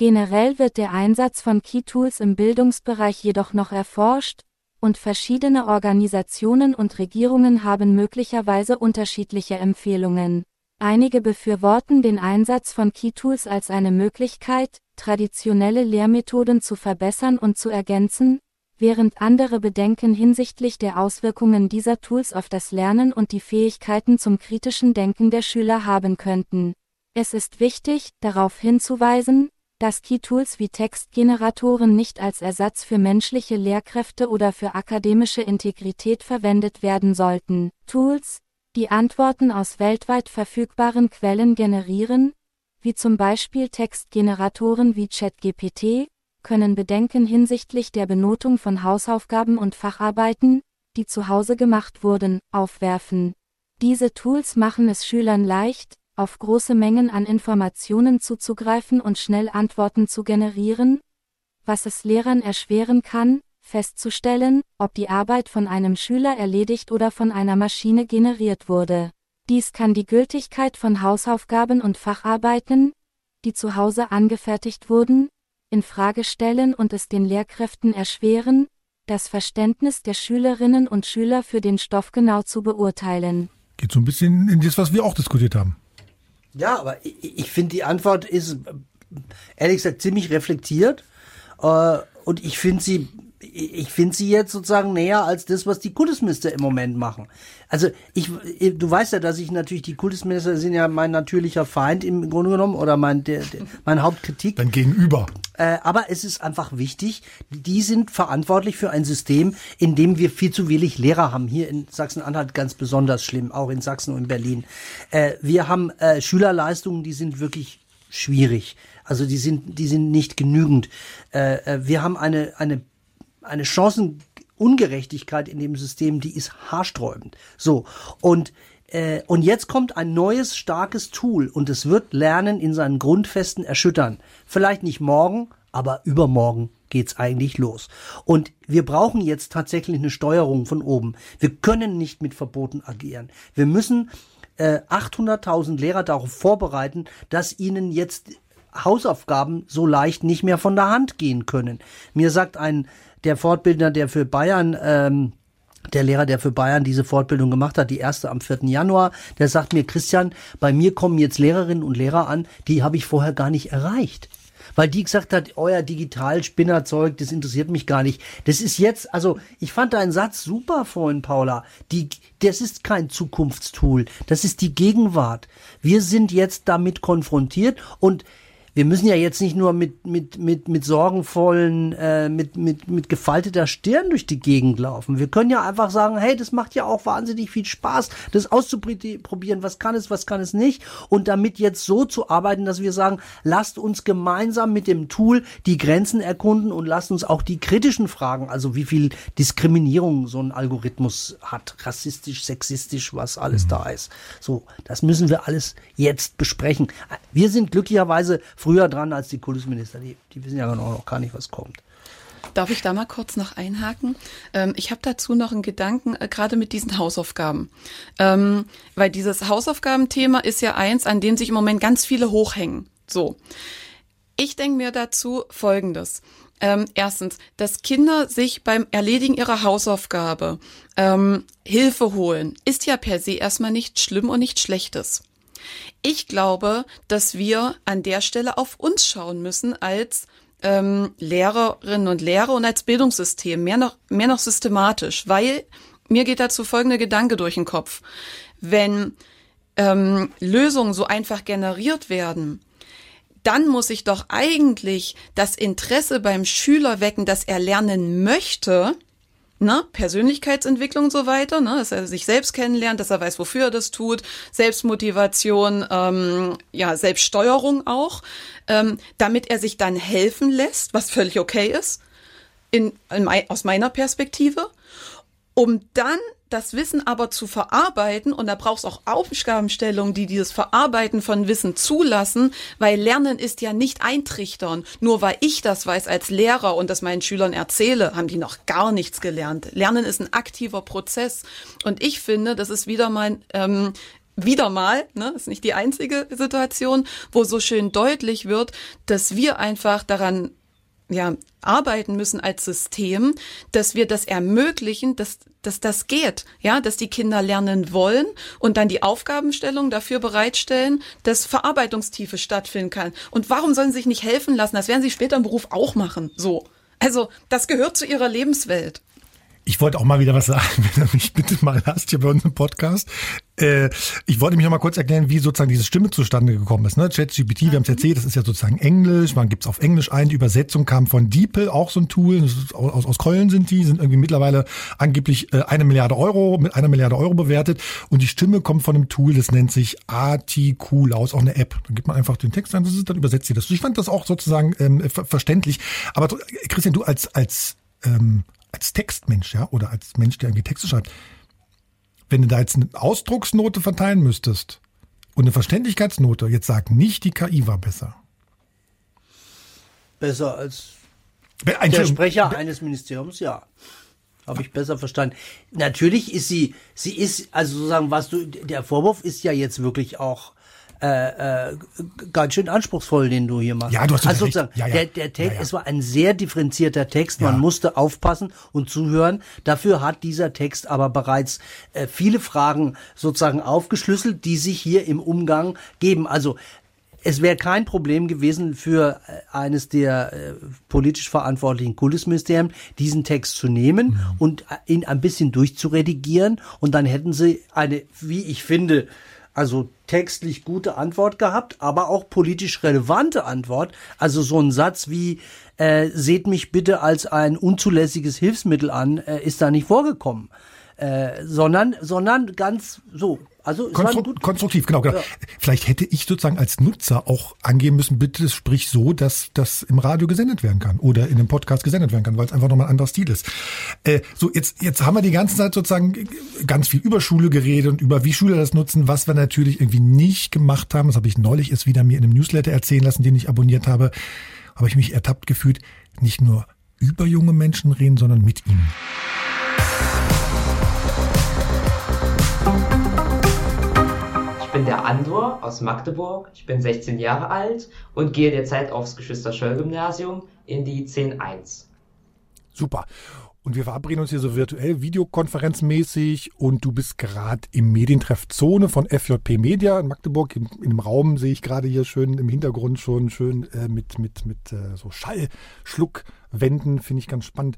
Generell wird der Einsatz von Key-Tools im Bildungsbereich jedoch noch erforscht, und verschiedene Organisationen und Regierungen haben möglicherweise unterschiedliche Empfehlungen. Einige befürworten den Einsatz von Key-Tools als eine Möglichkeit, traditionelle Lehrmethoden zu verbessern und zu ergänzen, während andere Bedenken hinsichtlich der Auswirkungen dieser Tools auf das Lernen und die Fähigkeiten zum kritischen Denken der Schüler haben könnten. Es ist wichtig, darauf hinzuweisen, dass Key-Tools wie Textgeneratoren nicht als Ersatz für menschliche Lehrkräfte oder für akademische Integrität verwendet werden sollten. Tools, die Antworten aus weltweit verfügbaren Quellen generieren, wie zum Beispiel Textgeneratoren wie ChatGPT, können Bedenken hinsichtlich der Benotung von Hausaufgaben und Facharbeiten, die zu Hause gemacht wurden, aufwerfen. Diese Tools machen es Schülern leicht, auf große Mengen an Informationen zuzugreifen und schnell Antworten zu generieren, was es Lehrern erschweren kann, festzustellen, ob die Arbeit von einem Schüler erledigt oder von einer Maschine generiert wurde. Dies kann die Gültigkeit von Hausaufgaben und Facharbeiten, die zu Hause angefertigt wurden, in Frage stellen und es den Lehrkräften erschweren, das Verständnis der Schülerinnen und Schüler für den Stoff genau zu beurteilen. Geht so ein bisschen in das, was wir auch diskutiert haben. Ja, aber ich, ich finde, die Antwort ist ehrlich gesagt ziemlich reflektiert. Äh, und ich finde sie, ich finde sie jetzt sozusagen näher als das, was die Kultusminister im Moment machen. Also ich, du weißt ja, dass ich natürlich die Kultusminister sind ja mein natürlicher Feind im Grunde genommen oder mein der, der, mein Hauptkritik. Dein Gegenüber. Äh, aber es ist einfach wichtig, die sind verantwortlich für ein System, in dem wir viel zu wenig Lehrer haben. Hier in Sachsen-Anhalt ganz besonders schlimm, auch in Sachsen und in Berlin. Äh, wir haben äh, Schülerleistungen, die sind wirklich schwierig. Also die sind, die sind nicht genügend. Äh, äh wir haben eine, eine, eine Chancenungerechtigkeit in dem System, die ist haarsträubend. So. Und äh, und jetzt kommt ein neues, starkes Tool und es wird Lernen in seinen Grundfesten erschüttern. Vielleicht nicht morgen, aber übermorgen geht's eigentlich los. Und wir brauchen jetzt tatsächlich eine Steuerung von oben. Wir können nicht mit Verboten agieren. Wir müssen äh, 800.000 Lehrer darauf vorbereiten, dass ihnen jetzt Hausaufgaben so leicht nicht mehr von der Hand gehen können. Mir sagt ein der Fortbildner, der für Bayern ähm, der Lehrer, der für Bayern diese Fortbildung gemacht hat, die erste am 4. Januar, der sagt mir, Christian, bei mir kommen jetzt Lehrerinnen und Lehrer an, die habe ich vorher gar nicht erreicht. Weil die gesagt hat, euer Digital-Spinnerzeug, das interessiert mich gar nicht. Das ist jetzt, also ich fand deinen Satz super vorhin, Paula. Die, das ist kein Zukunftstool, das ist die Gegenwart. Wir sind jetzt damit konfrontiert und wir müssen ja jetzt nicht nur mit, mit, mit, mit sorgenvollen, äh, mit, mit, mit gefalteter Stirn durch die Gegend laufen. Wir können ja einfach sagen, hey, das macht ja auch wahnsinnig viel Spaß, das auszuprobieren, was kann es, was kann es nicht. Und damit jetzt so zu arbeiten, dass wir sagen, lasst uns gemeinsam mit dem Tool die Grenzen erkunden und lasst uns auch die kritischen Fragen, also wie viel Diskriminierung so ein Algorithmus hat, rassistisch, sexistisch, was alles mhm. da ist. So, das müssen wir alles jetzt besprechen. Wir sind glücklicherweise früher dran als die Kultusminister. Die, die wissen ja noch gar nicht, was kommt. Darf ich da mal kurz noch einhaken? Ähm, ich habe dazu noch einen Gedanken, äh, gerade mit diesen Hausaufgaben. Ähm, weil dieses Hausaufgabenthema ist ja eins, an dem sich im Moment ganz viele hochhängen. So. Ich denke mir dazu Folgendes. Ähm, erstens, dass Kinder sich beim Erledigen ihrer Hausaufgabe ähm, Hilfe holen, ist ja per se erstmal nicht schlimm und nicht schlechtes. Ich glaube, dass wir an der Stelle auf uns schauen müssen als ähm, Lehrerinnen und Lehrer und als Bildungssystem, mehr noch, mehr noch systematisch, weil mir geht dazu folgende Gedanke durch den Kopf. Wenn ähm, Lösungen so einfach generiert werden, dann muss ich doch eigentlich das Interesse beim Schüler wecken, dass er lernen möchte, ne, Persönlichkeitsentwicklung und so weiter, ne, dass er sich selbst kennenlernt, dass er weiß, wofür er das tut, Selbstmotivation, ähm, ja, Selbststeuerung auch, ähm, damit er sich dann helfen lässt, was völlig okay ist, in, in, aus meiner Perspektive, um dann das Wissen aber zu verarbeiten, und da braucht es auch Aufgabenstellungen, die dieses Verarbeiten von Wissen zulassen, weil Lernen ist ja nicht eintrichtern. Nur weil ich das weiß als Lehrer und das meinen Schülern erzähle, haben die noch gar nichts gelernt. Lernen ist ein aktiver Prozess. Und ich finde, das ist wieder mein ähm, wieder mal, ne, ist nicht die einzige Situation, wo so schön deutlich wird, dass wir einfach daran ja, arbeiten müssen als System, dass wir das ermöglichen, dass, dass das geht, ja, dass die Kinder lernen wollen und dann die Aufgabenstellung dafür bereitstellen, dass Verarbeitungstiefe stattfinden kann. Und warum sollen sie sich nicht helfen lassen? Das werden sie später im Beruf auch machen, so. Also, das gehört zu ihrer Lebenswelt. Ich wollte auch mal wieder was sagen, wenn du mich bitte mal hast hier bei unserem Podcast. Äh, ich wollte mich noch mal kurz erklären, wie sozusagen diese Stimme zustande gekommen ist. Ne? ChatGPT, wir haben es erzählt, das ist ja sozusagen Englisch, man gibt es auf Englisch ein. Die Übersetzung kam von DeepL, auch so ein Tool, aus, aus Köln sind die, sind irgendwie mittlerweile angeblich äh, eine Milliarde Euro, mit einer Milliarde Euro bewertet. Und die Stimme kommt von einem Tool, das nennt sich ATQ, aus auch eine App. Dann gibt man einfach den Text ein, das ist, dann übersetzt sie das. Ich fand das auch sozusagen ähm, ver verständlich. Aber Christian, du als, als ähm, als Textmensch, ja, oder als Mensch, der irgendwie Texte schreibt, wenn du da jetzt eine Ausdrucksnote verteilen müsstest und eine Verständlichkeitsnote, jetzt sag nicht, die KI war besser. Besser als der Sprecher eines Ministeriums, ja. Habe ich besser verstanden. Natürlich ist sie, sie ist, also sozusagen, was du, der Vorwurf ist ja jetzt wirklich auch äh, äh, ganz schön anspruchsvoll, den du hier machst. Ja, du hast also sozusagen, ja, ja. Der, der Text, ja, ja. es war ein sehr differenzierter Text. Man musste aufpassen und zuhören. Dafür hat dieser Text aber bereits äh, viele Fragen sozusagen aufgeschlüsselt, die sich hier im Umgang geben. Also es wäre kein Problem gewesen für äh, eines der äh, politisch verantwortlichen Kultusministerien, diesen Text zu nehmen ja. und äh, ihn ein bisschen durchzuredigieren und dann hätten sie eine, wie ich finde, also textlich gute Antwort gehabt, aber auch politisch relevante Antwort. Also so ein Satz wie, äh, seht mich bitte als ein unzulässiges Hilfsmittel an, äh, ist da nicht vorgekommen. Äh, sondern, sondern ganz so, also Konstru konstruktiv, genau, genau. Ja. Vielleicht hätte ich sozusagen als Nutzer auch angeben müssen, bitte sprich so, dass das im Radio gesendet werden kann oder in einem Podcast gesendet werden kann, weil es einfach nochmal ein anderer Stil ist. Äh, so, jetzt, jetzt haben wir die ganze Zeit sozusagen ganz viel über Schule geredet und über wie Schüler das nutzen, was wir natürlich irgendwie nicht gemacht haben. Das habe ich neulich erst wieder mir in einem Newsletter erzählen lassen, den ich abonniert habe. Habe ich mich ertappt gefühlt, nicht nur über junge Menschen reden, sondern mit ihnen. Bin der Andor aus Magdeburg, ich bin 16 Jahre alt und gehe derzeit aufs Geschwister-Schöll-Gymnasium in die 10.1. Super. Und wir verabreden uns hier so virtuell, videokonferenzmäßig und du bist gerade im Medientreff Zone von FJP Media in Magdeburg. In, in dem Raum sehe ich gerade hier schön im Hintergrund schon schön äh, mit, mit, mit äh, so Schallschluckwänden, finde ich ganz spannend.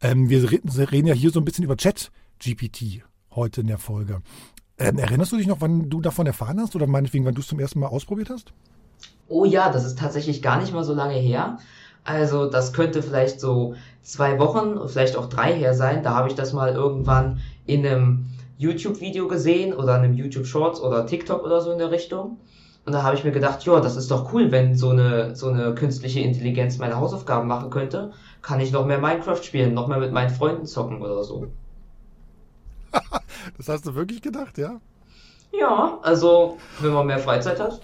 Ähm, wir reden, reden ja hier so ein bisschen über Chat-GPT heute in der Folge. Ähm, erinnerst du dich noch, wann du davon erfahren hast oder meinetwegen, wann du es zum ersten Mal ausprobiert hast? Oh ja, das ist tatsächlich gar nicht mal so lange her. Also das könnte vielleicht so zwei Wochen, vielleicht auch drei her sein. Da habe ich das mal irgendwann in einem YouTube-Video gesehen oder einem YouTube-Shorts oder TikTok oder so in der Richtung. Und da habe ich mir gedacht, ja, das ist doch cool, wenn so eine, so eine künstliche Intelligenz meine Hausaufgaben machen könnte. Kann ich noch mehr Minecraft spielen, noch mehr mit meinen Freunden zocken oder so. das hast du wirklich gedacht, ja? Ja, also wenn man mehr Freizeit hat.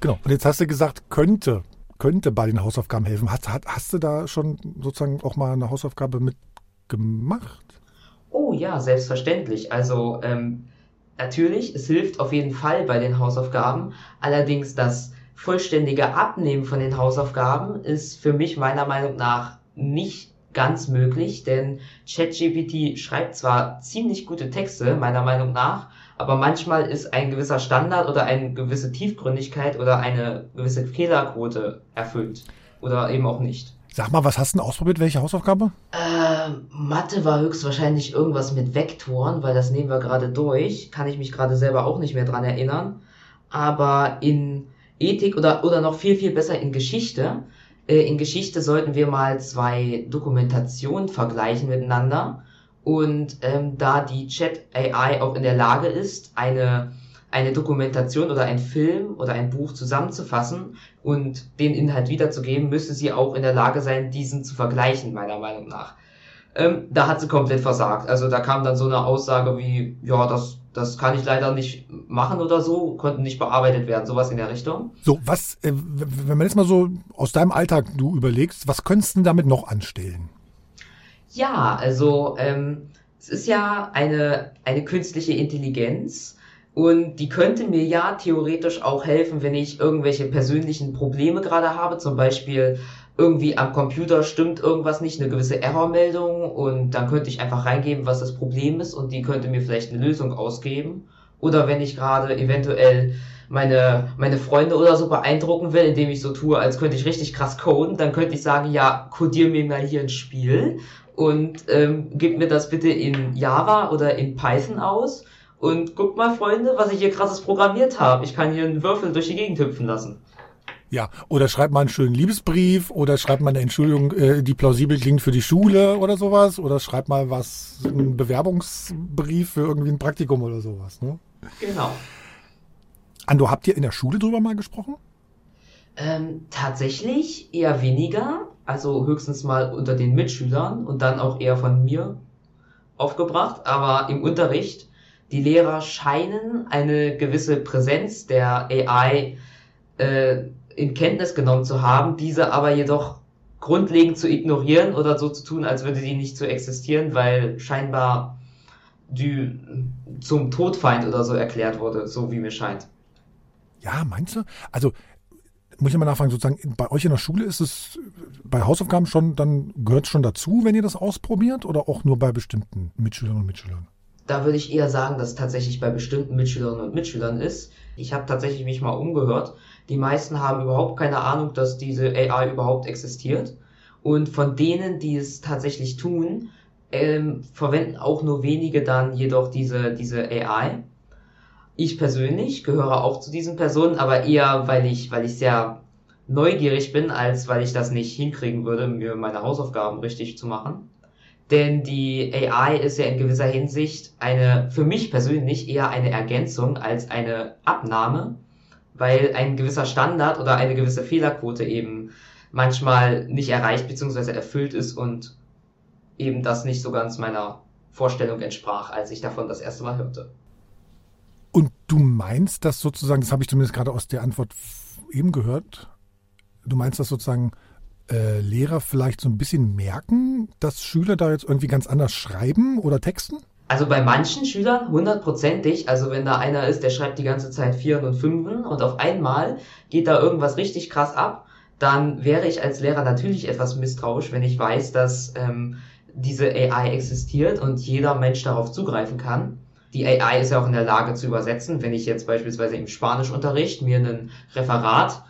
Genau. Und jetzt hast du gesagt, könnte könnte bei den Hausaufgaben helfen. Hast, hast du da schon sozusagen auch mal eine Hausaufgabe mitgemacht? Oh ja, selbstverständlich. Also ähm, natürlich, es hilft auf jeden Fall bei den Hausaufgaben. Allerdings das vollständige Abnehmen von den Hausaufgaben ist für mich meiner Meinung nach nicht ganz möglich, denn ChatGPT schreibt zwar ziemlich gute Texte, meiner Meinung nach, aber manchmal ist ein gewisser Standard oder eine gewisse Tiefgründigkeit oder eine gewisse Fehlerquote erfüllt oder eben auch nicht. Sag mal, was hast du denn ausprobiert? Welche Hausaufgabe? Äh, Mathe war höchstwahrscheinlich irgendwas mit Vektoren, weil das nehmen wir gerade durch. Kann ich mich gerade selber auch nicht mehr dran erinnern. Aber in Ethik oder, oder noch viel, viel besser in Geschichte. Äh, in Geschichte sollten wir mal zwei Dokumentationen vergleichen miteinander. Und ähm, da die Chat AI auch in der Lage ist, eine, eine Dokumentation oder ein Film oder ein Buch zusammenzufassen und den Inhalt wiederzugeben, müsste sie auch in der Lage sein, diesen zu vergleichen, meiner Meinung nach. Ähm, da hat sie komplett versagt. Also da kam dann so eine Aussage wie, ja, das, das kann ich leider nicht machen oder so, konnten nicht bearbeitet werden, sowas in der Richtung. So, was, äh, wenn man jetzt mal so aus deinem Alltag du überlegst, was könntest du damit noch anstellen? Ja, also ähm, es ist ja eine, eine künstliche Intelligenz und die könnte mir ja theoretisch auch helfen, wenn ich irgendwelche persönlichen Probleme gerade habe, zum Beispiel irgendwie am Computer stimmt irgendwas nicht, eine gewisse Errormeldung und dann könnte ich einfach reingeben, was das Problem ist und die könnte mir vielleicht eine Lösung ausgeben. Oder wenn ich gerade eventuell meine, meine Freunde oder so beeindrucken will, indem ich so tue, als könnte ich richtig krass coden, dann könnte ich sagen, ja, codier mir mal hier ein Spiel und ähm, gib mir das bitte in Java oder in Python aus und guck mal, Freunde, was ich hier krasses programmiert habe. Ich kann hier einen Würfel durch die Gegend hüpfen lassen. Ja, oder schreibt mal einen schönen Liebesbrief oder schreibt mal eine Entschuldigung, äh, die plausibel klingt für die Schule oder sowas oder schreibt mal was, einen Bewerbungsbrief für irgendwie ein Praktikum oder sowas. Ne? Genau. Ando, habt ihr in der Schule drüber mal gesprochen? Ähm, tatsächlich eher weniger, also höchstens mal unter den Mitschülern und dann auch eher von mir aufgebracht, aber im Unterricht, die Lehrer scheinen eine gewisse Präsenz der AI äh, in Kenntnis genommen zu haben, diese aber jedoch grundlegend zu ignorieren oder so zu tun, als würde die nicht zu existieren, weil scheinbar die zum Todfeind oder so erklärt wurde, so wie mir scheint. Ja, meinst du? Also muss ich mal nachfragen, sozusagen, bei euch in der Schule ist es bei Hausaufgaben schon, dann gehört es schon dazu, wenn ihr das ausprobiert oder auch nur bei bestimmten Mitschülerinnen und Mitschülern? Da würde ich eher sagen, dass es tatsächlich bei bestimmten Mitschülerinnen und Mitschülern ist. Ich habe tatsächlich mich mal umgehört. Die meisten haben überhaupt keine Ahnung, dass diese AI überhaupt existiert. Und von denen, die es tatsächlich tun, ähm, verwenden auch nur wenige dann jedoch diese, diese AI. Ich persönlich gehöre auch zu diesen Personen, aber eher, weil ich, weil ich sehr neugierig bin, als weil ich das nicht hinkriegen würde, mir meine Hausaufgaben richtig zu machen. Denn die AI ist ja in gewisser Hinsicht eine, für mich persönlich eher eine Ergänzung als eine Abnahme, weil ein gewisser Standard oder eine gewisse Fehlerquote eben manchmal nicht erreicht bzw. erfüllt ist und eben das nicht so ganz meiner Vorstellung entsprach, als ich davon das erste Mal hörte. Und du meinst, dass sozusagen, das habe ich zumindest gerade aus der Antwort eben gehört, du meinst, dass sozusagen äh, Lehrer vielleicht so ein bisschen merken, dass Schüler da jetzt irgendwie ganz anders schreiben oder texten? Also bei manchen Schülern hundertprozentig. Also wenn da einer ist, der schreibt die ganze Zeit Vieren und Fünfen und auf einmal geht da irgendwas richtig krass ab, dann wäre ich als Lehrer natürlich etwas misstrauisch, wenn ich weiß, dass ähm, diese AI existiert und jeder Mensch darauf zugreifen kann. Die AI ist ja auch in der Lage zu übersetzen. Wenn ich jetzt beispielsweise im Spanischunterricht mir ein Referat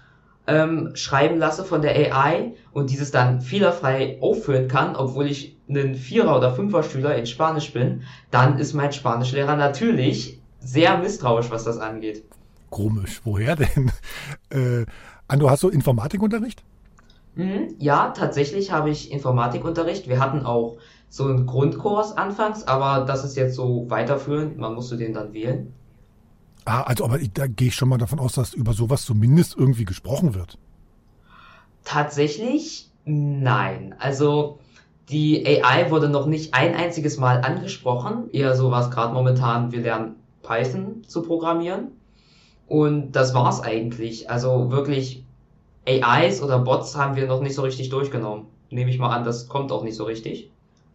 ähm, schreiben lasse von der AI und dieses dann fehlerfrei aufführen kann, obwohl ich ein Vierer- oder Fünfer-Schüler in Spanisch bin, dann ist mein Spanischlehrer natürlich sehr misstrauisch, was das angeht. Komisch, woher denn? Äh, Ando, hast du Informatikunterricht? Mhm, ja, tatsächlich habe ich Informatikunterricht. Wir hatten auch so einen Grundkurs anfangs, aber das ist jetzt so weiterführend. Man musste den dann wählen. Ah, also aber da gehe ich schon mal davon aus, dass über sowas zumindest irgendwie gesprochen wird. Tatsächlich nein. Also die AI wurde noch nicht ein einziges Mal angesprochen. Eher sowas gerade momentan, wir lernen Python zu programmieren. Und das war's eigentlich. Also wirklich AIs oder Bots haben wir noch nicht so richtig durchgenommen. Nehme ich mal an, das kommt auch nicht so richtig.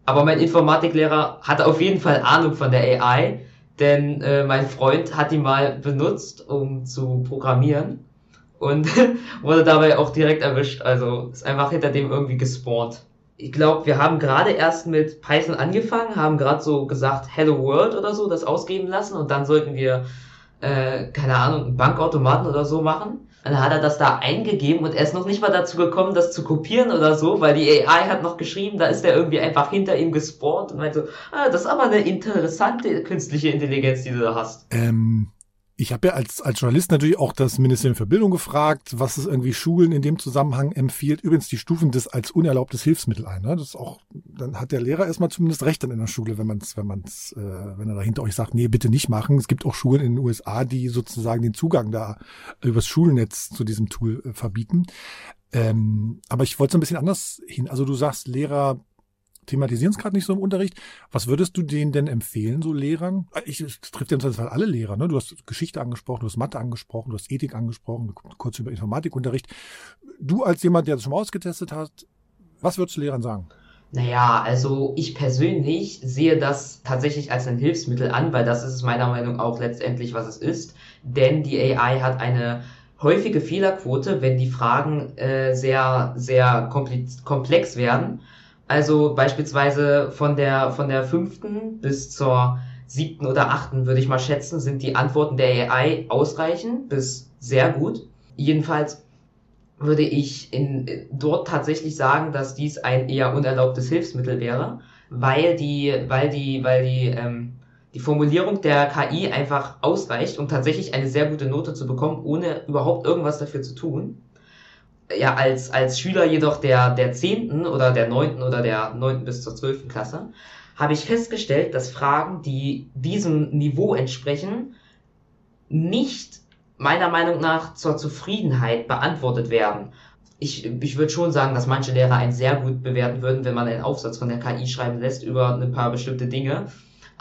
Aber mein Informatiklehrer hatte auf jeden Fall Ahnung von der AI, denn äh, mein Freund hat die mal benutzt, um zu programmieren und wurde dabei auch direkt erwischt. Also ist einfach hinter dem irgendwie gespawnt. Ich glaube, wir haben gerade erst mit Python angefangen, haben gerade so gesagt Hello World oder so, das ausgeben lassen und dann sollten wir, äh, keine Ahnung, Bankautomaten oder so machen. Dann hat er das da eingegeben und er ist noch nicht mal dazu gekommen, das zu kopieren oder so, weil die AI hat noch geschrieben, da ist er irgendwie einfach hinter ihm gespawnt und meinte so, ah, das ist aber eine interessante künstliche Intelligenz, die du da hast. Ähm, ich habe ja als, als Journalist natürlich auch das Ministerium für Bildung gefragt, was es irgendwie Schulen in dem Zusammenhang empfiehlt. Übrigens, die stufen das als unerlaubtes Hilfsmittel ein. Ne? Das ist auch, dann hat der Lehrer erstmal zumindest recht dann in der Schule, wenn man es, wenn man es, äh, wenn er da hinter euch sagt, nee, bitte nicht machen. Es gibt auch Schulen in den USA, die sozusagen den Zugang da übers Schulnetz zu diesem Tool äh, verbieten. Ähm, aber ich wollte so ein bisschen anders hin. Also du sagst, Lehrer thematisieren es gerade nicht so im Unterricht. Was würdest du denen denn empfehlen, so Lehrern? Ich, das trifft ja im Fall alle Lehrer. Ne? Du hast Geschichte angesprochen, du hast Mathe angesprochen, du hast Ethik angesprochen, kurz über Informatikunterricht. Du als jemand, der das schon mal ausgetestet hat, was würdest du Lehrern sagen? Naja, also ich persönlich sehe das tatsächlich als ein Hilfsmittel an, weil das ist meiner Meinung nach auch letztendlich, was es ist. Denn die AI hat eine häufige Fehlerquote, wenn die Fragen äh, sehr, sehr komplex werden also beispielsweise von der, von der fünften bis zur siebten oder achten würde ich mal schätzen, sind die Antworten der AI ausreichend bis sehr gut. Jedenfalls würde ich in, dort tatsächlich sagen, dass dies ein eher unerlaubtes Hilfsmittel wäre, weil die, weil die, weil die, ähm, die Formulierung der KI einfach ausreicht, um tatsächlich eine sehr gute Note zu bekommen, ohne überhaupt irgendwas dafür zu tun ja, als, als Schüler jedoch der, der 10. oder der 9. oder der 9. bis zur 12. Klasse, habe ich festgestellt, dass Fragen, die diesem Niveau entsprechen, nicht meiner Meinung nach zur Zufriedenheit beantwortet werden. Ich, ich würde schon sagen, dass manche Lehrer einen sehr gut bewerten würden, wenn man einen Aufsatz von der KI schreiben lässt über ein paar bestimmte Dinge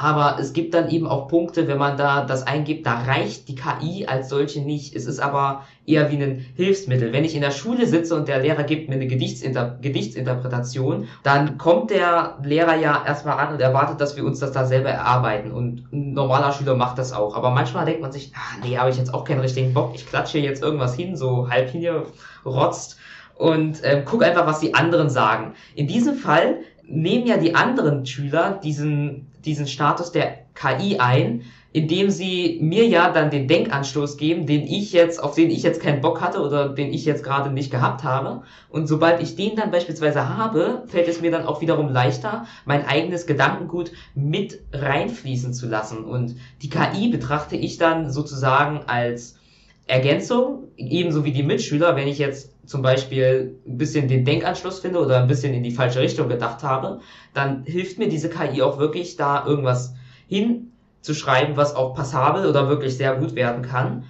aber es gibt dann eben auch Punkte, wenn man da das eingibt, da reicht die KI als solche nicht. Es ist aber eher wie ein Hilfsmittel. Wenn ich in der Schule sitze und der Lehrer gibt mir eine Gedichtsinter Gedichtsinterpretation, dann kommt der Lehrer ja erstmal an und erwartet, dass wir uns das da selber erarbeiten. Und ein normaler Schüler macht das auch. Aber manchmal denkt man sich, ah, nee, habe ich jetzt auch keinen richtigen Bock. Ich klatsche jetzt irgendwas hin, so halb hier rotzt und äh, guck einfach, was die anderen sagen. In diesem Fall nehmen ja die anderen Schüler diesen diesen Status der KI ein, indem sie mir ja dann den Denkanstoß geben, den ich jetzt, auf den ich jetzt keinen Bock hatte oder den ich jetzt gerade nicht gehabt habe. Und sobald ich den dann beispielsweise habe, fällt es mir dann auch wiederum leichter, mein eigenes Gedankengut mit reinfließen zu lassen. Und die KI betrachte ich dann sozusagen als Ergänzung, ebenso wie die Mitschüler, wenn ich jetzt zum Beispiel ein bisschen den Denkanschluss finde oder ein bisschen in die falsche Richtung gedacht habe, dann hilft mir diese KI auch wirklich, da irgendwas hinzuschreiben, was auch passabel oder wirklich sehr gut werden kann,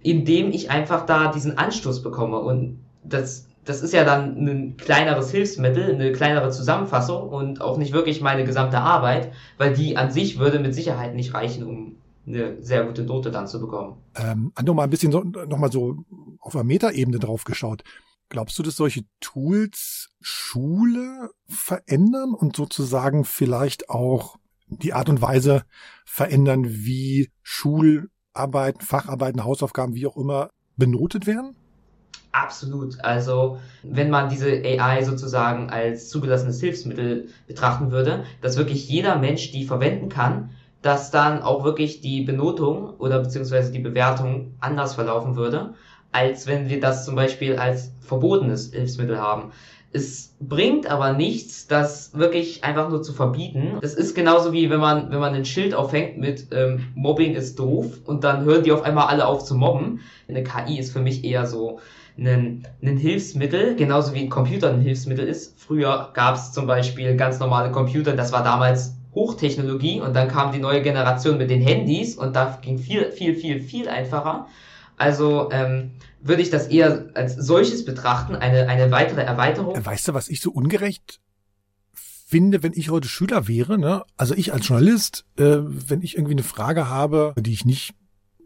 indem ich einfach da diesen Anstoß bekomme. Und das, das ist ja dann ein kleineres Hilfsmittel, eine kleinere Zusammenfassung und auch nicht wirklich meine gesamte Arbeit, weil die an sich würde mit Sicherheit nicht reichen, um eine sehr gute Note dann zu bekommen. Ähm, noch mal ein bisschen so, noch mal so auf der Metaebene drauf geschaut. Glaubst du, dass solche Tools Schule verändern und sozusagen vielleicht auch die Art und Weise verändern, wie Schularbeiten, Facharbeiten, Hausaufgaben, wie auch immer benotet werden? Absolut. Also wenn man diese AI sozusagen als zugelassenes Hilfsmittel betrachten würde, dass wirklich jeder Mensch die verwenden kann, dass dann auch wirklich die Benotung oder beziehungsweise die Bewertung anders verlaufen würde, als wenn wir das zum Beispiel als verbotenes Hilfsmittel haben. Es bringt aber nichts, das wirklich einfach nur zu verbieten. Das ist genauso wie wenn man, wenn man ein Schild aufhängt mit ähm, Mobbing ist doof und dann hören die auf einmal alle auf zu mobben. Eine KI ist für mich eher so ein, ein Hilfsmittel, genauso wie ein Computer ein Hilfsmittel ist. Früher gab es zum Beispiel ganz normale Computer, das war damals Hochtechnologie und dann kam die neue Generation mit den Handys und da ging viel, viel, viel, viel einfacher. Also ähm, würde ich das eher als solches betrachten, eine, eine weitere Erweiterung. Weißt du, was ich so ungerecht finde, wenn ich heute Schüler wäre, ne? Also ich als Journalist, äh, wenn ich irgendwie eine Frage habe, die ich nicht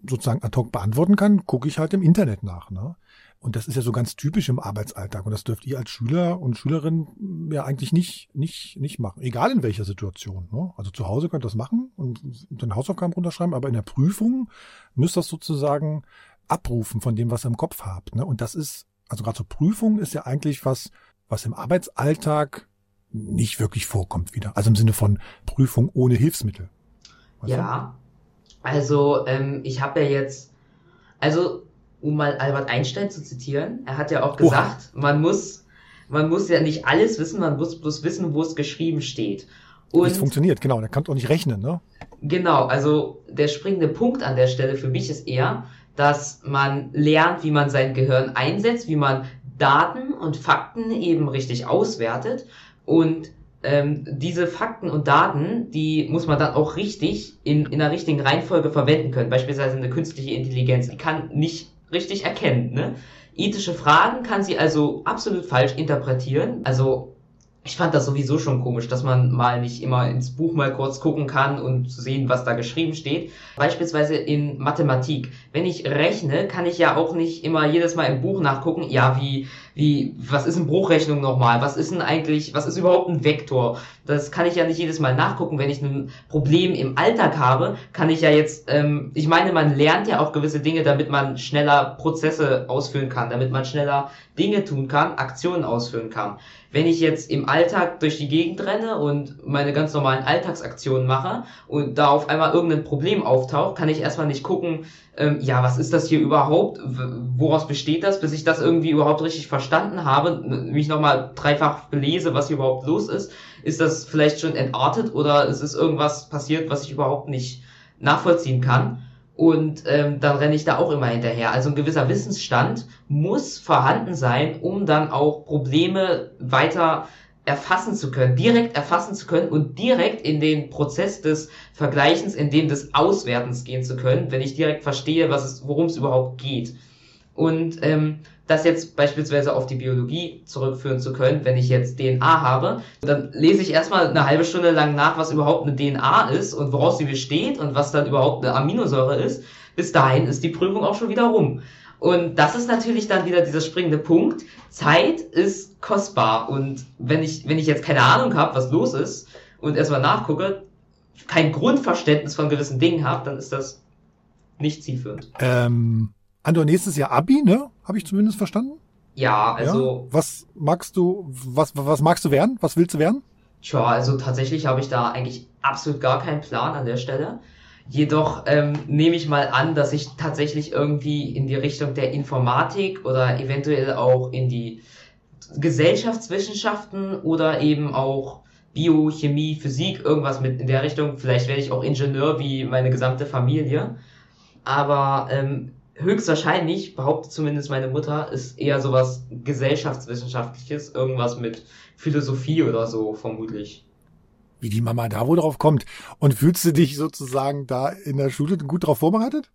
sozusagen ad hoc beantworten kann, gucke ich halt im Internet nach. Ne? Und das ist ja so ganz typisch im Arbeitsalltag. Und das dürft ihr als Schüler und Schülerin ja eigentlich nicht, nicht, nicht machen. Egal in welcher Situation. Ne? Also zu Hause könnt ihr das machen und den Hausaufgaben runterschreiben, aber in der Prüfung müsst ihr das sozusagen abrufen von dem, was ihr im Kopf habt. Ne? Und das ist, also gerade so Prüfung ist ja eigentlich was, was im Arbeitsalltag nicht wirklich vorkommt wieder. Also im Sinne von Prüfung ohne Hilfsmittel. Weißt ja. Du? Also ähm, ich habe ja jetzt, also um mal Albert Einstein zu zitieren, er hat ja auch gesagt, Oha. man muss, man muss ja nicht alles wissen, man muss bloß wissen, wo es geschrieben steht. Und es funktioniert, genau, der kann auch nicht rechnen, ne? Genau, also der springende Punkt an der Stelle für mich ist eher, dass man lernt, wie man sein Gehirn einsetzt, wie man Daten und Fakten eben richtig auswertet und ähm, diese Fakten und Daten, die muss man dann auch richtig in, in einer richtigen Reihenfolge verwenden können. Beispielsweise eine künstliche Intelligenz, die kann nicht richtig erkennen. Ne? Ethische Fragen kann sie also absolut falsch interpretieren. Also ich fand das sowieso schon komisch, dass man mal nicht immer ins Buch mal kurz gucken kann und zu sehen, was da geschrieben steht. Beispielsweise in Mathematik. Wenn ich rechne, kann ich ja auch nicht immer jedes Mal im Buch nachgucken, ja, wie, wie, was ist eine Bruchrechnung nochmal? Was ist denn eigentlich, was ist überhaupt ein Vektor? Das kann ich ja nicht jedes Mal nachgucken. Wenn ich ein Problem im Alltag habe, kann ich ja jetzt, ähm, ich meine, man lernt ja auch gewisse Dinge, damit man schneller Prozesse ausführen kann, damit man schneller Dinge tun kann, Aktionen ausführen kann. Wenn ich jetzt im Alltag durch die Gegend renne und meine ganz normalen Alltagsaktionen mache und da auf einmal irgendein Problem auftaucht, kann ich erstmal nicht gucken, ähm, ja, was ist das hier überhaupt? Woraus besteht das? Bis ich das irgendwie überhaupt richtig verstanden habe, mich nochmal dreifach belese, was hier überhaupt los ist. Ist das vielleicht schon entartet oder ist es irgendwas passiert, was ich überhaupt nicht nachvollziehen kann? Und ähm, dann renne ich da auch immer hinterher. Also ein gewisser Wissensstand muss vorhanden sein, um dann auch Probleme weiter erfassen zu können, direkt erfassen zu können und direkt in den Prozess des Vergleichens, in dem des Auswertens gehen zu können, wenn ich direkt verstehe, was es, worum es überhaupt geht. Und ähm, das jetzt beispielsweise auf die Biologie zurückführen zu können, wenn ich jetzt DNA habe, dann lese ich erstmal eine halbe Stunde lang nach, was überhaupt eine DNA ist und woraus sie besteht und was dann überhaupt eine Aminosäure ist. Bis dahin ist die Prüfung auch schon wieder rum. Und das ist natürlich dann wieder dieser springende Punkt. Zeit ist kostbar und wenn ich, wenn ich jetzt keine Ahnung habe, was los ist und erstmal nachgucke, kein Grundverständnis von gewissen Dingen habe, dann ist das nicht zielführend. Ähm, Andor, nächstes Jahr Abi, ne? Habe ich zumindest verstanden? Ja, also. Ja? Was magst du, was, was magst du werden? Was willst du werden? Tja, also tatsächlich habe ich da eigentlich absolut gar keinen Plan an der Stelle. Jedoch ähm, nehme ich mal an, dass ich tatsächlich irgendwie in die Richtung der Informatik oder eventuell auch in die Gesellschaftswissenschaften oder eben auch Biochemie, Physik, irgendwas mit in der Richtung. Vielleicht werde ich auch Ingenieur wie meine gesamte Familie. Aber ähm, höchstwahrscheinlich, behauptet zumindest meine Mutter, ist eher sowas gesellschaftswissenschaftliches, irgendwas mit Philosophie oder so vermutlich. Wie die Mama da wohl drauf kommt. Und fühlst du dich sozusagen da in der Schule gut drauf vorbereitet?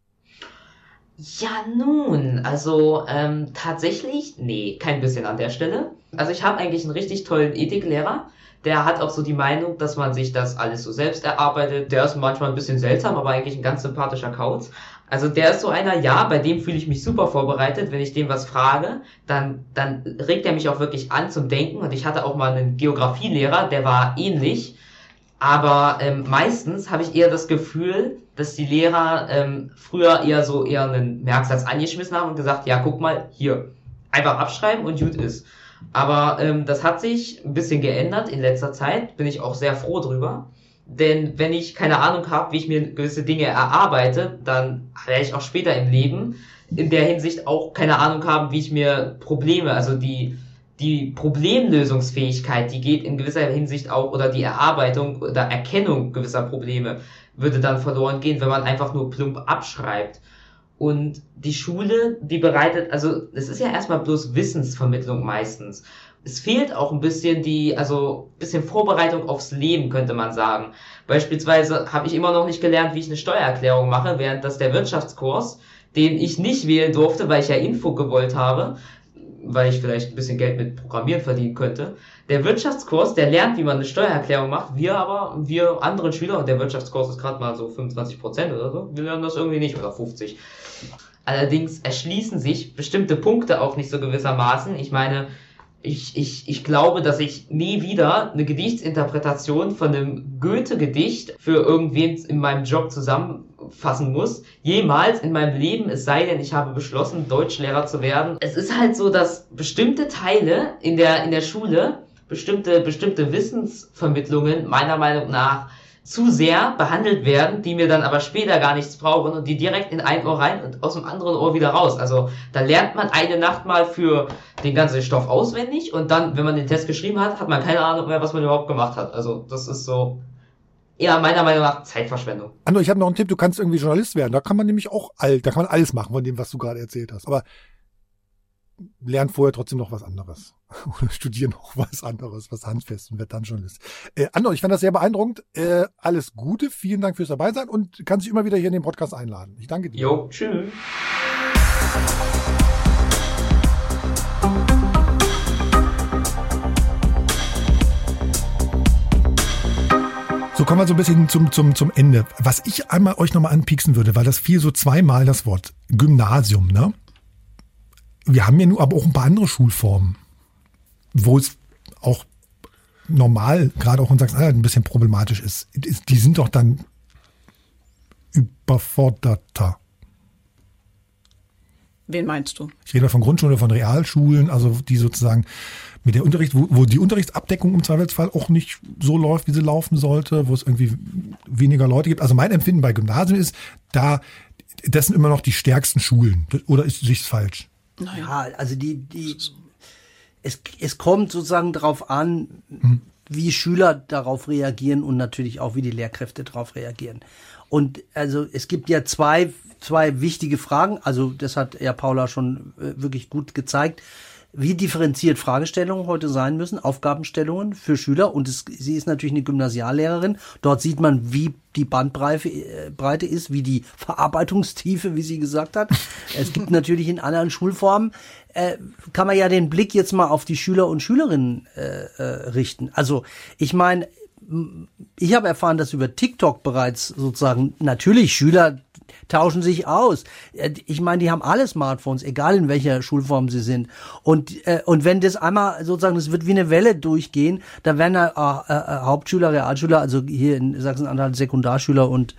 Ja, nun, also ähm, tatsächlich, nee, kein bisschen an der Stelle. Also ich habe eigentlich einen richtig tollen Ethiklehrer, der hat auch so die Meinung, dass man sich das alles so selbst erarbeitet. Der ist manchmal ein bisschen seltsam, aber eigentlich ein ganz sympathischer Kauz. Also der ist so einer, ja, bei dem fühle ich mich super vorbereitet. Wenn ich dem was frage, dann, dann regt er mich auch wirklich an zum Denken. Und ich hatte auch mal einen Geografielehrer, der war ähnlich. Aber ähm, meistens habe ich eher das Gefühl, dass die Lehrer ähm, früher eher so eher einen Merksatz angeschmissen haben und gesagt, ja, guck mal, hier, einfach abschreiben und gut ist. Aber ähm, das hat sich ein bisschen geändert in letzter Zeit, bin ich auch sehr froh drüber. Denn wenn ich keine Ahnung habe, wie ich mir gewisse Dinge erarbeite, dann werde ich auch später im Leben in der Hinsicht auch keine Ahnung haben, wie ich mir Probleme, also die, die Problemlösungsfähigkeit, die geht in gewisser Hinsicht auch, oder die Erarbeitung oder Erkennung gewisser Probleme würde dann verloren gehen, wenn man einfach nur plump abschreibt. Und die Schule, die bereitet, also es ist ja erstmal bloß Wissensvermittlung meistens es fehlt auch ein bisschen die, also bisschen Vorbereitung aufs Leben, könnte man sagen. Beispielsweise habe ich immer noch nicht gelernt, wie ich eine Steuererklärung mache, während das der Wirtschaftskurs, den ich nicht wählen durfte, weil ich ja Info gewollt habe, weil ich vielleicht ein bisschen Geld mit Programmieren verdienen könnte. Der Wirtschaftskurs, der lernt, wie man eine Steuererklärung macht. Wir aber, wir anderen Schüler, und der Wirtschaftskurs ist gerade mal so 25 Prozent oder so, wir lernen das irgendwie nicht, oder 50. Allerdings erschließen sich bestimmte Punkte auch nicht so gewissermaßen. Ich meine, ich, ich, ich glaube, dass ich nie wieder eine Gedichtsinterpretation von einem Goethe-Gedicht für irgendwen in meinem Job zusammenfassen muss. Jemals in meinem Leben, es sei denn, ich habe beschlossen, Deutschlehrer zu werden. Es ist halt so, dass bestimmte Teile in der, in der Schule, bestimmte, bestimmte Wissensvermittlungen meiner Meinung nach zu sehr behandelt werden, die mir dann aber später gar nichts brauchen und die direkt in ein Ohr rein und aus dem anderen Ohr wieder raus. Also da lernt man eine Nacht mal für den ganzen Stoff auswendig und dann, wenn man den Test geschrieben hat, hat man keine Ahnung mehr, was man überhaupt gemacht hat. Also das ist so eher meiner Meinung nach Zeitverschwendung. Ando, ich habe noch einen Tipp, du kannst irgendwie Journalist werden. Da kann man nämlich auch all, da kann man alles machen von dem, was du gerade erzählt hast. Aber lern vorher trotzdem noch was anderes. Oder studiere noch was anderes, was handfest und wird dann schon ist. Äh, Andor, ich fand das sehr beeindruckend. Äh, alles Gute, vielen Dank fürs dabei sein und kannst dich immer wieder hier in den Podcast einladen. Ich danke dir. Jo, tschüss. So kommen wir so ein bisschen zum, zum, zum Ende. Was ich einmal euch nochmal anpieksen würde, weil das fiel so zweimal das Wort Gymnasium, ne? Wir haben ja nur aber auch ein paar andere Schulformen wo es auch normal, gerade auch in Sachsen-Anhalt, ein bisschen problematisch ist, die sind doch dann überforderter. Wen meinst du? Ich rede von Grundschulen, von Realschulen, also die sozusagen mit der Unterricht, wo, wo die Unterrichtsabdeckung im Zweifelsfall auch nicht so läuft, wie sie laufen sollte, wo es irgendwie weniger Leute gibt. Also mein Empfinden bei Gymnasien ist, da, das sind immer noch die stärksten Schulen. Oder ist sich's falsch? Naja, also die, die, es, es kommt sozusagen darauf an, hm. wie Schüler darauf reagieren und natürlich auch, wie die Lehrkräfte darauf reagieren. Und also es gibt ja zwei, zwei wichtige Fragen. Also das hat ja Paula schon äh, wirklich gut gezeigt wie differenziert Fragestellungen heute sein müssen, Aufgabenstellungen für Schüler. Und es, sie ist natürlich eine Gymnasiallehrerin. Dort sieht man, wie die Bandbreite äh, Breite ist, wie die Verarbeitungstiefe, wie sie gesagt hat. Es gibt natürlich in anderen Schulformen, äh, kann man ja den Blick jetzt mal auf die Schüler und Schülerinnen äh, äh, richten. Also ich meine, ich habe erfahren, dass über TikTok bereits sozusagen natürlich Schüler tauschen sich aus. Äh, ich meine, die haben alle Smartphones, egal in welcher Schulform sie sind. Und, äh, und wenn das einmal sozusagen, das wird wie eine Welle durchgehen, dann werden äh, äh, Hauptschüler, Realschüler, also hier in Sachsen-Anhalt Sekundarschüler und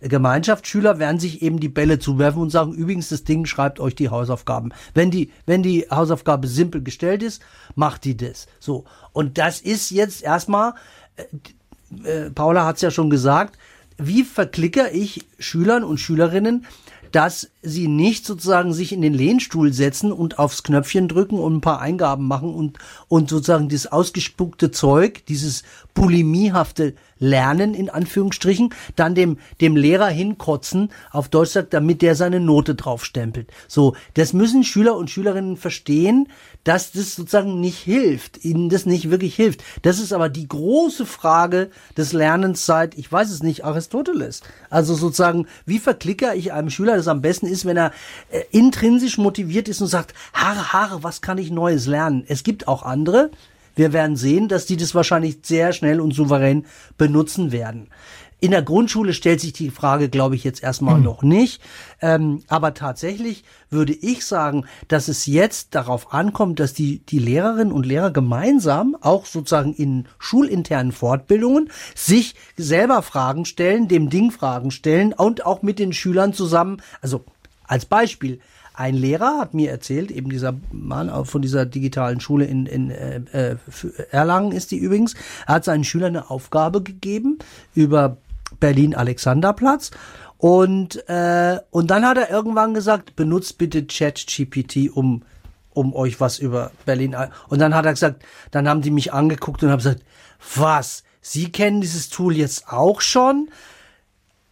Gemeinschaftsschüler werden sich eben die Bälle zuwerfen und sagen, übrigens, das Ding schreibt euch die Hausaufgaben. Wenn die, wenn die Hausaufgabe simpel gestellt ist, macht die das. So. Und das ist jetzt erstmal, äh, äh Paula hat es ja schon gesagt, wie verklicker ich Schülern und Schülerinnen, dass sie nicht sozusagen sich in den Lehnstuhl setzen und aufs Knöpfchen drücken und ein paar Eingaben machen und, und sozusagen das ausgespuckte Zeug, dieses bulimiehafte Lernen in Anführungsstrichen, dann dem, dem Lehrer hinkotzen, auf Deutsch sagt, damit der seine Note draufstempelt. So, das müssen Schüler und Schülerinnen verstehen, dass das sozusagen nicht hilft, ihnen das nicht wirklich hilft. Das ist aber die große Frage des Lernens seit, ich weiß es nicht, Aristoteles. Also sozusagen, wie verklicker ich einem Schüler, das am besten ist, wenn er äh, intrinsisch motiviert ist und sagt, Haare, Haare, was kann ich Neues lernen? Es gibt auch andere, wir werden sehen, dass die das wahrscheinlich sehr schnell und souverän benutzen werden. in der Grundschule stellt sich die Frage, glaube ich, jetzt erstmal hm. noch nicht. Ähm, aber tatsächlich würde ich sagen, dass es jetzt darauf ankommt, dass die, die Lehrerinnen und Lehrer gemeinsam, auch sozusagen in schulinternen Fortbildungen, sich selber Fragen stellen, dem Ding Fragen stellen und auch mit den Schülern zusammen, also als Beispiel, ein Lehrer hat mir erzählt, eben dieser Mann von dieser digitalen Schule in, in äh, äh Erlangen ist die übrigens, er hat seinen Schülern eine Aufgabe gegeben über Berlin-Alexanderplatz. Und, äh, und dann hat er irgendwann gesagt, benutzt bitte ChatGPT, um, um euch was über Berlin. Und dann hat er gesagt, dann haben die mich angeguckt und haben gesagt, was? Sie kennen dieses Tool jetzt auch schon?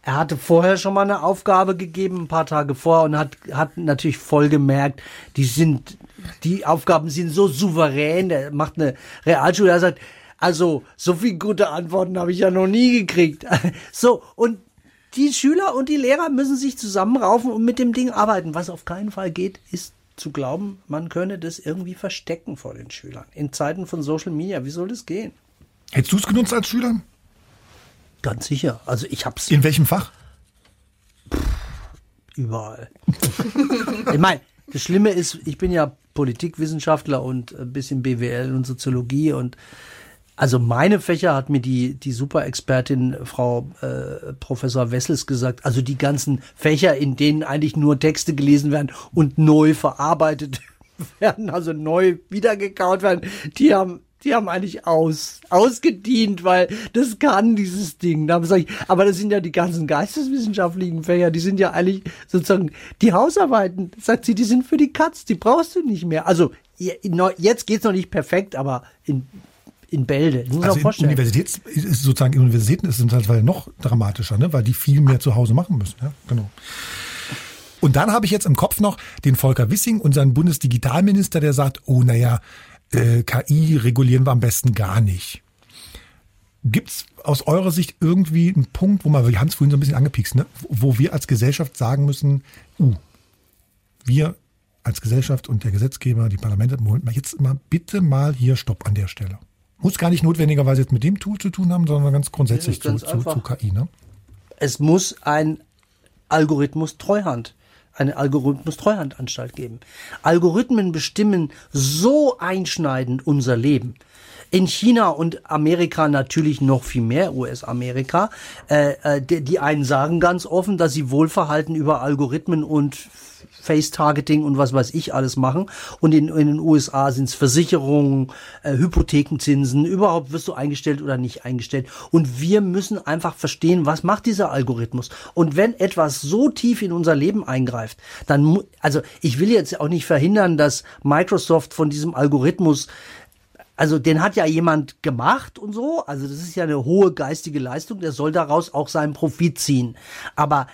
Er hatte vorher schon mal eine Aufgabe gegeben, ein paar Tage vor, und hat, hat natürlich voll gemerkt, die sind, die Aufgaben sind so souverän. Er macht eine Realschule, er sagt, also, so viele gute Antworten habe ich ja noch nie gekriegt. so, und die Schüler und die Lehrer müssen sich zusammenraufen und mit dem Ding arbeiten. Was auf keinen Fall geht, ist zu glauben, man könne das irgendwie verstecken vor den Schülern. In Zeiten von Social Media, wie soll das gehen? Hättest du es genutzt als Schüler? Ganz sicher. Also ich hab's. In welchem Fach? Pff, überall. ich meine, das Schlimme ist, ich bin ja Politikwissenschaftler und ein bisschen BWL und Soziologie und also meine Fächer hat mir die, die Superexpertin Frau äh, Professor Wessels gesagt, also die ganzen Fächer, in denen eigentlich nur Texte gelesen werden und neu verarbeitet werden, also neu wiedergekaut werden, die haben die haben eigentlich aus, ausgedient, weil das kann dieses Ding. Ich, aber das sind ja die ganzen geisteswissenschaftlichen Fächer, die sind ja eigentlich sozusagen die Hausarbeiten, sagt sie, die sind für die Katz, die brauchst du nicht mehr. Also jetzt geht's noch nicht perfekt, aber in in Bälde. muss also vorstellen. Universitäts, ist sozusagen in Universitäten ist es halt noch dramatischer, ne? weil die viel mehr zu Hause machen müssen. Ja? Genau. Und dann habe ich jetzt im Kopf noch den Volker Wissing, unseren Bundesdigitalminister, der sagt, oh naja, äh, KI regulieren wir am besten gar nicht. Gibt es aus eurer Sicht irgendwie einen Punkt, wo man, wir haben es vorhin so ein bisschen angepiekst, ne? wo wir als Gesellschaft sagen müssen, uh, wir als Gesellschaft und der Gesetzgeber, die Parlamente, jetzt mal bitte mal hier Stopp an der Stelle. Muss gar nicht notwendigerweise jetzt mit dem Tool zu tun haben, sondern ganz grundsätzlich ganz zu, zu, zu, KI. Ne? Es muss ein Algorithmus Treuhand, eine Algorithmus Treuhandanstalt geben. Algorithmen bestimmen so einschneidend unser Leben. In China und Amerika natürlich noch viel mehr, US-Amerika. Äh, äh, die, die einen sagen ganz offen, dass sie Wohlverhalten über Algorithmen und Face-Targeting und was weiß ich alles machen. Und in, in den USA sind es Versicherungen, äh, Hypothekenzinsen, überhaupt wirst du eingestellt oder nicht eingestellt. Und wir müssen einfach verstehen, was macht dieser Algorithmus. Und wenn etwas so tief in unser Leben eingreift, dann, also ich will jetzt auch nicht verhindern, dass Microsoft von diesem Algorithmus also den hat ja jemand gemacht und so, also das ist ja eine hohe geistige Leistung, der soll daraus auch seinen Profit ziehen. Aber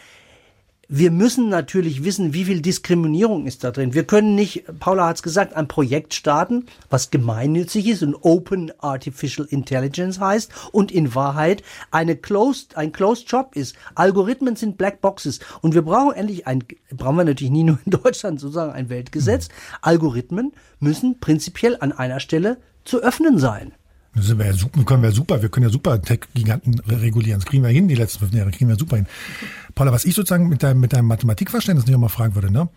wir müssen natürlich wissen, wie viel Diskriminierung ist da drin. Wir können nicht, Paula hat es gesagt, ein Projekt starten, was gemeinnützig ist und Open Artificial Intelligence heißt und in Wahrheit eine closed, ein Closed Job ist. Algorithmen sind Black Boxes und wir brauchen endlich ein, brauchen wir natürlich nie nur in Deutschland sozusagen ein Weltgesetz. Algorithmen müssen prinzipiell an einer Stelle zu öffnen sein. Das sind wir ja super, können wir super, wir können ja super Tech-Giganten regulieren. Das kriegen wir hin, die letzten fünf Jahre kriegen wir super hin. Paula, was ich sozusagen mit deinem, mit deinem Mathematikverständnis nicht mal fragen würde, ne?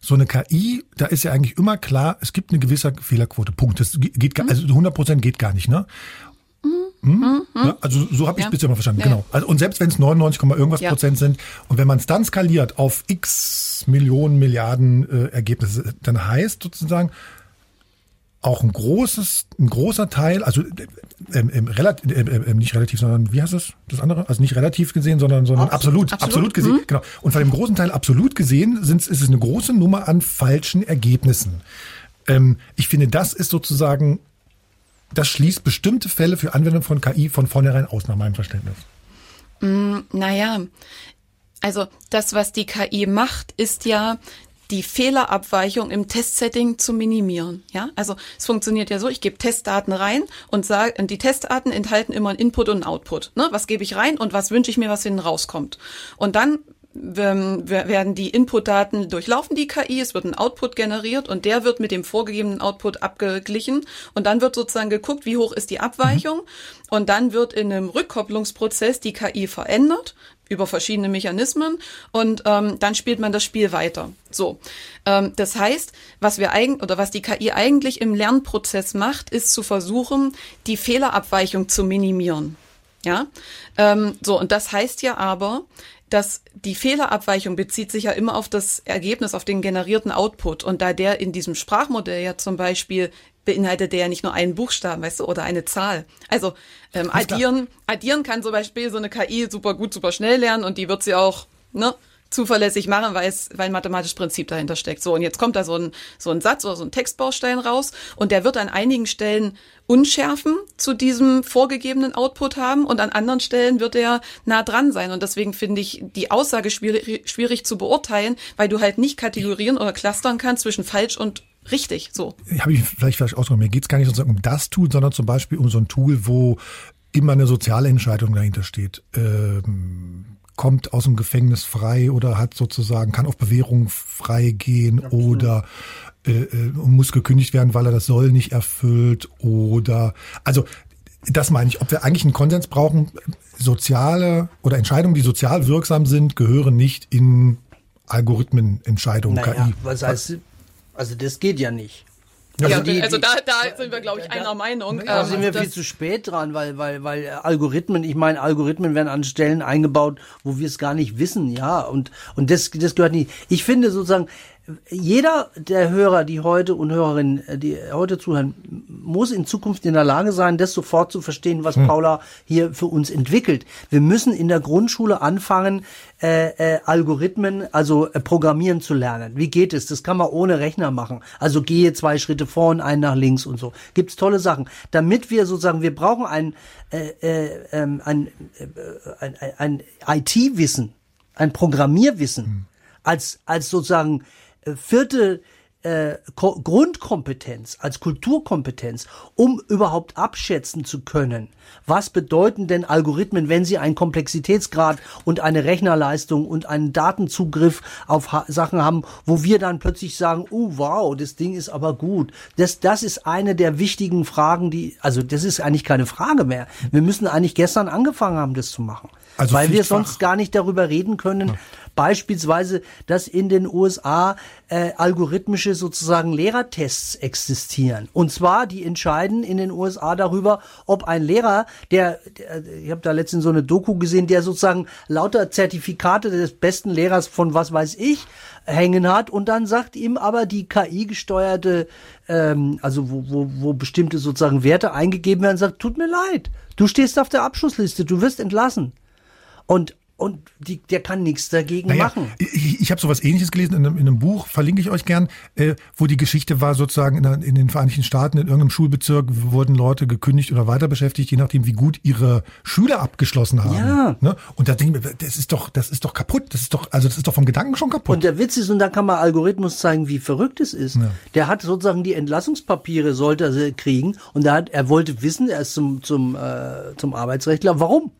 So eine KI, da ist ja eigentlich immer klar, es gibt eine gewisse Fehlerquote. Punkt. Das geht gar, also 100 Prozent geht gar nicht, ne? Mhm. Mhm. Ja, also so habe ich es ja. bisher mal verstanden, ja. genau. Also, und selbst wenn es 99, irgendwas. Prozent sind und wenn man es dann skaliert auf x Millionen, Milliarden äh, Ergebnisse, dann heißt sozusagen, auch ein großes, ein großer Teil, also ähm, ähm, relativ, äh, äh, nicht relativ, sondern wie heißt es? Das andere? Also nicht relativ gesehen, sondern, sondern absolut, absolut, absolut gesehen. Mhm. Genau. Und von dem großen Teil absolut gesehen sind, ist es eine große Nummer an falschen Ergebnissen. Ähm, ich finde, das ist sozusagen, das schließt bestimmte Fälle für Anwendung von KI von vornherein aus, nach meinem Verständnis. Mm, naja, also das, was die KI macht, ist ja, die Fehlerabweichung im Testsetting zu minimieren. Ja, also es funktioniert ja so: Ich gebe Testdaten rein und sage, die Testdaten enthalten immer ein Input und ein Output. Ne? Was gebe ich rein und was wünsche ich mir, was hinten rauskommt? Und dann werden die Inputdaten durchlaufen die KI, es wird ein Output generiert und der wird mit dem vorgegebenen Output abgeglichen und dann wird sozusagen geguckt, wie hoch ist die Abweichung mhm. und dann wird in einem Rückkopplungsprozess die KI verändert über verschiedene Mechanismen und ähm, dann spielt man das Spiel weiter. So, ähm, das heißt, was wir eigentlich oder was die KI eigentlich im Lernprozess macht, ist zu versuchen, die Fehlerabweichung zu minimieren. Ja, ähm, so und das heißt ja aber, dass die Fehlerabweichung bezieht sich ja immer auf das Ergebnis, auf den generierten Output. Und da der in diesem Sprachmodell ja zum Beispiel beinhaltet der ja nicht nur einen Buchstaben, weißt du, oder eine Zahl. Also ähm, addieren, addieren kann zum Beispiel so eine KI super gut, super schnell lernen und die wird sie auch, ne? Zuverlässig machen, weil es, weil ein mathematisches Prinzip dahinter steckt. So, und jetzt kommt da so ein, so ein Satz oder so ein Textbaustein raus und der wird an einigen Stellen Unschärfen zu diesem vorgegebenen Output haben und an anderen Stellen wird er nah dran sein. Und deswegen finde ich die Aussage schwierig, schwierig zu beurteilen, weil du halt nicht kategorieren oder clustern kannst zwischen falsch und richtig. So. Habe ich vielleicht falsch ausgedrückt. Mir geht es gar nicht sozusagen um das Tool, sondern zum Beispiel um so ein Tool, wo immer eine soziale Entscheidung dahinter steht. Ähm, kommt aus dem Gefängnis frei oder hat sozusagen, kann auf Bewährung freigehen ja, oder äh, äh, muss gekündigt werden, weil er das Soll nicht erfüllt oder also das meine ich, ob wir eigentlich einen Konsens brauchen, soziale oder Entscheidungen, die sozial wirksam sind, gehören nicht in Algorithmenentscheidungen, naja, KI. Was heißt, also das geht ja nicht. Also, die, also da, da sind wir, glaube ich, einer Meinung. Da ähm, sind wir viel zu spät dran, weil, weil, weil Algorithmen, ich meine, Algorithmen werden an Stellen eingebaut, wo wir es gar nicht wissen, ja. Und, und das, das gehört nicht. Ich finde sozusagen, jeder der Hörer, die heute und Hörerinnen, die heute zuhören, muss in Zukunft in der Lage sein, das sofort zu verstehen, was hm. Paula hier für uns entwickelt. Wir müssen in der Grundschule anfangen, äh, äh, Algorithmen, also äh, Programmieren zu lernen. Wie geht es? Das kann man ohne Rechner machen. Also gehe zwei Schritte vor und einen nach links und so. Gibt's tolle Sachen. Damit wir sozusagen, wir brauchen ein, äh, äh, ähm, ein, äh, ein, ein, ein IT-Wissen, ein Programmierwissen hm. als, als sozusagen äh, vierte äh, Grundkompetenz, als Kulturkompetenz, um überhaupt abschätzen zu können, was bedeuten denn Algorithmen, wenn sie einen Komplexitätsgrad und eine Rechnerleistung und einen Datenzugriff auf ha Sachen haben, wo wir dann plötzlich sagen, oh wow, das Ding ist aber gut. Das, das ist eine der wichtigen Fragen, die, also das ist eigentlich keine Frage mehr. Wir müssen eigentlich gestern angefangen haben, das zu machen. Also weil wir sonst gar nicht darüber reden können, ja Beispielsweise, dass in den USA äh, algorithmische sozusagen Lehrertests existieren. Und zwar, die entscheiden in den USA darüber, ob ein Lehrer, der, der ich habe da letztens so eine Doku gesehen, der sozusagen lauter Zertifikate des besten Lehrers von was weiß ich hängen hat und dann sagt ihm aber die KI-gesteuerte, ähm, also wo, wo, wo bestimmte sozusagen Werte eingegeben werden, sagt, tut mir leid, du stehst auf der Abschlussliste, du wirst entlassen. Und und die, der kann nichts dagegen naja, machen. Ich, ich habe sowas ähnliches gelesen in einem, in einem, Buch, verlinke ich euch gern, äh, wo die Geschichte war sozusagen in, in, den Vereinigten Staaten, in irgendeinem Schulbezirk wurden Leute gekündigt oder weiter beschäftigt, je nachdem, wie gut ihre Schüler abgeschlossen haben. Ja. Ne? Und da denke ich mir, das ist doch, das ist doch kaputt. Das ist doch, also das ist doch vom Gedanken schon kaputt. Und der Witz ist, und da kann man Algorithmus zeigen, wie verrückt es ist. Ja. Der hat sozusagen die Entlassungspapiere sollte er kriegen und er hat, er wollte wissen, er ist zum, zum, äh, zum Arbeitsrechtler, warum?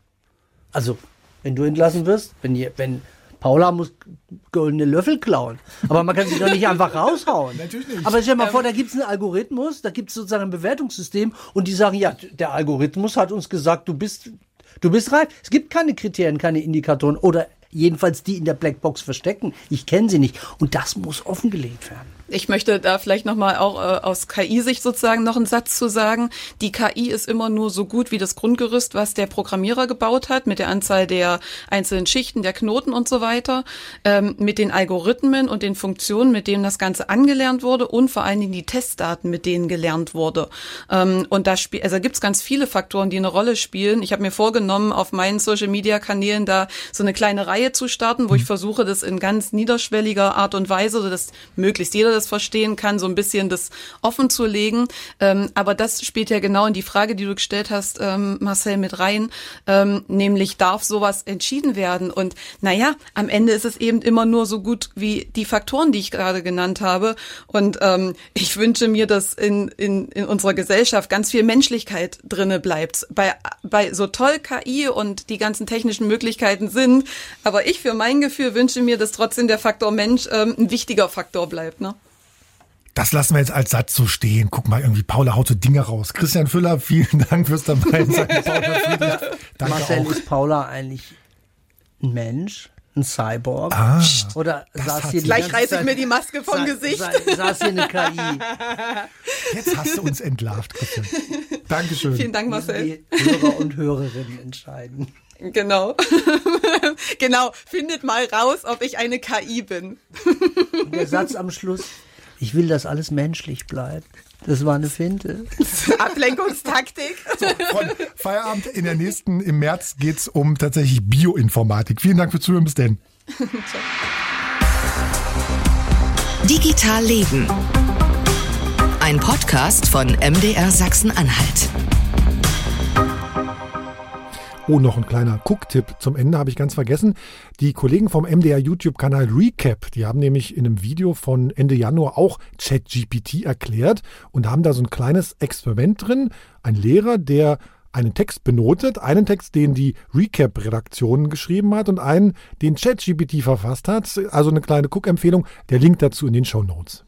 Also wenn du entlassen wirst. Wenn, ihr, wenn Paula muss goldene Löffel klauen. Aber man kann sich doch nicht einfach raushauen. Natürlich nicht. Aber stell dir mal ähm, vor, da gibt es einen Algorithmus, da gibt es sozusagen ein Bewertungssystem und die sagen, ja, der Algorithmus hat uns gesagt, du bist, du bist reif. Es gibt keine Kriterien, keine Indikatoren oder jedenfalls die in der Blackbox verstecken. Ich kenne sie nicht. Und das muss offengelegt werden. Ich möchte da vielleicht nochmal auch äh, aus KI-Sicht sozusagen noch einen Satz zu sagen. Die KI ist immer nur so gut wie das Grundgerüst, was der Programmierer gebaut hat, mit der Anzahl der einzelnen Schichten, der Knoten und so weiter, ähm, mit den Algorithmen und den Funktionen, mit denen das Ganze angelernt wurde und vor allen Dingen die Testdaten, mit denen gelernt wurde. Ähm, und da spielt, also gibt es ganz viele Faktoren, die eine Rolle spielen. Ich habe mir vorgenommen, auf meinen Social-Media-Kanälen da so eine kleine Reihe zu starten, wo ich versuche, das in ganz niederschwelliger Art und Weise, dass möglichst jeder das verstehen kann, so ein bisschen das offen zu legen. Ähm, aber das spielt ja genau in die Frage, die du gestellt hast, ähm, Marcel, mit rein, ähm, nämlich darf sowas entschieden werden? Und naja, am Ende ist es eben immer nur so gut wie die Faktoren, die ich gerade genannt habe. Und ähm, ich wünsche mir, dass in, in, in unserer Gesellschaft ganz viel Menschlichkeit drinne bleibt. Bei, bei so toll KI und die ganzen technischen Möglichkeiten sind, aber ich für mein Gefühl wünsche mir, dass trotzdem der Faktor Mensch ähm, ein wichtiger Faktor bleibt. Ne? Das lassen wir jetzt als Satz so stehen. Guck mal, irgendwie Paula haut so Dinge raus. Christian Füller, vielen Dank fürs dabei sein. Danke Marcel, auch. ist Paula eigentlich ein Mensch? Ein Cyborg? Ah, Oder saß hier Gleich reiße ich mir die Maske vom sa Gesicht. Sa saß hier eine KI? Jetzt hast du uns entlarvt, Christian. Dankeschön. Vielen Dank, Marcel. Die Hörer und Hörerinnen entscheiden. Genau. genau. Findet mal raus, ob ich eine KI bin. Der Satz am Schluss. Ich will, dass alles menschlich bleibt. Das war eine Finte. Ablenkungstaktik. So, von Feierabend in der nächsten, im März geht es um tatsächlich Bioinformatik. Vielen Dank fürs Zuhören. Bis denn. Digital Leben. Ein Podcast von MDR Sachsen-Anhalt. Oh, noch ein kleiner Cook-Tipp zum Ende habe ich ganz vergessen. Die Kollegen vom MDR YouTube-Kanal Recap, die haben nämlich in einem Video von Ende Januar auch ChatGPT erklärt und haben da so ein kleines Experiment drin. Ein Lehrer, der einen Text benotet, einen Text, den die Recap-Redaktion geschrieben hat und einen, den ChatGPT verfasst hat. Also eine kleine Cook-Empfehlung. Der Link dazu in den Show Notes.